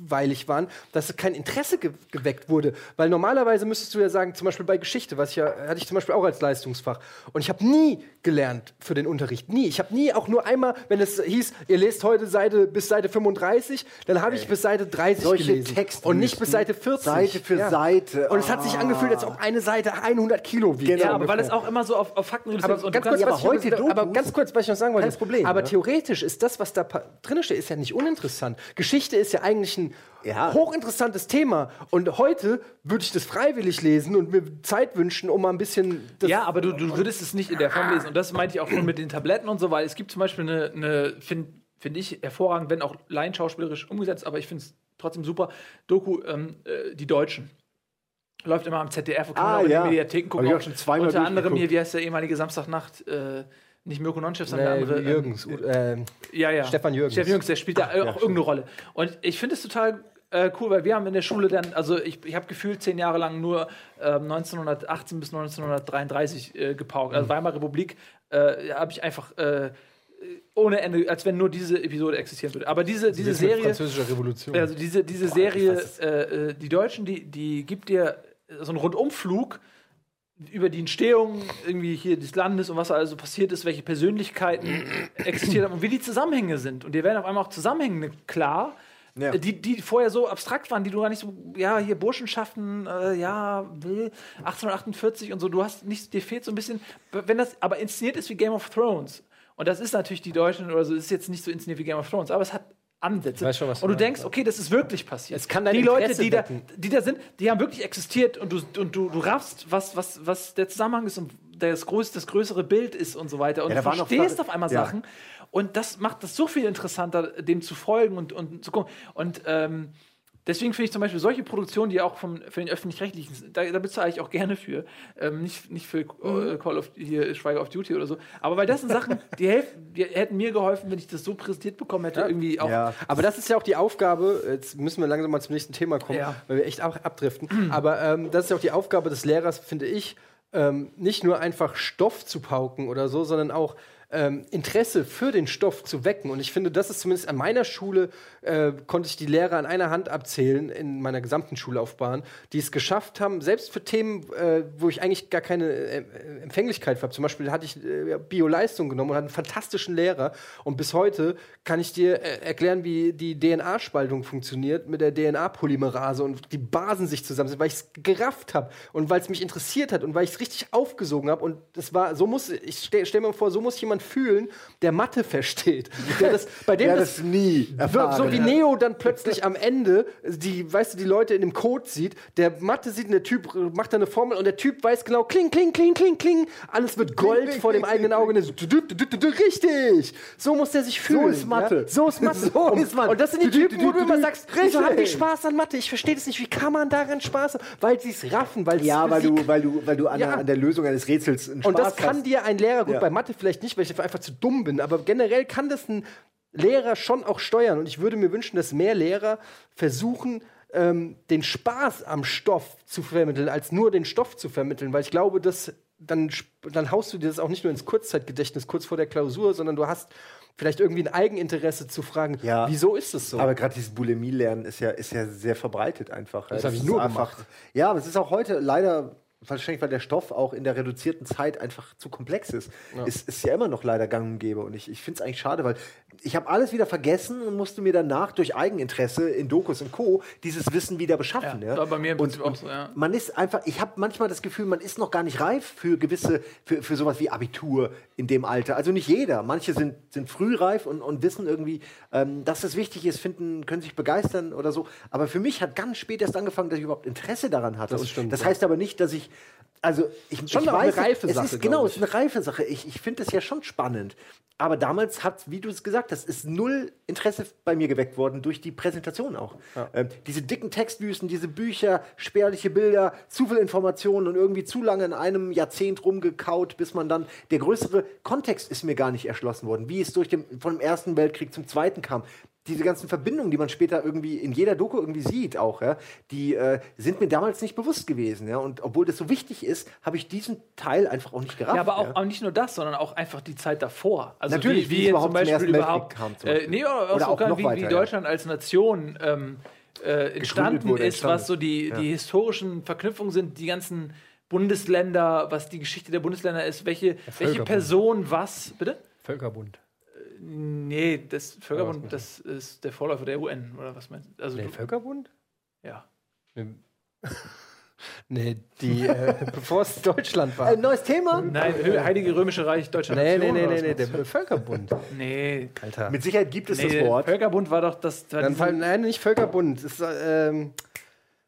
langweilig waren, dass kein Interesse ge geweckt wurde. Weil normalerweise müsstest du ja sagen, zum Beispiel bei Geschichte, was ich ja, hatte ich zum Beispiel auch als Leistungsfach. Und ich habe nie gelernt für den Unterricht. Nie. Ich habe nie auch nur einmal, wenn es hieß, ihr lest heute Seite bis Seite 35, dann habe ich bis Seite 30 Solche gelesen. Textwüsten. und nicht bis Seite 40. Seite für Seite. Und es hat sich Ah. angefühlt, als ob eine Seite 100 Kilo wiegt. Genau. Ja, aber weil es auch immer so auf, auf Fakten Aber ist und ganz, kurz, was aber ich, heute aber Dokus- ganz kurz, was ich noch sagen wollte. Kein Problem, aber ne? theoretisch ist das, was da drin steht, ist ja nicht uninteressant. Geschichte ist ja eigentlich ein Ja. hochinteressantes Thema. Und heute würde ich das freiwillig lesen und mir Zeit wünschen, um mal ein bisschen. Das Ja, aber du, du würdest es nicht in der Form lesen. Und das meinte ich auch schon mit den Tabletten und so, weil es gibt zum Beispiel eine, eine finde find ich, hervorragend, wenn auch laienschauspielerisch umgesetzt, aber ich finde es trotzdem super, Doku, ähm, äh, die Deutschen. Läuft immer am ZDF, wo kann man Ah, auch in ja. die Mediatheken gucken. Hab ich auch schon zweimal Unter anderem hier, wie heißt der ehemalige Samstagnacht, äh, nicht Mirko Nonchef, sondern Nee, der andere. ähm, Jürgens. ähm, ja, ja. Stefan Jürgens. Stefan Jürgens, der spielt da äh, auch irgendeine Rolle. Und ich finde es total äh, cool, weil wir haben in der Schule dann, also ich, ich habe gefühlt zehn Jahre lang nur ähm, 1918 bis 1933 äh, paukt. Mhm. Also Weimarer Republik äh, habe ich einfach äh, ohne Ende, als wenn nur diese Episode existieren würde. Aber diese, diese das mit Serie, französischer Revolution. also diese, diese Serie, was- äh, äh, die Deutschen, die, die gibt dir so einen Rundumflug über die Entstehung irgendwie hier des Landes und was also passiert ist, welche Persönlichkeiten existiert haben und wie die Zusammenhänge sind. Und dir werden auf einmal auch Zusammenhänge klar, Ja. äh, die, die vorher so abstrakt waren, die du gar nicht so, ja, hier Burschenschaften, äh, ja, will, 1848 und so, du hast nicht, dir fehlt so ein bisschen, wenn das aber inszeniert ist wie Game of Thrones, und das ist natürlich die Deutschen oder so, ist jetzt nicht so inszeniert wie Game of Thrones, aber es hat Ansätze. Weiß schon, was du und du denkst, okay, das ist wirklich passiert. Es kann dein die Leute, Interesse die da, die da sind, die haben wirklich existiert und du, und du, du raffst, was, was, was der Zusammenhang ist und das, groß, das größere Bild ist und so weiter. Und Ja, du verstehst auf einmal ja. Sachen. Und das macht es so viel interessanter, dem zu folgen und, und zu gucken. Und ähm, deswegen finde ich zum Beispiel solche Produktionen, die auch vom, für den Öffentlich-Rechtlichen, sind, da, da bezahle ich auch gerne für. Ähm, nicht, nicht für Mhm. äh, Call of hier, Schweiger of Duty oder so. Aber weil das sind Sachen, die, helfen, die hätten mir geholfen, wenn ich das so präsentiert bekommen hätte, irgendwie auch. Ja. Aber das ist ja auch die Aufgabe, jetzt müssen wir langsam mal zum nächsten Thema kommen, Ja. weil wir echt ab abdriften. Aber ähm, das ist ja auch die Aufgabe des Lehrers, finde ich, ähm, nicht nur einfach Stoff zu pauken oder so, sondern auch ähm, Interesse für den Stoff zu wecken. Und ich finde, das ist zumindest an meiner Schule, äh, konnte ich die Lehrer an einer Hand abzählen in meiner gesamten Schullaufbahn, die es geschafft haben, selbst für Themen, äh, wo ich eigentlich gar keine äh, Empfänglichkeit für habe. Zum Beispiel hatte ich äh, Bio-Leistung genommen und hatte einen fantastischen Lehrer. Und bis heute kann ich dir äh, erklären, wie die DNA-Spaltung funktioniert mit der DNA-Polymerase und die Basen sich zusammensetzen, weil ich es gerafft habe und weil es mich interessiert hat und weil ich es richtig aufgesogen habe. Und das war, so muss, ich stelle stell mir vor, so muss jemand fühlen, der Mathe versteht. Der das, bei dem Der das, das nie so, erfahren so wie. Neo dann plötzlich am Ende die, weißt du, die Leute in dem Code sieht, der Mathe sieht und der Typ macht da eine Formel und der Typ weiß genau, kling, kling, kling, kling, kling, alles wird Gold kling, vor dem kling, eigenen Auge. so, richtig! So muss der sich fühlen. ist Mathe. Ja? So ist Mathe. So ist Mathe. Und das sind die Typen, wo du immer sagst, wieso haben die. Spaß an Mathe? Ich verstehe das nicht. Wie kann man daran Spaß haben? Weil sie es raffen, weil Ja, weil du, weil du, weil du an, Ja. der, an der Lösung eines Rätsels einen und das Spaß kann hast. dir ein Lehrer, gut, Ja. bei Mathe vielleicht nicht, weil ich dafür einfach zu dumm bin, aber generell kann das ein Lehrer schon auch steuern. Und ich würde mir wünschen, dass mehr Lehrer versuchen, ähm, den Spaß am Stoff zu vermitteln, als nur den Stoff zu vermitteln, weil ich glaube, das dann, dann haust du dir das auch nicht nur ins Kurzzeitgedächtnis kurz vor der Klausur, sondern du hast vielleicht irgendwie ein Eigeninteresse zu fragen, Ja. wieso ist es so? Aber gerade dieses Bulimie-Lernen ist ja, ist ja sehr verbreitet einfach. Das Ja, hab ich nur einfach, gemacht. Ja, aber es ist auch heute leider, wahrscheinlich weil der Stoff auch in der reduzierten Zeit einfach zu komplex ist, ist, ist ja immer noch leider gang und gäbe. Und ich, ich finde es eigentlich schade, weil ich habe alles wieder vergessen und musste mir danach durch Eigeninteresse in Dokus und Co. dieses Wissen wieder beschaffen. Ja, Ja, war bei mir im und, Prinzip auch und so, ja. man ist einfach, ich habe manchmal das Gefühl, man ist noch gar nicht reif für gewisse, für, für sowas wie Abitur in dem Alter. Also nicht jeder. Manche sind, sind früh reif und, und wissen irgendwie, ähm, dass es wichtig ist, finden, können sich begeistern oder so. Aber für mich hat ganz spät erst angefangen, dass ich überhaupt Interesse daran hatte. Das stimmt, das ja. heißt aber nicht, dass ich also ich, Schon ich auch eine weiß, reife es Sache, Ist, genau, es ist eine reife Sache. Ich, ich finde das ja schon spannend. Aber damals hat, wie du es gesagt hast, ist null Interesse bei mir geweckt worden durch die Präsentation auch. Ähm, diese dicken Textwüsten, diese Bücher, spärliche Bilder, zu viel Informationen und irgendwie zu lange in einem Jahrzehnt rumgekaut, bis man dann der größere Kontext ist mir gar nicht erschlossen worden, wie es durch den von dem ersten Weltkrieg zum zweiten kam. Diese ganzen Verbindungen, die man später irgendwie in jeder Doku irgendwie sieht, auch, ja, die äh, sind mir damals nicht bewusst gewesen. Ja, und obwohl das so wichtig ist, habe ich diesen Teil einfach auch nicht gerafft. Ja, aber auch, ja. auch nicht nur das, sondern auch einfach die Zeit davor. Also Natürlich, wie, wie wie überhaupt zum Beispiel überhaupt, kam zum äh, Beispiel. nee, oder, Oder auch auch sogar noch wie, weiter, wie ja. Deutschland als Nation ähm, äh, entstanden wurde, ist, entstanden was so die, die historischen Verknüpfungen sind, die ganzen Bundesländer, was die Geschichte der Bundesländer ist, welche, welche. Person was, bitte? Völkerbund. Nee, das Völkerbund, das ist der Vorläufer der UN, oder was meinst du? Also, Nee, du, Völkerbund? ja. Nee, die, äh, bevor es Deutschland war. Ein neues Thema? Nein, Heilige Römische Reich Deutschland. Nee, nee, Nation, nee, nee, nee, meinst der Völkerbund. Nee, Alter. Mit Sicherheit gibt es nee, das Wort. Völkerbund war doch das. War Dann fallen, nein, nicht Völkerbund. Ist, ähm,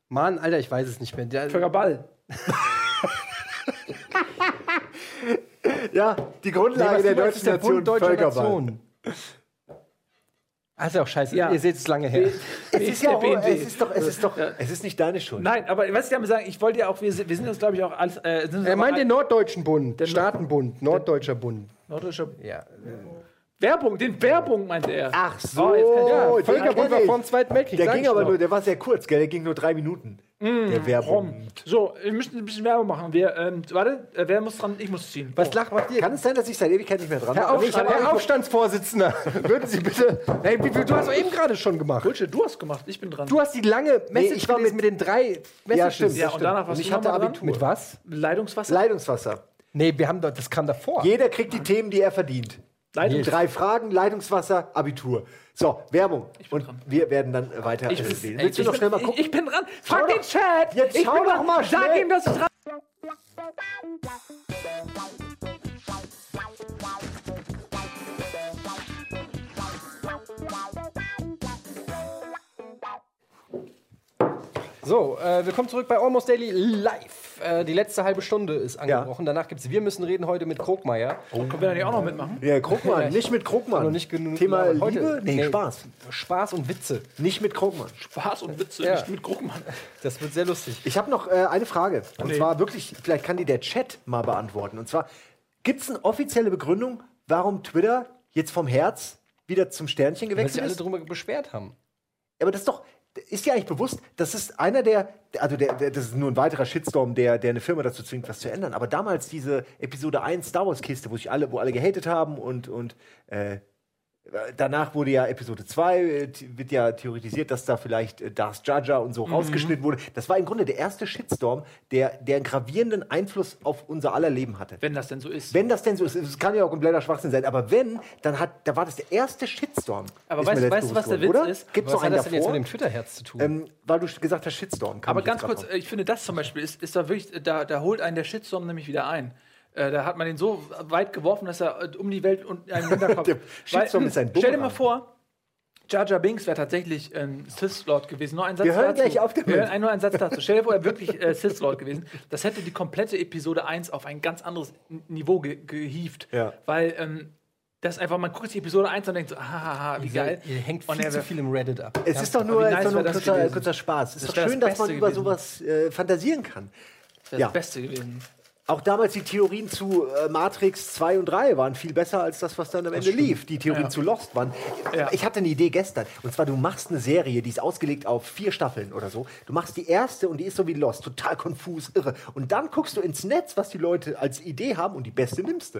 Mann, Alter, ich weiß es nicht mehr. Der, Völkerball. Ja, die Nee, Grundlage was der deutschen der Nation, Bund deutscher Völkerball. Nation. Ist ja auch scheiße. Ja. Ihr seht es lange her. Es ist ja auch, BND. es ist doch, es ist doch, es ist nicht deine Schuld. Nein, aber was ich damit sagen, ich wollte ja auch, wir sind, wir sind uns, glaube ich, auch alles. Äh, Er meint den Norddeutschen Bund, Staatenbund, Norddeutscher Bund. Norddeutscher Ja. Werbung, den Werbung meinte er. Ach so, Oh, jetzt kann ich- Ja, den Völkerbund war vor dem Zweiten Weltkrieg. Der ging aber nur, der war sehr kurz, gell? Der ging nur drei Minuten. Der Werbung. So, wir müssen ein bisschen Werbung machen. Wir, ähm, warte, äh, wer muss dran? Ich muss ziehen. Was lacht macht ihr? Kann es sein, dass ich seit Ewigkeit nicht mehr dran Herr, bin? Auf, Ich hab Herr einfach- Aufstandsvorsitzender, würden Sie bitte. Hey, wie, wie- du hast doch eben gerade schon gemacht. Bullshit, du hast gemacht, ich bin dran. Du hast die lange Message ich war mit- mit den drei Messages. Ja, stimmt. ja, und danach warst ich hatte? Abitur. Mit was? Leitungswasser? Leitungswasser. Nee, wir haben doch, das kam davor. Jeder kriegt die Themen, die er verdient. Leitungs Drei Fragen, Leitungswasser, Abitur. So, Werbung. Und dran. wir werden dann äh, weiter Ich äh, ey, Willst du ich noch bin- schnell mal ich- gucken? Ich bin dran. Frag Schau den doch- Chat. Jetzt ich schau bin doch dran. mal Sag schnell. ihm, dass ich dran So, äh, willkommen zurück bei Almost Daily Live. Äh, die letzte halbe Stunde ist angebrochen. Danach gibt es Wir müssen reden heute mit Krogmeier. Können wir da nicht auch noch mitmachen? Ja, Krugmann, nicht mit Krugmann. Noch nicht genug Thema. Liebe? Heute- Nee, nee. Spaß. Spaß und Witze. Nicht mit Krugmann. Spaß und Witze, Ja. nicht mit Gruckmann. Das wird sehr lustig. Ich habe noch äh, eine Frage. Und Nee. zwar wirklich, vielleicht kann die der Chat mal beantworten. Und zwar, gibt es eine offizielle Begründung, warum Twitter jetzt vom Herz wieder zum Sternchen Weil gewechselt sich alle ist? darüber beschwert haben. Aber das ist doch, ist dir eigentlich bewusst, das ist einer der, also der, der, das ist nur ein weiterer Shitstorm, der, der eine Firma dazu zwingt, was zu ändern. Aber damals diese Episode 1 Star Wars Kiste, wo sich alle, wo alle gehatet haben und, und äh, danach wurde ja Episode 2, äh, wird ja theoretisiert, dass da vielleicht äh, Darth Jar Jar und so rausgeschnitten wurde. Das war im Grunde der erste Shitstorm, der, der einen gravierenden Einfluss auf unser aller Leben hatte. Wenn das denn so ist. Wenn das denn so ist, es kann ja auch kompletter Schwachsinn sein, aber wenn, dann hat, da war das der erste Shitstorm. Aber weißt- weißt du, was der Witz oder? ist? Gibt es Was noch hat einen das denn jetzt mit dem Twitter-Herz zu tun? Ähm, weil du gesagt hast, Shitstorm. kam Aber ganz kurz, drauf. äh, ich finde das zum Beispiel ist, ist da wirklich, da, da holt einen der Shitstorm nämlich wieder ein. Äh, da hat man den so weit geworfen, dass er äh, um die Welt und einen Hinterkopf. Der Shitstorm ist ein Stell dir Bumerang. mal vor, Jar Jar Binks wäre tatsächlich ein Sith-Lord gewesen. Nur ein Satz Wir hören dazu. gleich auf damit. Wir hören ein- nur einen Satz dazu. Stell dir vor, er wäre wirklich äh, Sith-Lord gewesen. Das hätte die komplette Episode 1 auf ein ganz anderes Niveau ge gehievt. Ja. Weil ähm, das einfach, man guckt sich Episode 1 und denkt so, ah, wie geil. Ihr hängt viel zu viel im Reddit ab. Es ist doch nur, ist nice doch nur wär ein kurzer, kurzer Spaß. Es ist doch schön, das dass man über gewesen. sowas äh, fantasieren kann. Das wäre Ja. das Beste gewesen. Auch damals die Theorien zu äh, Matrix 2 und 3 waren viel besser als das, was dann am Ende lief. Die Theorien Ja. zu Lost waren. Ja. Ich hatte eine Idee gestern. Und zwar, du machst eine Serie, die ist ausgelegt auf vier Staffeln oder so. Du machst die erste und die ist so wie Lost, total konfus, irre. Und dann guckst du ins Netz, was die Leute als Idee haben und die beste nimmst du.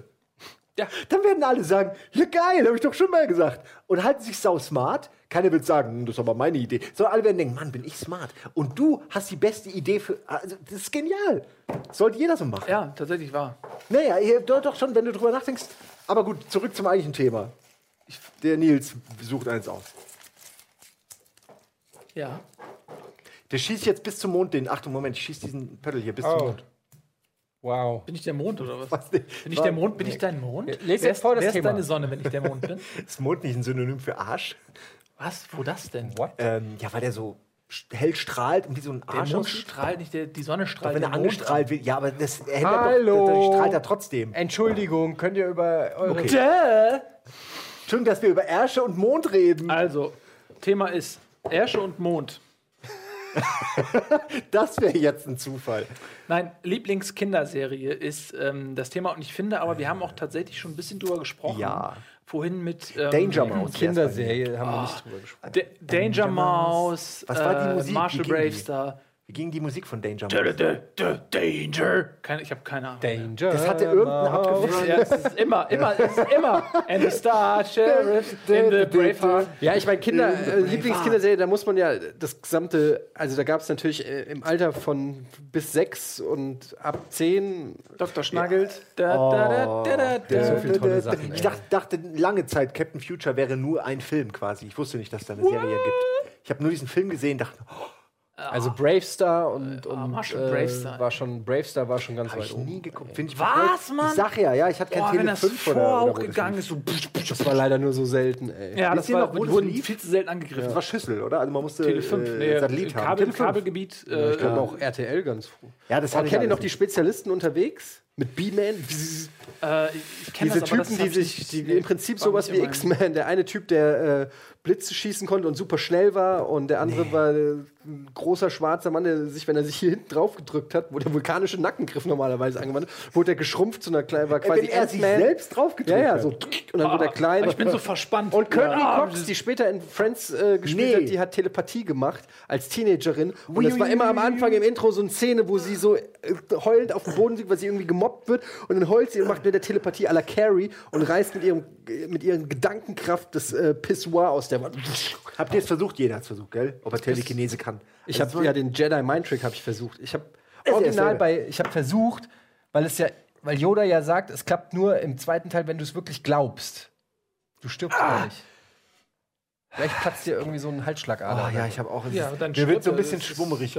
Ja. Dann werden alle sagen, ja geil, habe ich doch schon mal gesagt. Und halten sich sau smart. Keiner wird sagen, "Hm, das ist aber meine Idee. Sondern alle werden denken, Mann, bin ich smart. Und du hast die beste Idee für. Also, das ist genial. Sollte jeder so machen. Ja, tatsächlich wahr. Naja, doch, doch schon, wenn du drüber nachdenkst. Aber gut, zurück zum eigentlichen Thema. Der Nils sucht eins aus. Ja. Der schießt jetzt bis zum Mond den. Achtung, Moment, ich schieß diesen Pöttl hier bis zum Oh. Mond. Wow. Bin ich der Mond oder was? Was? Bin ich der Mond? Bin ich dein Mond? Lest wer jetzt ist, vor das wer ist deine Sonne, wenn ich der Mond bin? Ist Mond nicht ein Synonym für Arsch? Was? Wo das denn? What? Ähm, ja, weil der so hell strahlt und wie so ein Der Arsch Mond aussieht. strahlt nicht, der, die Sonne strahlt. Wenn er Mond angestrahlt wird, ja, aber das er hält Hallo. Er doch, das strahlt er trotzdem. Entschuldigung, könnt ihr über eure. Okay. Schön, dass wir über Ärsche und Mond reden. Also, Thema ist Ersche und Mond. Das wäre jetzt ein Zufall. Nein, Lieblingskinderserie ist ähm, das Thema und ich finde, aber wir haben auch tatsächlich schon ein bisschen drüber gesprochen. Ja. Vorhin mit ähm, Danger Mouse. Kinderserie haben wir nicht drüber gesprochen. D Danger Mouse, Was war die äh, Musik? Marshall? Bravestar. Wie ging die Musik von Danger D- Mouse? d- d- Danger. Keine, ich habe keine Ahnung. Danger. Das hatte irgendein abgefahrenes. Ja, es ist immer, immer, es ist immer. And the Star Sheriff in the Braveheart. Ja, ich meine, Kinder, äh, Lieblingskinderserie, da muss man ja das gesamte, also da gab es natürlich äh, im Alter von bis sechs und ab zehn. Dr. Schnaggelt. Da, da, da, da, da, Ja, so da. viele tolle Sachen, Ich dachte, dachte lange Zeit, Captain Future wäre nur ein Film quasi. Ich wusste nicht, dass es da eine Serie gibt. Ich habe nur diesen Film gesehen, dachte, oh, Also Bravestar und, und Marshall äh, Bravestar. war schon Bravestar war schon ganz habe weit ich oben. nie geguckt. Find ich Was. Mann? Ich sag ja, ja, ich hatte kein Boah, wenn Tele das 5 vor oder, auch oder wo das gegangen lief. ist, so. Das war leider nur so selten, ey. Ja, das ihr war, noch, wo das wurden viel zu selten angegriffen. Das war Schüssel, oder? Also man musste Tele 5, äh, nee, Satellit haben. Kabel, Tele 5. Kabelgebiet. Ich Äh, glaube auch RTL ganz früh. Ja, das ich kennt ihr noch die. Spezialisten unterwegs? Mit B-Man? äh, ich kenne Diese das, das Typen, die ich sich, die im Prinzip sowas wie X-Men. Der eine Typ, der äh, Blitze schießen konnte und super schnell war, und der andere war äh, ein großer schwarzer Mann, der sich, wenn er sich hier hinten drauf gedrückt hat, wo der vulkanische Nackengriff normalerweise angewandt hat, wurde er geschrumpft zu einer kleinen, war quasi Wenn er sich selbst drauf gedrückt Ja, ja, so. Und dann wurde er klein. Ah, Ich bin so verspannt. Und Courtney Ja. Cox, die später in Friends äh, gespielt Nee. hat, die hat Telepathie gemacht als Teenagerin. Und es war immer am Anfang im Intro so eine Szene, wo sie so äh, heulend auf dem Boden liegt, weil sie irgendwie gemobbt wird. Und dann heult sie und macht mit der Telepathie à la Carrie und reißt mit ihrem mit ihren Gedankenkraft das äh, Pissoir aus der Wand. Habt ihr es versucht? Jeder hat es versucht, gell? Ob er Telekinese kann. Ich Also habe ja den Jedi Mind Trick habe ich versucht. Ich habe original bei ich habe versucht, weil es ja weil Yoda ja sagt, es klappt nur im zweiten Teil, wenn du es wirklich glaubst. Du stirbst Ah. gar nicht. Vielleicht platzt dir irgendwie so ein Halsschlagader. Oh ja, ich habe auch. Ja, dann mir wird so ein bisschen ist- schwummerig.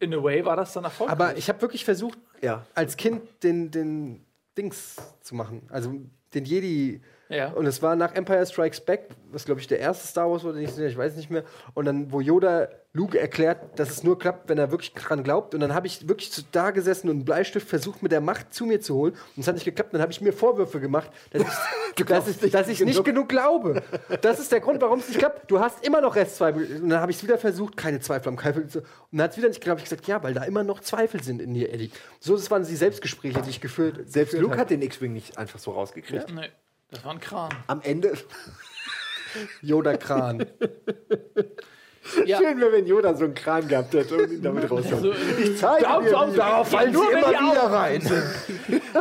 In a way war das dann erfolgreich. Aber ich habe wirklich versucht, Ja. als Kind den, den Dings zu machen. Also den Jedi. Ja. Und es war nach Empire Strikes Back, was glaube ich der erste Star Wars wurde, nicht, ich weiß nicht mehr. Und dann, wo Yoda Luke erklärt, dass es nur klappt, wenn er wirklich dran glaubt. Und dann habe ich wirklich da gesessen und einen Bleistift versucht, mit der Macht zu mir zu holen. Und es hat nicht geklappt. Dann habe ich mir Vorwürfe gemacht, dass ich, dass ich, dass ich nicht genug glaube. Das ist der Grund, warum es nicht klappt. Du hast immer noch Restzweifel. Und dann habe ich es wieder versucht, keine Zweifel am Keifel. Und dann hat es wieder nicht geklappt. Ich gesagt, ja, weil da immer noch Zweifel sind in dir, Eddie. So, das waren die Selbstgespräche, die ich geführt Selbst geführt Luke hat den X-Wing nicht einfach so rausgekriegt. nee, das war ein Kran. Am Ende. Yoda Kran. Ja. Schön wäre, wenn Yoda so einen Kran gehabt hätte und ihn damit rauskommt. So, Ich zeige dir, wie- darauf fallen sie immer wieder rein.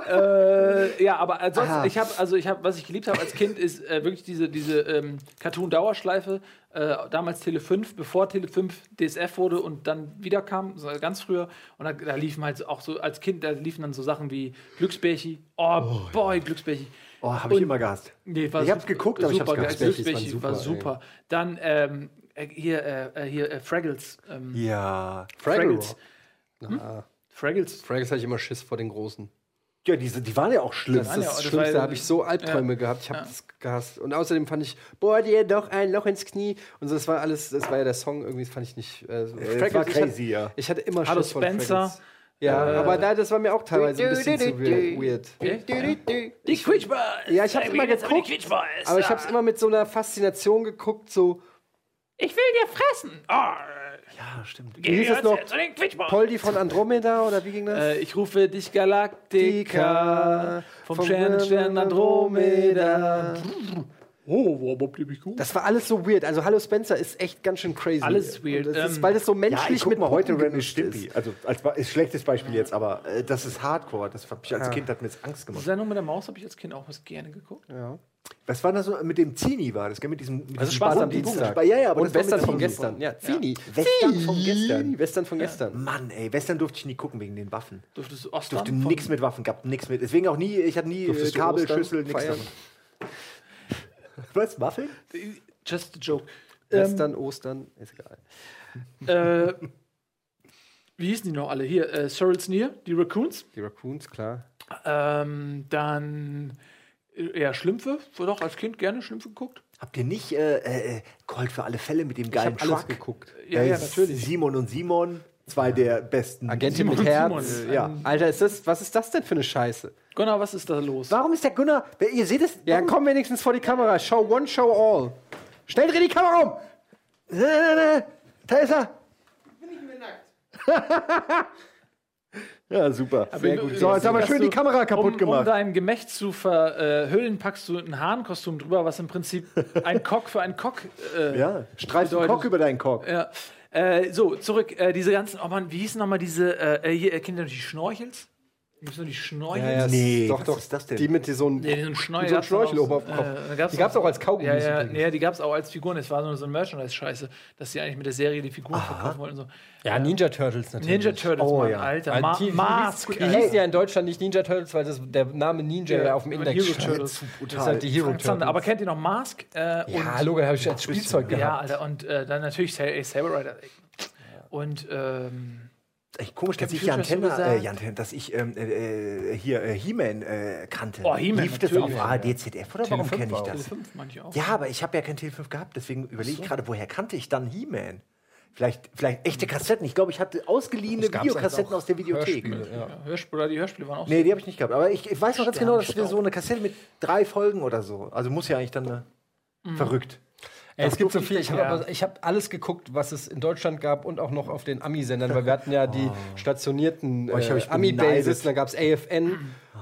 Äh, ja, aber ansonsten, Aha. ich habe, also ich habe, was ich geliebt habe als Kind, ist äh, wirklich diese, diese ähm, Cartoon-Dauerschleife, äh, damals Tele 5, bevor Tele 5 DSF wurde und dann wieder kam, so ganz früher. Und da, da liefen halt auch so, als Kind, da liefen dann so Sachen wie Glücksbärchi. Oh, boy, Glücksbärchi. Oh, habe ich Und- immer gehasst. Nee, war Ich hab's geguckt, aber ich hab's super gehasst. Glücksbärchi war super, super. Dann ähm, äh, hier, äh, hier äh, Fraggles. Ähm, Ja. Fraggles. Ah, Fraggles. Fraggles hatte ich immer Schiss vor den Großen. Ja, diese, die waren ja auch schlimm. Das ist ja- das das Schlimmste, habe ich so Albträume gehabt. Ich habe das gehasst. Und außerdem fand ich, boah, dir doch ein Loch ins Knie. Und so, das war alles, das war ja der Song, irgendwie das fand ich nicht. Äh, so. das war ich crazy, hatte, ja. Ich hatte immer Hallo Schiss von Spencer. Fraggles. Ja, Äh, aber da, das war mir auch teilweise ein bisschen zu weird. Die Quietschboys. Ja, ich hab's immer geguckt. Aber ich habe es immer mit so einer Faszination geguckt, so. Ich will dir fressen. Ah, Ja, stimmt. Wie hieß es noch? Poldi von Andromeda oder wie ging das? Äh, ich rufe dich Galaktika vom Sternenstern Andromeda. Oh, wo Bob lieb ich gut. Das war alles so weird. Also Hallo Spencer ist echt ganz schön crazy. Alles weird. Das ist, Ähm, weil das so Ja, menschlich ich guck mit mal heute gemischt Stimpy. ist. Also als ist schlechtes Beispiel jetzt, aber äh, das ist Hardcore. Das hat mich als Kind hat mir das Angst Die gemacht. Sendung mit der Maus habe ich als Kind auch was gerne geguckt. Ja. Was war das so mit dem Zini war das, gell? Mit diesem mit Also diesem Spaß am Dienstag. Ja, ja, aber Und Western von gestern. Ja, Zini. Western von Zini. gestern. Western von gestern. Mann, ey, Western durfte ich nie gucken wegen den Waffen. Durftest du Ostern? durfte von- nichts mit Waffen, gab nichts mit. Deswegen auch nie, ich hatte nie äh, Durftest du Kabel, Ostern Schüssel, nichts davon. Was, Waffeln? Just a joke. Western, Ostern, ist egal. Äh, wie hießen die noch alle? Hier, äh, Cyril Sneer, die Raccoons. Die Raccoons, klar. Ähm, dann, äh, ja, Schlümpfe. Wurde auch als Kind gerne Schlümpfe geguckt. Habt ihr nicht äh, äh, Colt für alle Fälle mit dem Ich geilen alles Truck? geguckt. Ja, Äh, ja, natürlich. Simon und Simon, zwei der besten. Agentin mit Simon, Herz. Simon. Äh, ja. Alter, ist das, was ist das denn für eine Scheiße? Gunnar, was ist da los? Warum ist der Gunnar? Ihr seht es? Ja, komm wenigstens vor die Kamera. Show one, show all. Schnell dreh die Kamera um. Nein, nein, da ist er. ja, super. Sehr gut. So, jetzt haben wir schön die du- Kamera kaputt um, Um gemacht. dein Gemächt zu verhüllen, packst du ein Hahnkostüm drüber, was im Prinzip ein Cock für einen Cock. Äh, ja, streifst bedeutet- Kock über deinen Kock. ja. Äh, so, zurück. Äh, diese ganzen, oh Mann, wie hießen nochmal diese, äh, hier, äh, Kinder, die Schnorchels? Gibt es nur die Schnorchels? Nee, doch, was doch. ist das denn? Die mit so einem Nee, so ein Schnorchel. so Schnorchel oben auf dem Kopf. äh, gab's die gab es auch als Kaugummi. Ja, ja, nee, die gab es auch als Figuren. Es war so, so eine Merchandise-Scheiße, dass sie eigentlich mit der Serie die Figuren verkaufen wollten. So. ja, Ninja Turtles natürlich. Ninja Turtles, Oh, Mann, ja. Alter. Ma die, Mask. die, die hießen ja in Deutschland nicht Ninja Turtles, weil das, der Name Ninja ja, auf dem Index Hero. Turtles. Das ist halt die Hero. Turtles. Aber kennt ihr noch Mask? Äh, ja, Logo habe ich als Spielzeug gehabt. Ja, Alter. Und äh, dann natürlich ey, Saber Rider. Und ähm, Echt komisch, dass ich Jan Tenner, äh? Jan Tenner, dass ich ähm, äh, äh, hier äh, He-Man äh, kannte. Oh, He-Man, Lief das auf ARD, ZDF oder warum Tele5 kenne ich das? Tele 5 auch. Ja, aber ich habe ja kein Tele5 gehabt, deswegen überlege ich gerade, woher kannte ich dann He-Man? Vielleicht, vielleicht echte Kassetten. Ich glaube, ich hatte ausgeliehene Videokassetten aus der Videothek. Hörspiele, ja. Ja, Hörspiele, die Hörspiele waren auch Nee, die habe ich nicht gehabt. Aber ich, ich weiß noch ganz genau, dass wir so eine Kassette mit drei Folgen oder so. Also muss ja eigentlich dann äh, Mhm. verrückt. Ey, es gibt so viel. ich- habe ja. hab alles geguckt, was es in Deutschland gab und auch noch auf den Ami-Sendern, weil wir hatten ja die stationierten Oh, ich hab äh, Ami-Bases, da gab es AFN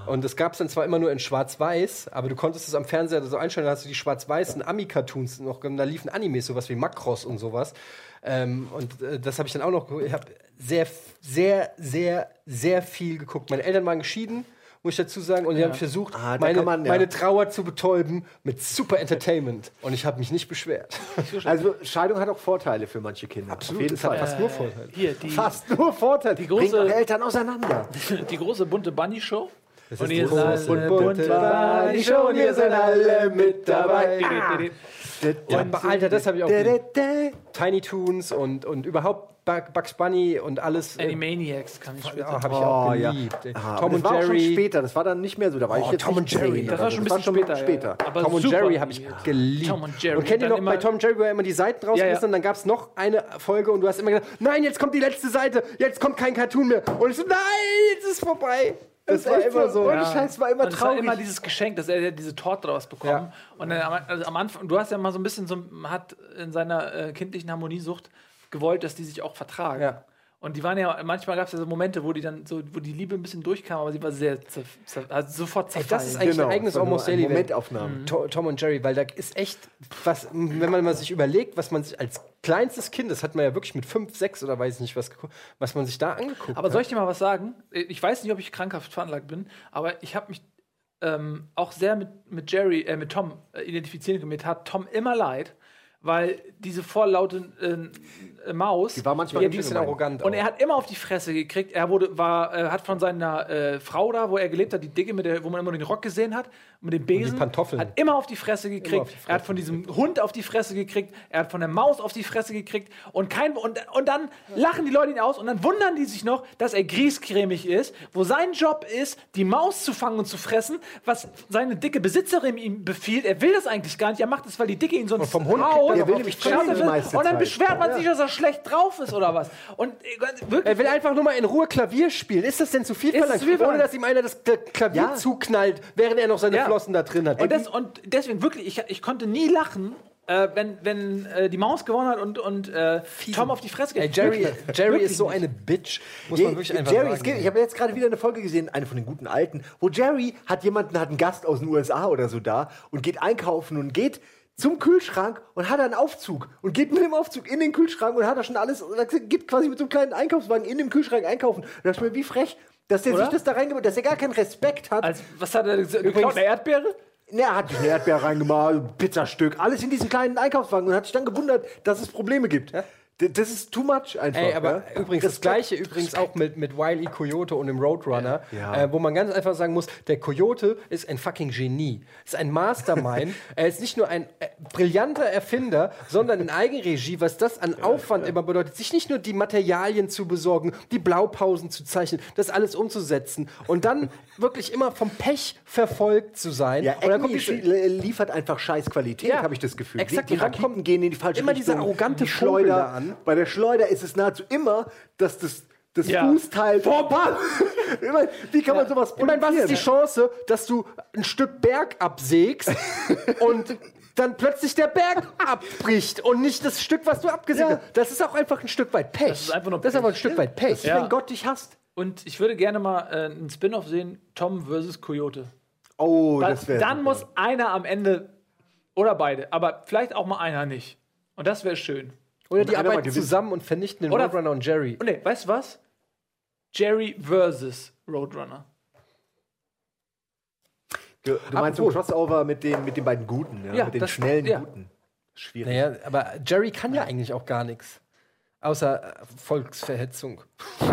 und das gab es dann zwar immer nur in Schwarz-Weiß, aber du konntest es am Fernseher so einstellen, da hast du die schwarz-weißen Ami-Cartoons noch, da liefen Animes, sowas wie Macross und sowas. Ähm, und äh, das habe ich dann auch noch geguckt. Ich habe sehr, sehr, sehr, sehr viel geguckt. Meine Eltern waren geschieden. Muss ich dazu sagen, und die haben versucht, Ah, meine, man, ja. meine Trauer zu betäuben mit super Entertainment. Und ich habe mich nicht beschwert. Also Scheidung hat auch Vorteile für manche Kinder. Absolut, Auf jeden Fall. fast nur Vorteile. Hier, die, Fast nur Vorteile. Die große- Bringt Eltern auseinander. die große bunte Bunny Show. Das Und ist ihr seid große eine bunte bunte Bunny Show und ihr seid alle mit dabei. Ja, Und Alter, das habe ich auch. Tiny Toons und, und überhaupt Bug- Bugs Bunny und alles. äh, Animaniacs kann ich ja, später. habe ich Oh, auch ja. geliebt. ey. Ah, Tom das und war auch schon Jerry. später. Das war dann nicht mehr so. Da war ich Oh, jetzt Tom und Jerry. Das war schon ein Das bisschen schon später. später. Ja. Aber Tom und Jerry habe ich geliebt. Tom und Jerry. Und kennt ihr noch, bei Tom und Jerry, wo er immer die Seiten rausgerissen Ja, ja. und dann gab es noch eine Folge und du hast immer gesagt, nein, jetzt kommt die letzte Seite, jetzt kommt kein Cartoon mehr. Und ich so, nein, jetzt ist vorbei. Das, ist war immer so. Ohne Scheiß, war immer Und es war traurig. immer dieses Geschenk, dass er ja diese Torte draus bekommen. Ja. Und dann am, also am Anfang, du hast ja mal so ein bisschen so, hat in seiner äh, kindlichen Harmoniesucht gewollt, dass die sich auch vertragen. Ja. Und die waren ja, manchmal gab es ja so Momente, wo die dann so, wo die Liebe ein bisschen durchkam, aber sie war sehr, also sofort Ey, zerfallen. das ist eigentlich Genau, ein eigenes Almost Daily. Momentaufnahmen. To- Tom und Jerry, weil da ist echt was, wenn man mal sich überlegt, was man sich als kleinstes Kind, das hat man ja wirklich mit fünf, sechs oder weiß ich nicht was geguckt, was man sich da angeguckt Aber hat. soll ich dir mal was sagen? Ich weiß nicht, ob ich krankhaft veranlagt bin, aber ich habe mich ähm, auch sehr mit, mit Jerry, äh, mit Tom äh, identifizieren können. Mir tat Tom immer leid, weil diese vorlaute äh, äh, Maus. Die war manchmal die ein bisschen gemein. arrogant. und auch. er hat immer auf die Fresse gekriegt. Er wurde, war, äh, hat von seiner äh, Frau da, wo er gelebt hat, die Dicke, mit der, wo man immer den Rock gesehen hat, mit dem Besen, Pantoffeln. hat immer auf die Fresse gekriegt. die Fresse Er hat von diesem Hund auf die Fresse gekriegt. Er hat von der Maus auf die Fresse gekriegt. Und, kein, und, und dann lachen die Leute ihn aus und dann wundern die sich noch, dass er griescremig ist, wo sein Job ist, die Maus zu fangen und zu fressen, was seine dicke Besitzerin ihm befiehlt. Er will das eigentlich gar nicht. Er macht es, weil die Dicke ihn sonst vom Hund kriegt haut. er will nämlich die die Und dann beschwert man sich, dass er schlecht drauf ist oder was. Und äh, wirklich. Er will einfach nur mal in Ruhe Klavier spielen. Ist das denn zu viel Ist verlangt? zu viel verlangt. Ohne dass ihm einer das Klavier Ja. zuknallt, während er noch seine Ja. Flossen da drin hat. Und, das, und deswegen wirklich, ich, ich konnte nie lachen äh, wenn, wenn äh, die Maus gewonnen hat und, und äh, Tom auf die Fresse Ey, geht. Jerry, Wirklich. Jerry Wirklich ist so eine Bitch, muss man wirklich einfach Jerry, sagen. es geht, ich habe jetzt gerade wieder eine Folge gesehen, eine von den guten alten, wo Jerry hat jemanden, hat einen Gast aus den USA oder so da und geht einkaufen und geht zum Kühlschrank und hat einen Aufzug und geht mit dem Aufzug in den Kühlschrank und hat da schon alles, geht quasi mit so einem kleinen Einkaufswagen in dem Kühlschrank einkaufen. Und da ich mir, wie frech, dass der Oder? sich das da reingebaut, dass er gar keinen Respekt hat. Als, was hat er gesagt? geklaut? Eine Erdbeere? Ne, Er hat eine Erdbeer reingemacht, Pizzastück, alles in diesen kleinen Einkaufswagen und hat sich dann gewundert, dass es Probleme gibt. D- Das ist too much einfach. Ey, aber ja? übrigens das Respekt. gleiche übrigens auch mit, mit Wile E. Coyote und dem Roadrunner, Ja. Äh, wo man ganz einfach sagen muss, der Coyote ist ein fucking Genie, ist ein Mastermind. er ist nicht nur ein äh, brillanter Erfinder, sondern in Eigenregie, was das an Aufwand immer bedeutet, sich nicht nur die Materialien zu besorgen, die Blaupausen zu zeichnen, das alles umzusetzen und dann wirklich immer vom Pech verfolgt zu sein. Ja, und dann kommt die, li- liefert einfach scheiß Qualität, Ja, habe ich das Gefühl. exakt. Die, die Raketen kommt gehen in die falsche immer Richtung. dieser arrogante die Vogel Schleuder da an. Bei der Schleuder ist es nahezu immer, dass das, das Ja. Fußteil vorbei. Ich Wie kann man sowas Ich meine, was ist die produzieren? Chance, dass du ein Stück Berg absägst und dann plötzlich der Berg abbricht und nicht das Stück, was du abgesägt Ja. hast? Das ist auch einfach ein Stück weit Pech. Das ist einfach nur Das ist aber ein Pech. Stück weit Pech. Ja. Wenn Gott dich hasst. Und ich würde gerne mal äh, einen Spin-off sehen: Tom versus Coyote. Oh, Dann, das wäre. dann muss einer am Ende oder beide, aber vielleicht auch mal einer nicht. Und das wäre schön. Oder die arbeiten zusammen und vernichten den Oder- Roadrunner und Jerry. Und nee, weißt du was? Jerry versus Roadrunner. Du, du meinst so. Crossover mit den, mit den beiden Guten, ja, Ja, mit den das- schnellen ja. Guten. Schwierig. Naja, aber Jerry kann ja eigentlich auch gar nichts. Außer äh, Volksverhetzung.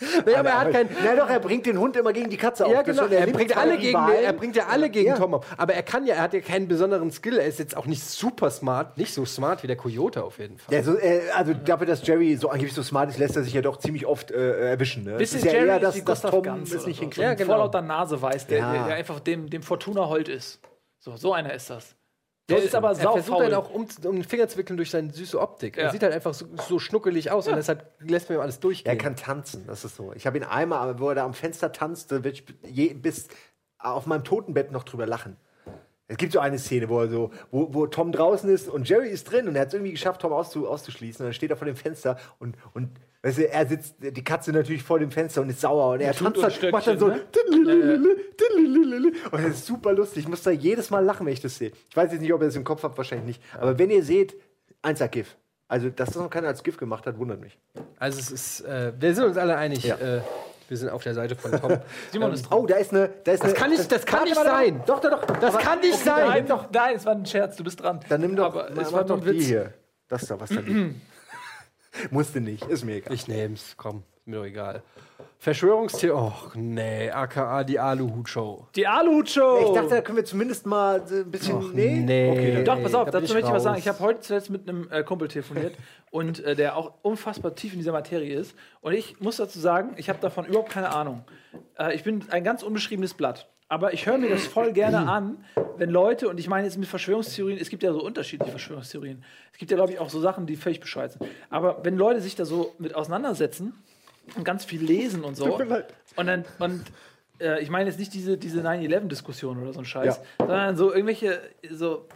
naja, aber er hat kein. Na doch, er bringt den Hund immer gegen die Katze auf. Ja, genau. Er nimmt bringt, alle gegen, er bringt ja alle gegen Ja. Tom auf. Aber er kann ja, er hat ja keinen besonderen Skill. Er ist jetzt auch nicht super smart, nicht so smart wie der Coyote auf jeden Fall. Ja, so, äh, also dafür, dass Jerry so angeblich so smart ist, lässt er sich ja doch ziemlich oft äh, erwischen. Ne? Bisschen ist ja Jerry eher, ist dass, dass Gustav Tom es nicht so. hinkriegt. Ja, Ja, genau. genau. Vor lauter Nase weiß, der, Ja. der, der einfach dem, dem Fortuna hold ist. So, so einer ist das. Der ist aber er versucht saufaul. halt auch um, um den Finger zu wickeln durch seine süße Optik. Er Ja. sieht halt einfach so, so schnuckelig aus und deshalb lässt man ihm alles durchgehen. Er kann tanzen, das ist so. Ich habe ihn einmal, wo er da am Fenster tanzte, will ich je, bis auf meinem Totenbett noch drüber lachen. Es gibt so eine Szene, wo, er so, wo, wo Tom draußen ist und Jerry ist drin und er hat es irgendwie geschafft, Tom auszu, auszuschließen. Und dann steht er vor dem Fenster und, und weißt du, er sitzt, die Katze natürlich vor dem Fenster und ist sauer und er tanzt und dann, macht dann so. Stöckchen, Und das ist super lustig. Ich muss da jedes Mal lachen, wenn ich das sehe. Ich weiß jetzt nicht, ob ihr das im Kopf habt, wahrscheinlich nicht. Aber wenn ihr seht, 1 GIF. Also, dass das noch keiner als GIF gemacht hat, wundert mich. Also es ist, äh, wir sind uns alle einig, Ja. äh, wir sind auf der Seite von Tom. Simon ist dran. Oh, da ist eine. Da ist Das eine, kann nicht- das kann nicht sein. Doch, doch, doch. Das Aber- kann nicht okay, sein. Nein, doch, nein, es war ein Scherz, du bist dran. Dann nimm doch, Aber es war doch ein die Witz. hier. Das da, was da liegt. Musste nicht, ist mir egal. Ich nehm's, komm, ist mir doch egal. Verschwörungstheorie, och nee, aka die Aluhut-Show. Die Aluhut-Show! Ich dachte, da können wir zumindest mal so ein bisschen. Och, nee? nee. Okay, Doch, pass auf, da bin dazu ich möchte ich was sagen. Ich habe heute zuletzt mit einem äh, Kumpel telefoniert und äh, der auch unfassbar tief in dieser Materie ist. Und ich muss dazu sagen, ich habe davon überhaupt keine Ahnung. Äh, ich bin ein ganz unbeschriebenes Blatt. Aber ich höre mir das voll gerne an, wenn Leute, und ich meine jetzt mit Verschwörungstheorien, es gibt ja so unterschiedliche Verschwörungstheorien. Es gibt ja, glaube ich, auch so Sachen, die völlig bescheuert sind. Aber wenn Leute sich da so mit auseinandersetzen und ganz viel lesen und so, und dann, und äh, ich meine jetzt nicht diese, diese 9-11-Diskussion oder so ein Scheiß, Ja. sondern so irgendwelche, so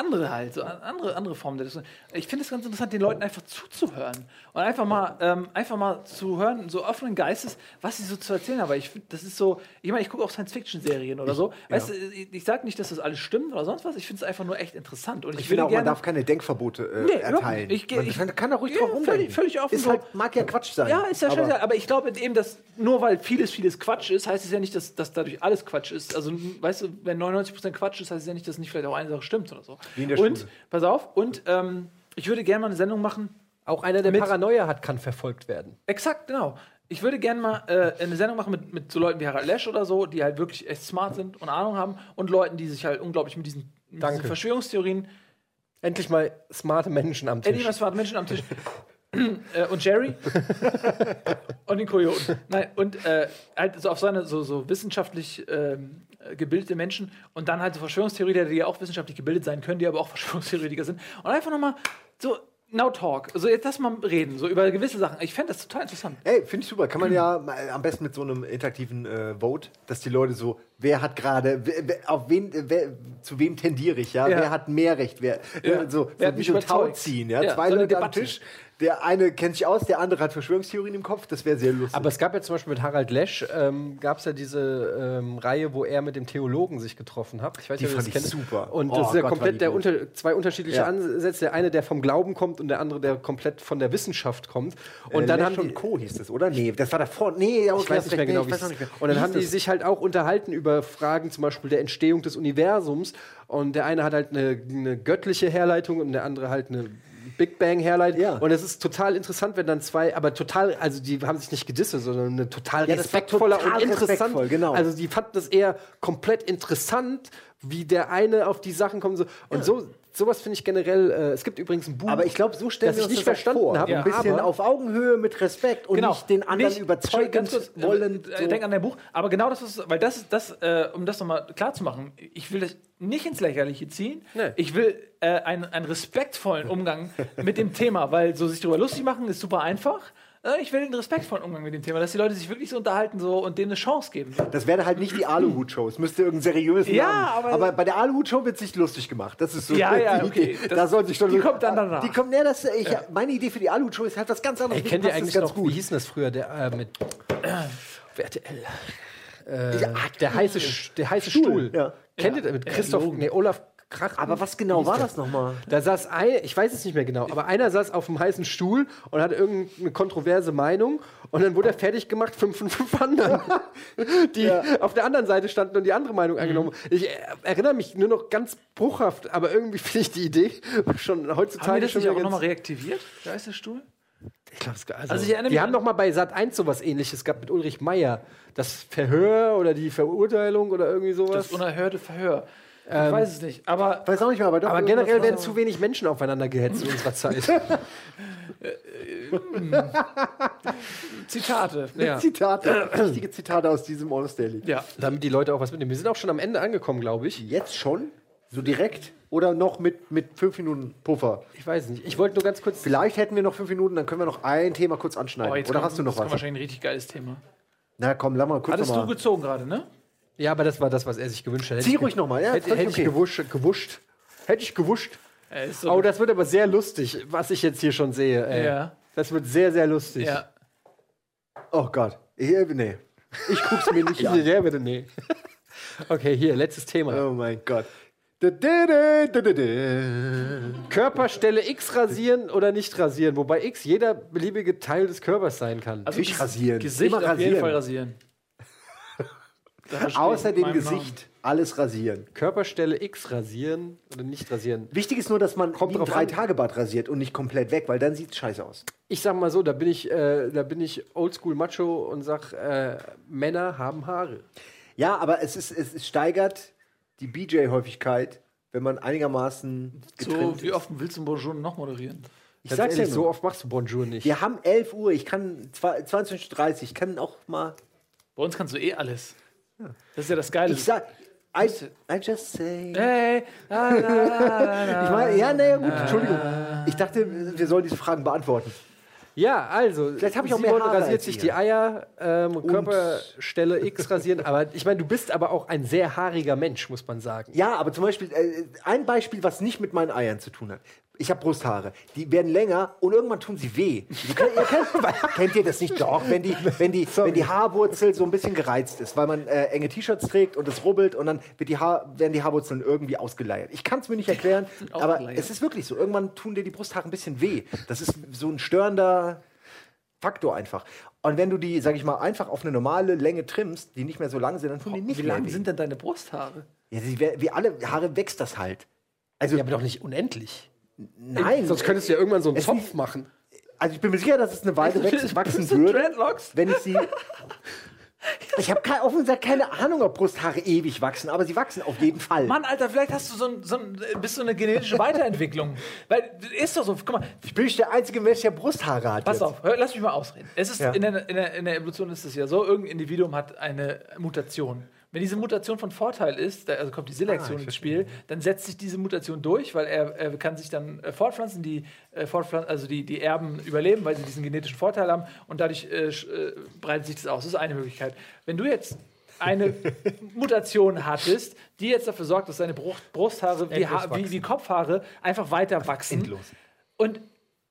andere halt, so an- andere, andere Formen der Diskussion. Ich finde es ganz interessant, den Leuten einfach zuzuhören und einfach mal, ähm, einfach mal zu hören, so offenen Geistes, was sie so zu erzählen haben. Aber ich das ist so, ich meine, ich gucke auch Science-Fiction-Serien oder so. Weißt du, ich, ich sage nicht, dass das alles stimmt oder sonst was, ich finde es einfach nur echt interessant. Und ich, Ich finde auch, man gerne. darf keine Denkverbote äh, Nee, erteilen. Ich geh- man ich- kann, da ruhig Ja, drauf völlig- rumdenken. völlig offen Ist halt, mag ja Quatsch sein. Ja, ist ja aber- scheiße. Aber ich glaube eben, dass nur weil vieles, vieles Quatsch ist, heißt es ja nicht, dass, dass dadurch alles Quatsch ist. Also, weißt du, wenn 99% Quatsch ist, heißt es ja nicht, dass nicht vielleicht auch eine Sache stimmt oder so. Wie in der und, Schule. pass auf, und ähm, ich würde gerne mal eine Sendung machen. Auch einer, der Mit- Paranoia hat, kann verfolgt werden. Exakt, genau. Ich würde gerne mal äh, eine Sendung machen mit, mit so Leuten wie Harald Lesch oder so, die halt wirklich echt smart sind und Ahnung haben und Leuten, die sich halt unglaublich mit diesen, mit diesen Verschwörungstheorien Endlich mal smarte Menschen am Endlich Tisch. mal smarte Menschen am Tisch. äh, und Jerry und den Kojoten. Nein, und äh, halt so auf seine so, so wissenschaftlich ähm, äh, gebildete Menschen und dann halt so Verschwörungstheoretiker, die ja auch wissenschaftlich gebildet sein können, die aber auch Verschwörungstheoretiker sind. Und einfach nochmal so now talk. Also jetzt lass mal reden, so über gewisse Sachen. Ich fände das total interessant. Ey, finde ich super. Kann man ja am besten mit so einem interaktiven äh, Vote, dass die Leute so, wer hat gerade, auf wen, äh, wer, zu wem tendiere ich, ja? Ja. Wer hat mehr Recht? Wer, Ja. äh, so, Wer so wie mich so überzeugt? Tauziehen, ja? Ja, Zwei so Leute am. Tisch. Der eine kennt sich aus, der andere hat Verschwörungstheorien im Kopf. Das wäre sehr lustig. Aber es gab ja zum Beispiel mit Harald Lesch, ähm, gab es ja diese ähm, Reihe, wo er mit dem Theologen sich getroffen hat. Ich weiß Die nicht, ob ihr fand das ich kennt. super. Und Oh das ist ja Gott, komplett der unter, zwei unterschiedliche Ja. Ansätze. Der eine, der vom Glauben kommt und der andere, der komplett von der Wissenschaft kommt. Und äh, dann Lesch haben und Co. hieß das, oder? Nee, das war davor. Nee, okay, ich weiß nicht mehr genau, Nee, ich nicht mehr. Und dann haben die sich halt auch unterhalten über Fragen zum Beispiel der Entstehung des Universums. Und der eine hat halt eine, eine göttliche Herleitung und der andere halt eine Big Bang Herleitung. Ja. Und es ist total interessant, wenn dann zwei, aber total, also die haben sich nicht gedisst, sondern eine total Ja, respektvoller total und interessant. respektvoll, genau. Also die fanden das eher komplett interessant, wie der eine auf die Sachen kommt. So. Und so, sowas finde ich generell. Äh, es gibt übrigens ein Buch. Aber ich glaube, so stellen wir ich uns nicht das verstanden vor. habe, Ein bisschen aber- auf Augenhöhe mit Respekt und nicht den anderen Nicht- überzeugen kurz, äh, wollen. Äh, Denk an dein Buch. Aber genau das ist, weil das ist das, äh, um das nochmal klar zu machen, ich will das nicht ins Lächerliche ziehen. Nee. Ich will äh, einen, einen respektvollen Umgang mit dem Thema, weil so sich darüber lustig machen ist super einfach. Äh, Ich will einen respektvollen Umgang mit dem Thema, dass die Leute sich wirklich so unterhalten so und denen eine Chance geben. Das wäre halt nicht die Aluhut-Show. Es müsste irgendein seriösen Ja, Namen. aber- Aber bei der Aluhut-Show wird sich lustig gemacht. Das ist so. Ja, ja, die okay. Idee. Das- da soll sich schon die kommt dann danach. Die kommt, nee, das, ich, Meine Idee für die Aluhut-Show ist halt was ganz anderes. Kennt ihr Passt eigentlich das noch, wie hieß denn das früher, der äh, mit äh, RTL? Äh, der heiße, der heiße Stuhl. ja. Kennt ihr das mit Christoph, nee, Olaf Krach? Aber was genau war das nochmal? Da saß ein, ich weiß es nicht mehr genau, aber einer saß auf dem heißen Stuhl und hatte irgendeine kontroverse Meinung und dann wurde er fertig gemacht von fünf, fünf anderen, die auf der anderen Seite standen und die andere Meinung angenommen. haben. Ich erinnere mich nur noch ganz bruchhaft, aber irgendwie finde ich die Idee schon Haben heutzutage wir das schon nicht auch nochmal reaktiviert? Da ist der Stuhl. ich glaub, es- also, Also ich erinnere Die mich haben noch mal bei Sat 1 sowas ähnliches gehabt mit Ulrich Meier. Das Verhör oder die Verurteilung oder irgendwie sowas. Das unerhörte Verhör. Ich weiß es nicht. Aber Weiß auch nicht mehr, aber doch. aber generell werden zu wenig Menschen aufeinander gehetzt in unserer Zeit. Zitate. ja. Zitate, richtige Zitate aus diesem Honest Daily. Ja. Damit die Leute auch was mitnehmen. Wir sind auch schon am Ende angekommen, glaube ich. Jetzt schon? So direkt? Oder noch mit, mit fünf Minuten Puffer? Ich weiß nicht. Ich wollte nur ganz kurz. Vielleicht hätten wir noch fünf Minuten, dann können wir noch ein Thema kurz anschneiden. Oh, Oder kommt- hast du noch das kommt was? wahrscheinlich ein richtig geiles Thema. Na komm, lass mal kurz Hattest noch du mal. gezogen gerade, ne? Ja, aber das war das, was er sich gewünscht hat. Hätte Zieh ich ruhig ge- noch mal, ja, Hätte, hätte ich okay. gewuscht, gewuscht. Hätte ich gewuscht. Äh, so Oh, das wird aber sehr lustig, was ich jetzt hier schon sehe. Ey. Ja. Das wird sehr, sehr lustig. ja. Oh Gott. Ich, nee. Ich guck's mir nicht Ich, an. der bitte, nee. Okay, hier, letztes Thema. Oh mein Gott. Körperstelle X rasieren oder nicht rasieren, wobei X jeder beliebige Teil des Körpers sein kann. Also Nicht Ges- rasieren. Gesicht Immer auf jeden rasieren. Fall rasieren. Außer dem Gesicht alles rasieren. Körperstelle X rasieren oder nicht rasieren. Wichtig ist nur, dass man Kommt wie ein drauf an. Drei-Tage-Bad rasiert und nicht komplett weg, weil dann sieht's scheiße aus. Ich sag mal so, da bin ich, äh, da bin ich Oldschool Macho und sag, äh, Männer haben Haare. Ja, aber es, ist, es, es steigert die BJ-Häufigkeit, wenn man einigermaßen Namen. So, wie ist. oft willst du Bonjour noch moderieren? Ich sag's ja ehrlich, so oft machst du Bonjour nicht. Wir haben 11 Uhr, ich kann zwei- 22.30 Uhr, ich kann auch mal. Bei uns kannst du eh alles. Das ist ja das Geile. Ich sag. I, I just say. hey, la. Ich meine, ja, naja, gut, Entschuldigung. Ich dachte, wir sollen diese Fragen beantworten. Ja, also, Vielleicht hab ich auch mehr Simon Haare rasiert sich die Eier, ähm, Körperstelle X rasieren, aber ich meine, du bist aber auch ein sehr haariger Mensch, muss man sagen. Ja, aber zum Beispiel, äh, ein Beispiel, was nicht mit meinen Eiern zu tun hat. Ich habe Brusthaare. Die werden länger und irgendwann tun sie weh. Die können, ihr kennt, kennt ihr das nicht doch? Wenn die, wenn, die, wenn die Haarwurzel so ein bisschen gereizt ist, weil man äh, enge T-Shirts trägt und es rubbelt und dann wird die Haar, werden die Haarwurzeln irgendwie ausgeleiert. Ich kann es mir nicht erklären, aber es ist wirklich so. Irgendwann tun dir die Brusthaare ein bisschen weh. Das ist so ein störender Faktor einfach. Und wenn du die, sag ich mal, einfach auf eine normale Länge trimmst, die nicht mehr so lang sind, dann tun die nicht Wie mehr lang weh. sind denn deine Brusthaare? Ja, sie, wie alle Haare wächst das halt. Also, Ja, aber doch nicht unendlich. nein. Sonst könntest du ja irgendwann so einen Es Zopf machen. Also, ich bin mir sicher, dass es eine Weile wächst, wachsen würde, Dreadlocks? wenn ich sie. Ich habe offen gesagt keine Ahnung, ob Brusthaare ewig wachsen, aber sie wachsen auf jeden Fall. Mann, Alter, vielleicht hast du so ein, so ein, bist du eine genetische Weiterentwicklung. Weil, ist doch so, guck mal, Ich bin nicht der einzige Mensch, der Brusthaare hat. pass jetzt. auf, hör, lass mich mal ausreden. Es ist, Ja. in, der, in, der, in der Evolution ist es ja so, irgendein Individuum hat eine Mutation. Wenn diese Mutation von Vorteil ist, also kommt die Selektion Ah, ins Spiel, dann setzt sich diese Mutation durch, weil er, er kann sich dann äh, fortpflanzen, die, äh, fortpflanzen, also die, die Erben überleben, weil sie diesen genetischen Vorteil haben und dadurch äh, äh, breitet sich das aus. Das ist eine Möglichkeit. Wenn du jetzt eine Mutation hattest, die jetzt dafür sorgt, dass deine Brust, Brusthaare wie, ha wie, wie Kopfhaare einfach weiter wachsen. Endlos. Und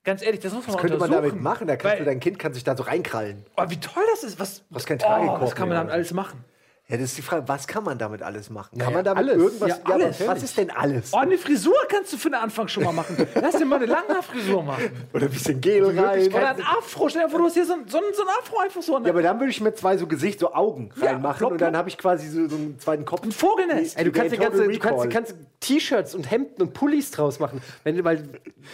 ganz ehrlich, das muss man Was mal könnte man damit machen? Da kannst du, dein Kind kann sich da so reinkrallen. oh, wie toll das ist. Was, Was kein oh, was kann man damit alles machen? Ja, das ist die Frage, was kann man damit alles machen? Kann man damit alles. irgendwas? Ja, alles. was ist denn alles? Oh, eine Frisur kannst du für den Anfang schon mal machen. Lass dir mal eine Langhaarfrisur machen. Oder ein bisschen Gel rein. Oder ein Afro. Stell dir vor, du hast hier so ein, so ein, so ein Afro einfach so. Eine, Ja, aber dann würde ich mir zwei so Gesicht, so Augen Ja, reinmachen plopp, und dann habe ich quasi so, so einen zweiten Kopf. ein Vogelnest. Ey, du kannst, die ganze, du kannst, kannst T-Shirts und Hemden und Pullis draus machen. Wenn, du- weil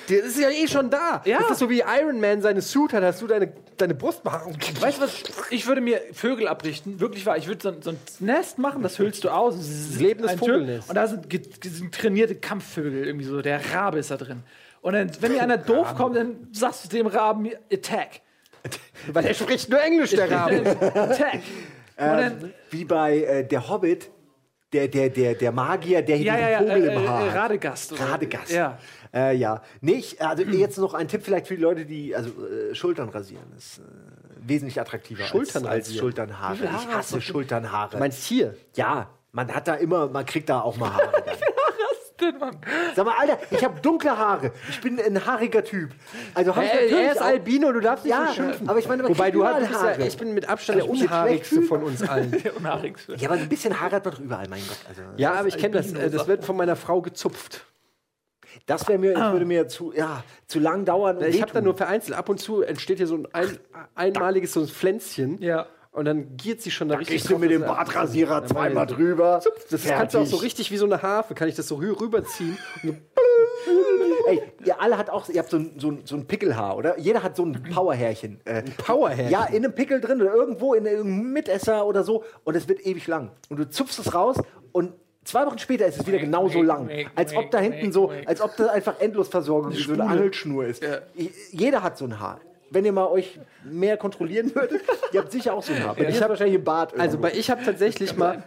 das ist ja eh schon da. Ja. Das ist so wie Iron Man seine Suit hat, hast du deine, deine Brustbehaarung. Weißt du was? Ich würde mir Vögel abrichten. Wirklich wahr. Ich würde so, ein- so ein Nest machen, das hüllst du aus. Das lebendes Vogelnest. Und da sind, sind trainierte Kampfvögel. Irgendwie so. Der Rabe ist da drin. Und dann, wenn dir einer doof kommt, dann sagst du dem Raben Attack. Weil er spricht nur Englisch, der Rabe. Attack. Ähm, wie bei äh, der Hobbit, der, der, der, der Magier, der hier ja, ja, ja, Vogel äh, im Haar äh, hat. Radegast. oder- Radegast. Ja. Äh, ja. Nicht, also jetzt noch ein Tipp vielleicht für die Leute, die also äh, Schultern rasieren. Das äh, wesentlich attraktiver Schultern als, als? Schulternhaare. Haare Ich hasse? Schulternhaare. Du meinst hier? ja, man hat da immer, man kriegt da auch mal Haare. dann. Den Mann. Sag mal, Alter, ich habe dunkle Haare. Ich bin ein haariger Typ. Also hab ich natürlich er ist auch- Albino, du darfst nicht Ja, so schimpfen. aber ich meine, Wobei du, hast, bist ja, Haare. ich bin mit Abstand der ich mich unhaarigste von uns allen. Der Unhaarigste. Ja, aber ein bisschen Haare hat man doch überall, mein Gott. Also, Ja, aber ich kenne das. Das wird von meiner Frau gezupft. Das wäre mir, das würde mir zu, ja, zu lang dauern. Ich habe da nur vereinzelt. Ab und zu entsteht hier so ein, ein einmaliges so ein Pflänzchen. Ja. Und dann giert sie schon da richtig. Gehst du mit dem er- Bartrasierer Ja, zweimal drüber. Das kannst du auch so Fertig. richtig wie so eine Harfe, kann ich das so rü- rüberziehen. Ey, ihr alle hat auch, ihr habt so ein, so ein, so ein Pickelhaar, oder? Jeder hat so ein Powerhärchen. Äh, Powerhärchen? Ja, in einem Pickel drin oder irgendwo in einem Mitesser oder so. Und es wird ewig lang. Und du zupfst es raus und zwei Wochen später ist es wieder genauso lang. Als ob da hinten so, als ob das einfach Endlosversorgung wie so eine Angelschnur ist. I- Jeder hat so ein Haar. Wenn ihr mal euch mehr kontrollieren würdet, ihr habt sicher auch so ein Haar. Bei dir ist wahrscheinlich ein Bart. Also bei ich habe tatsächlich mal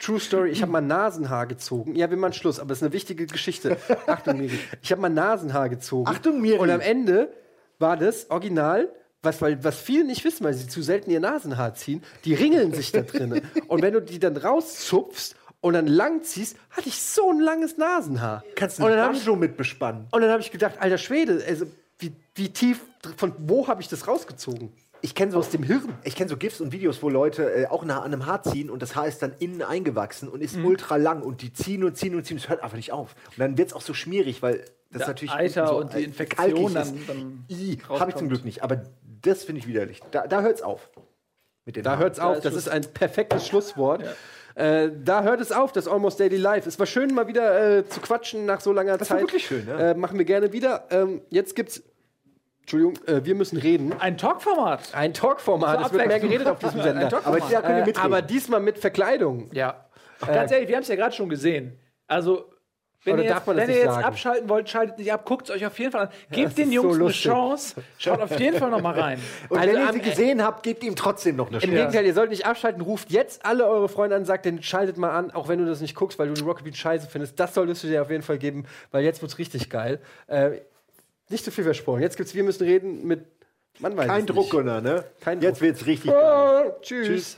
True Story, ich habe mal Nasenhaar gezogen. Ja, wir machen Schluss, aber es ist eine wichtige Geschichte. Achtung, Miri. Ich habe mal Nasenhaar gezogen. Achtung, Miri. Und am Ende war das original was, weil, was viele nicht wissen, weil sie zu selten ihr Nasenhaar ziehen, die ringeln sich da drinnen. Und wenn du die dann rauszupfst und dann lang ziehst, hatte ich so ein langes Nasenhaar. kannst du und dann ein habe ich, mit bespannen. und dann hab ich gedacht, alter Schwede, also wie, wie tief, von wo habe ich das rausgezogen? Ich kenne so Aus dem Hirn. Ich kenne so GIFs und Videos, wo Leute äh, auch nah an einem Haar ziehen und das Haar ist dann innen eingewachsen und ist ultra lang und die ziehen und ziehen und ziehen. Es hört einfach nicht auf. Und dann wird es auch so schmierig, weil das Der natürlich Eiter so und die Infektion dann- dann. Habe ich zum Glück nicht. Aber das finde ich widerlich. Da, da hört es auf. Da Haaren. hört's auf, das ist ein perfektes Schlusswort. Äh, da hört es auf, das Almost Daily Life. Es war schön, mal wieder äh, zu quatschen nach so langer war Zeit. wirklich schön, ja. Äh, machen wir gerne wieder. Ähm, jetzt gibt's. Entschuldigung, äh, wir müssen reden. Ein Talkformat. Ein Talkformat. Es wird mehr geredet auf diesem Sender. Ein Talkformat. Aber Äh, mitreden. aber diesmal mit Verkleidung. Ja. Ganz ehrlich, wir haben es ja gerade schon gesehen. Also, wenn Oder ihr, jetzt, wenn ihr jetzt abschalten wollt, schaltet nicht ab, guckt es euch auf jeden Fall an. Gebt das den Jungs so eine. Chance. Schaut auf jeden Fall noch mal rein. und Also wenn ihr sie gesehen habt, gebt ihm trotzdem noch eine Im Chance. Gegenteil, ihr sollt nicht abschalten. Ruft jetzt alle eure Freunde an, sagt denen, schaltet mal an, auch wenn du das nicht guckst, weil du die Rocket Beat scheiße findest. Das solltest du dir auf jeden Fall geben, weil jetzt wird's richtig geil. Äh, nicht zu viel versprochen. Jetzt gibt's Wir müssen reden mit. Man weiß Kein es Druck, nicht. Gunnar, ne? Kein Jetzt Druck. wird's richtig geil. Oh, tschüss. Tschüss.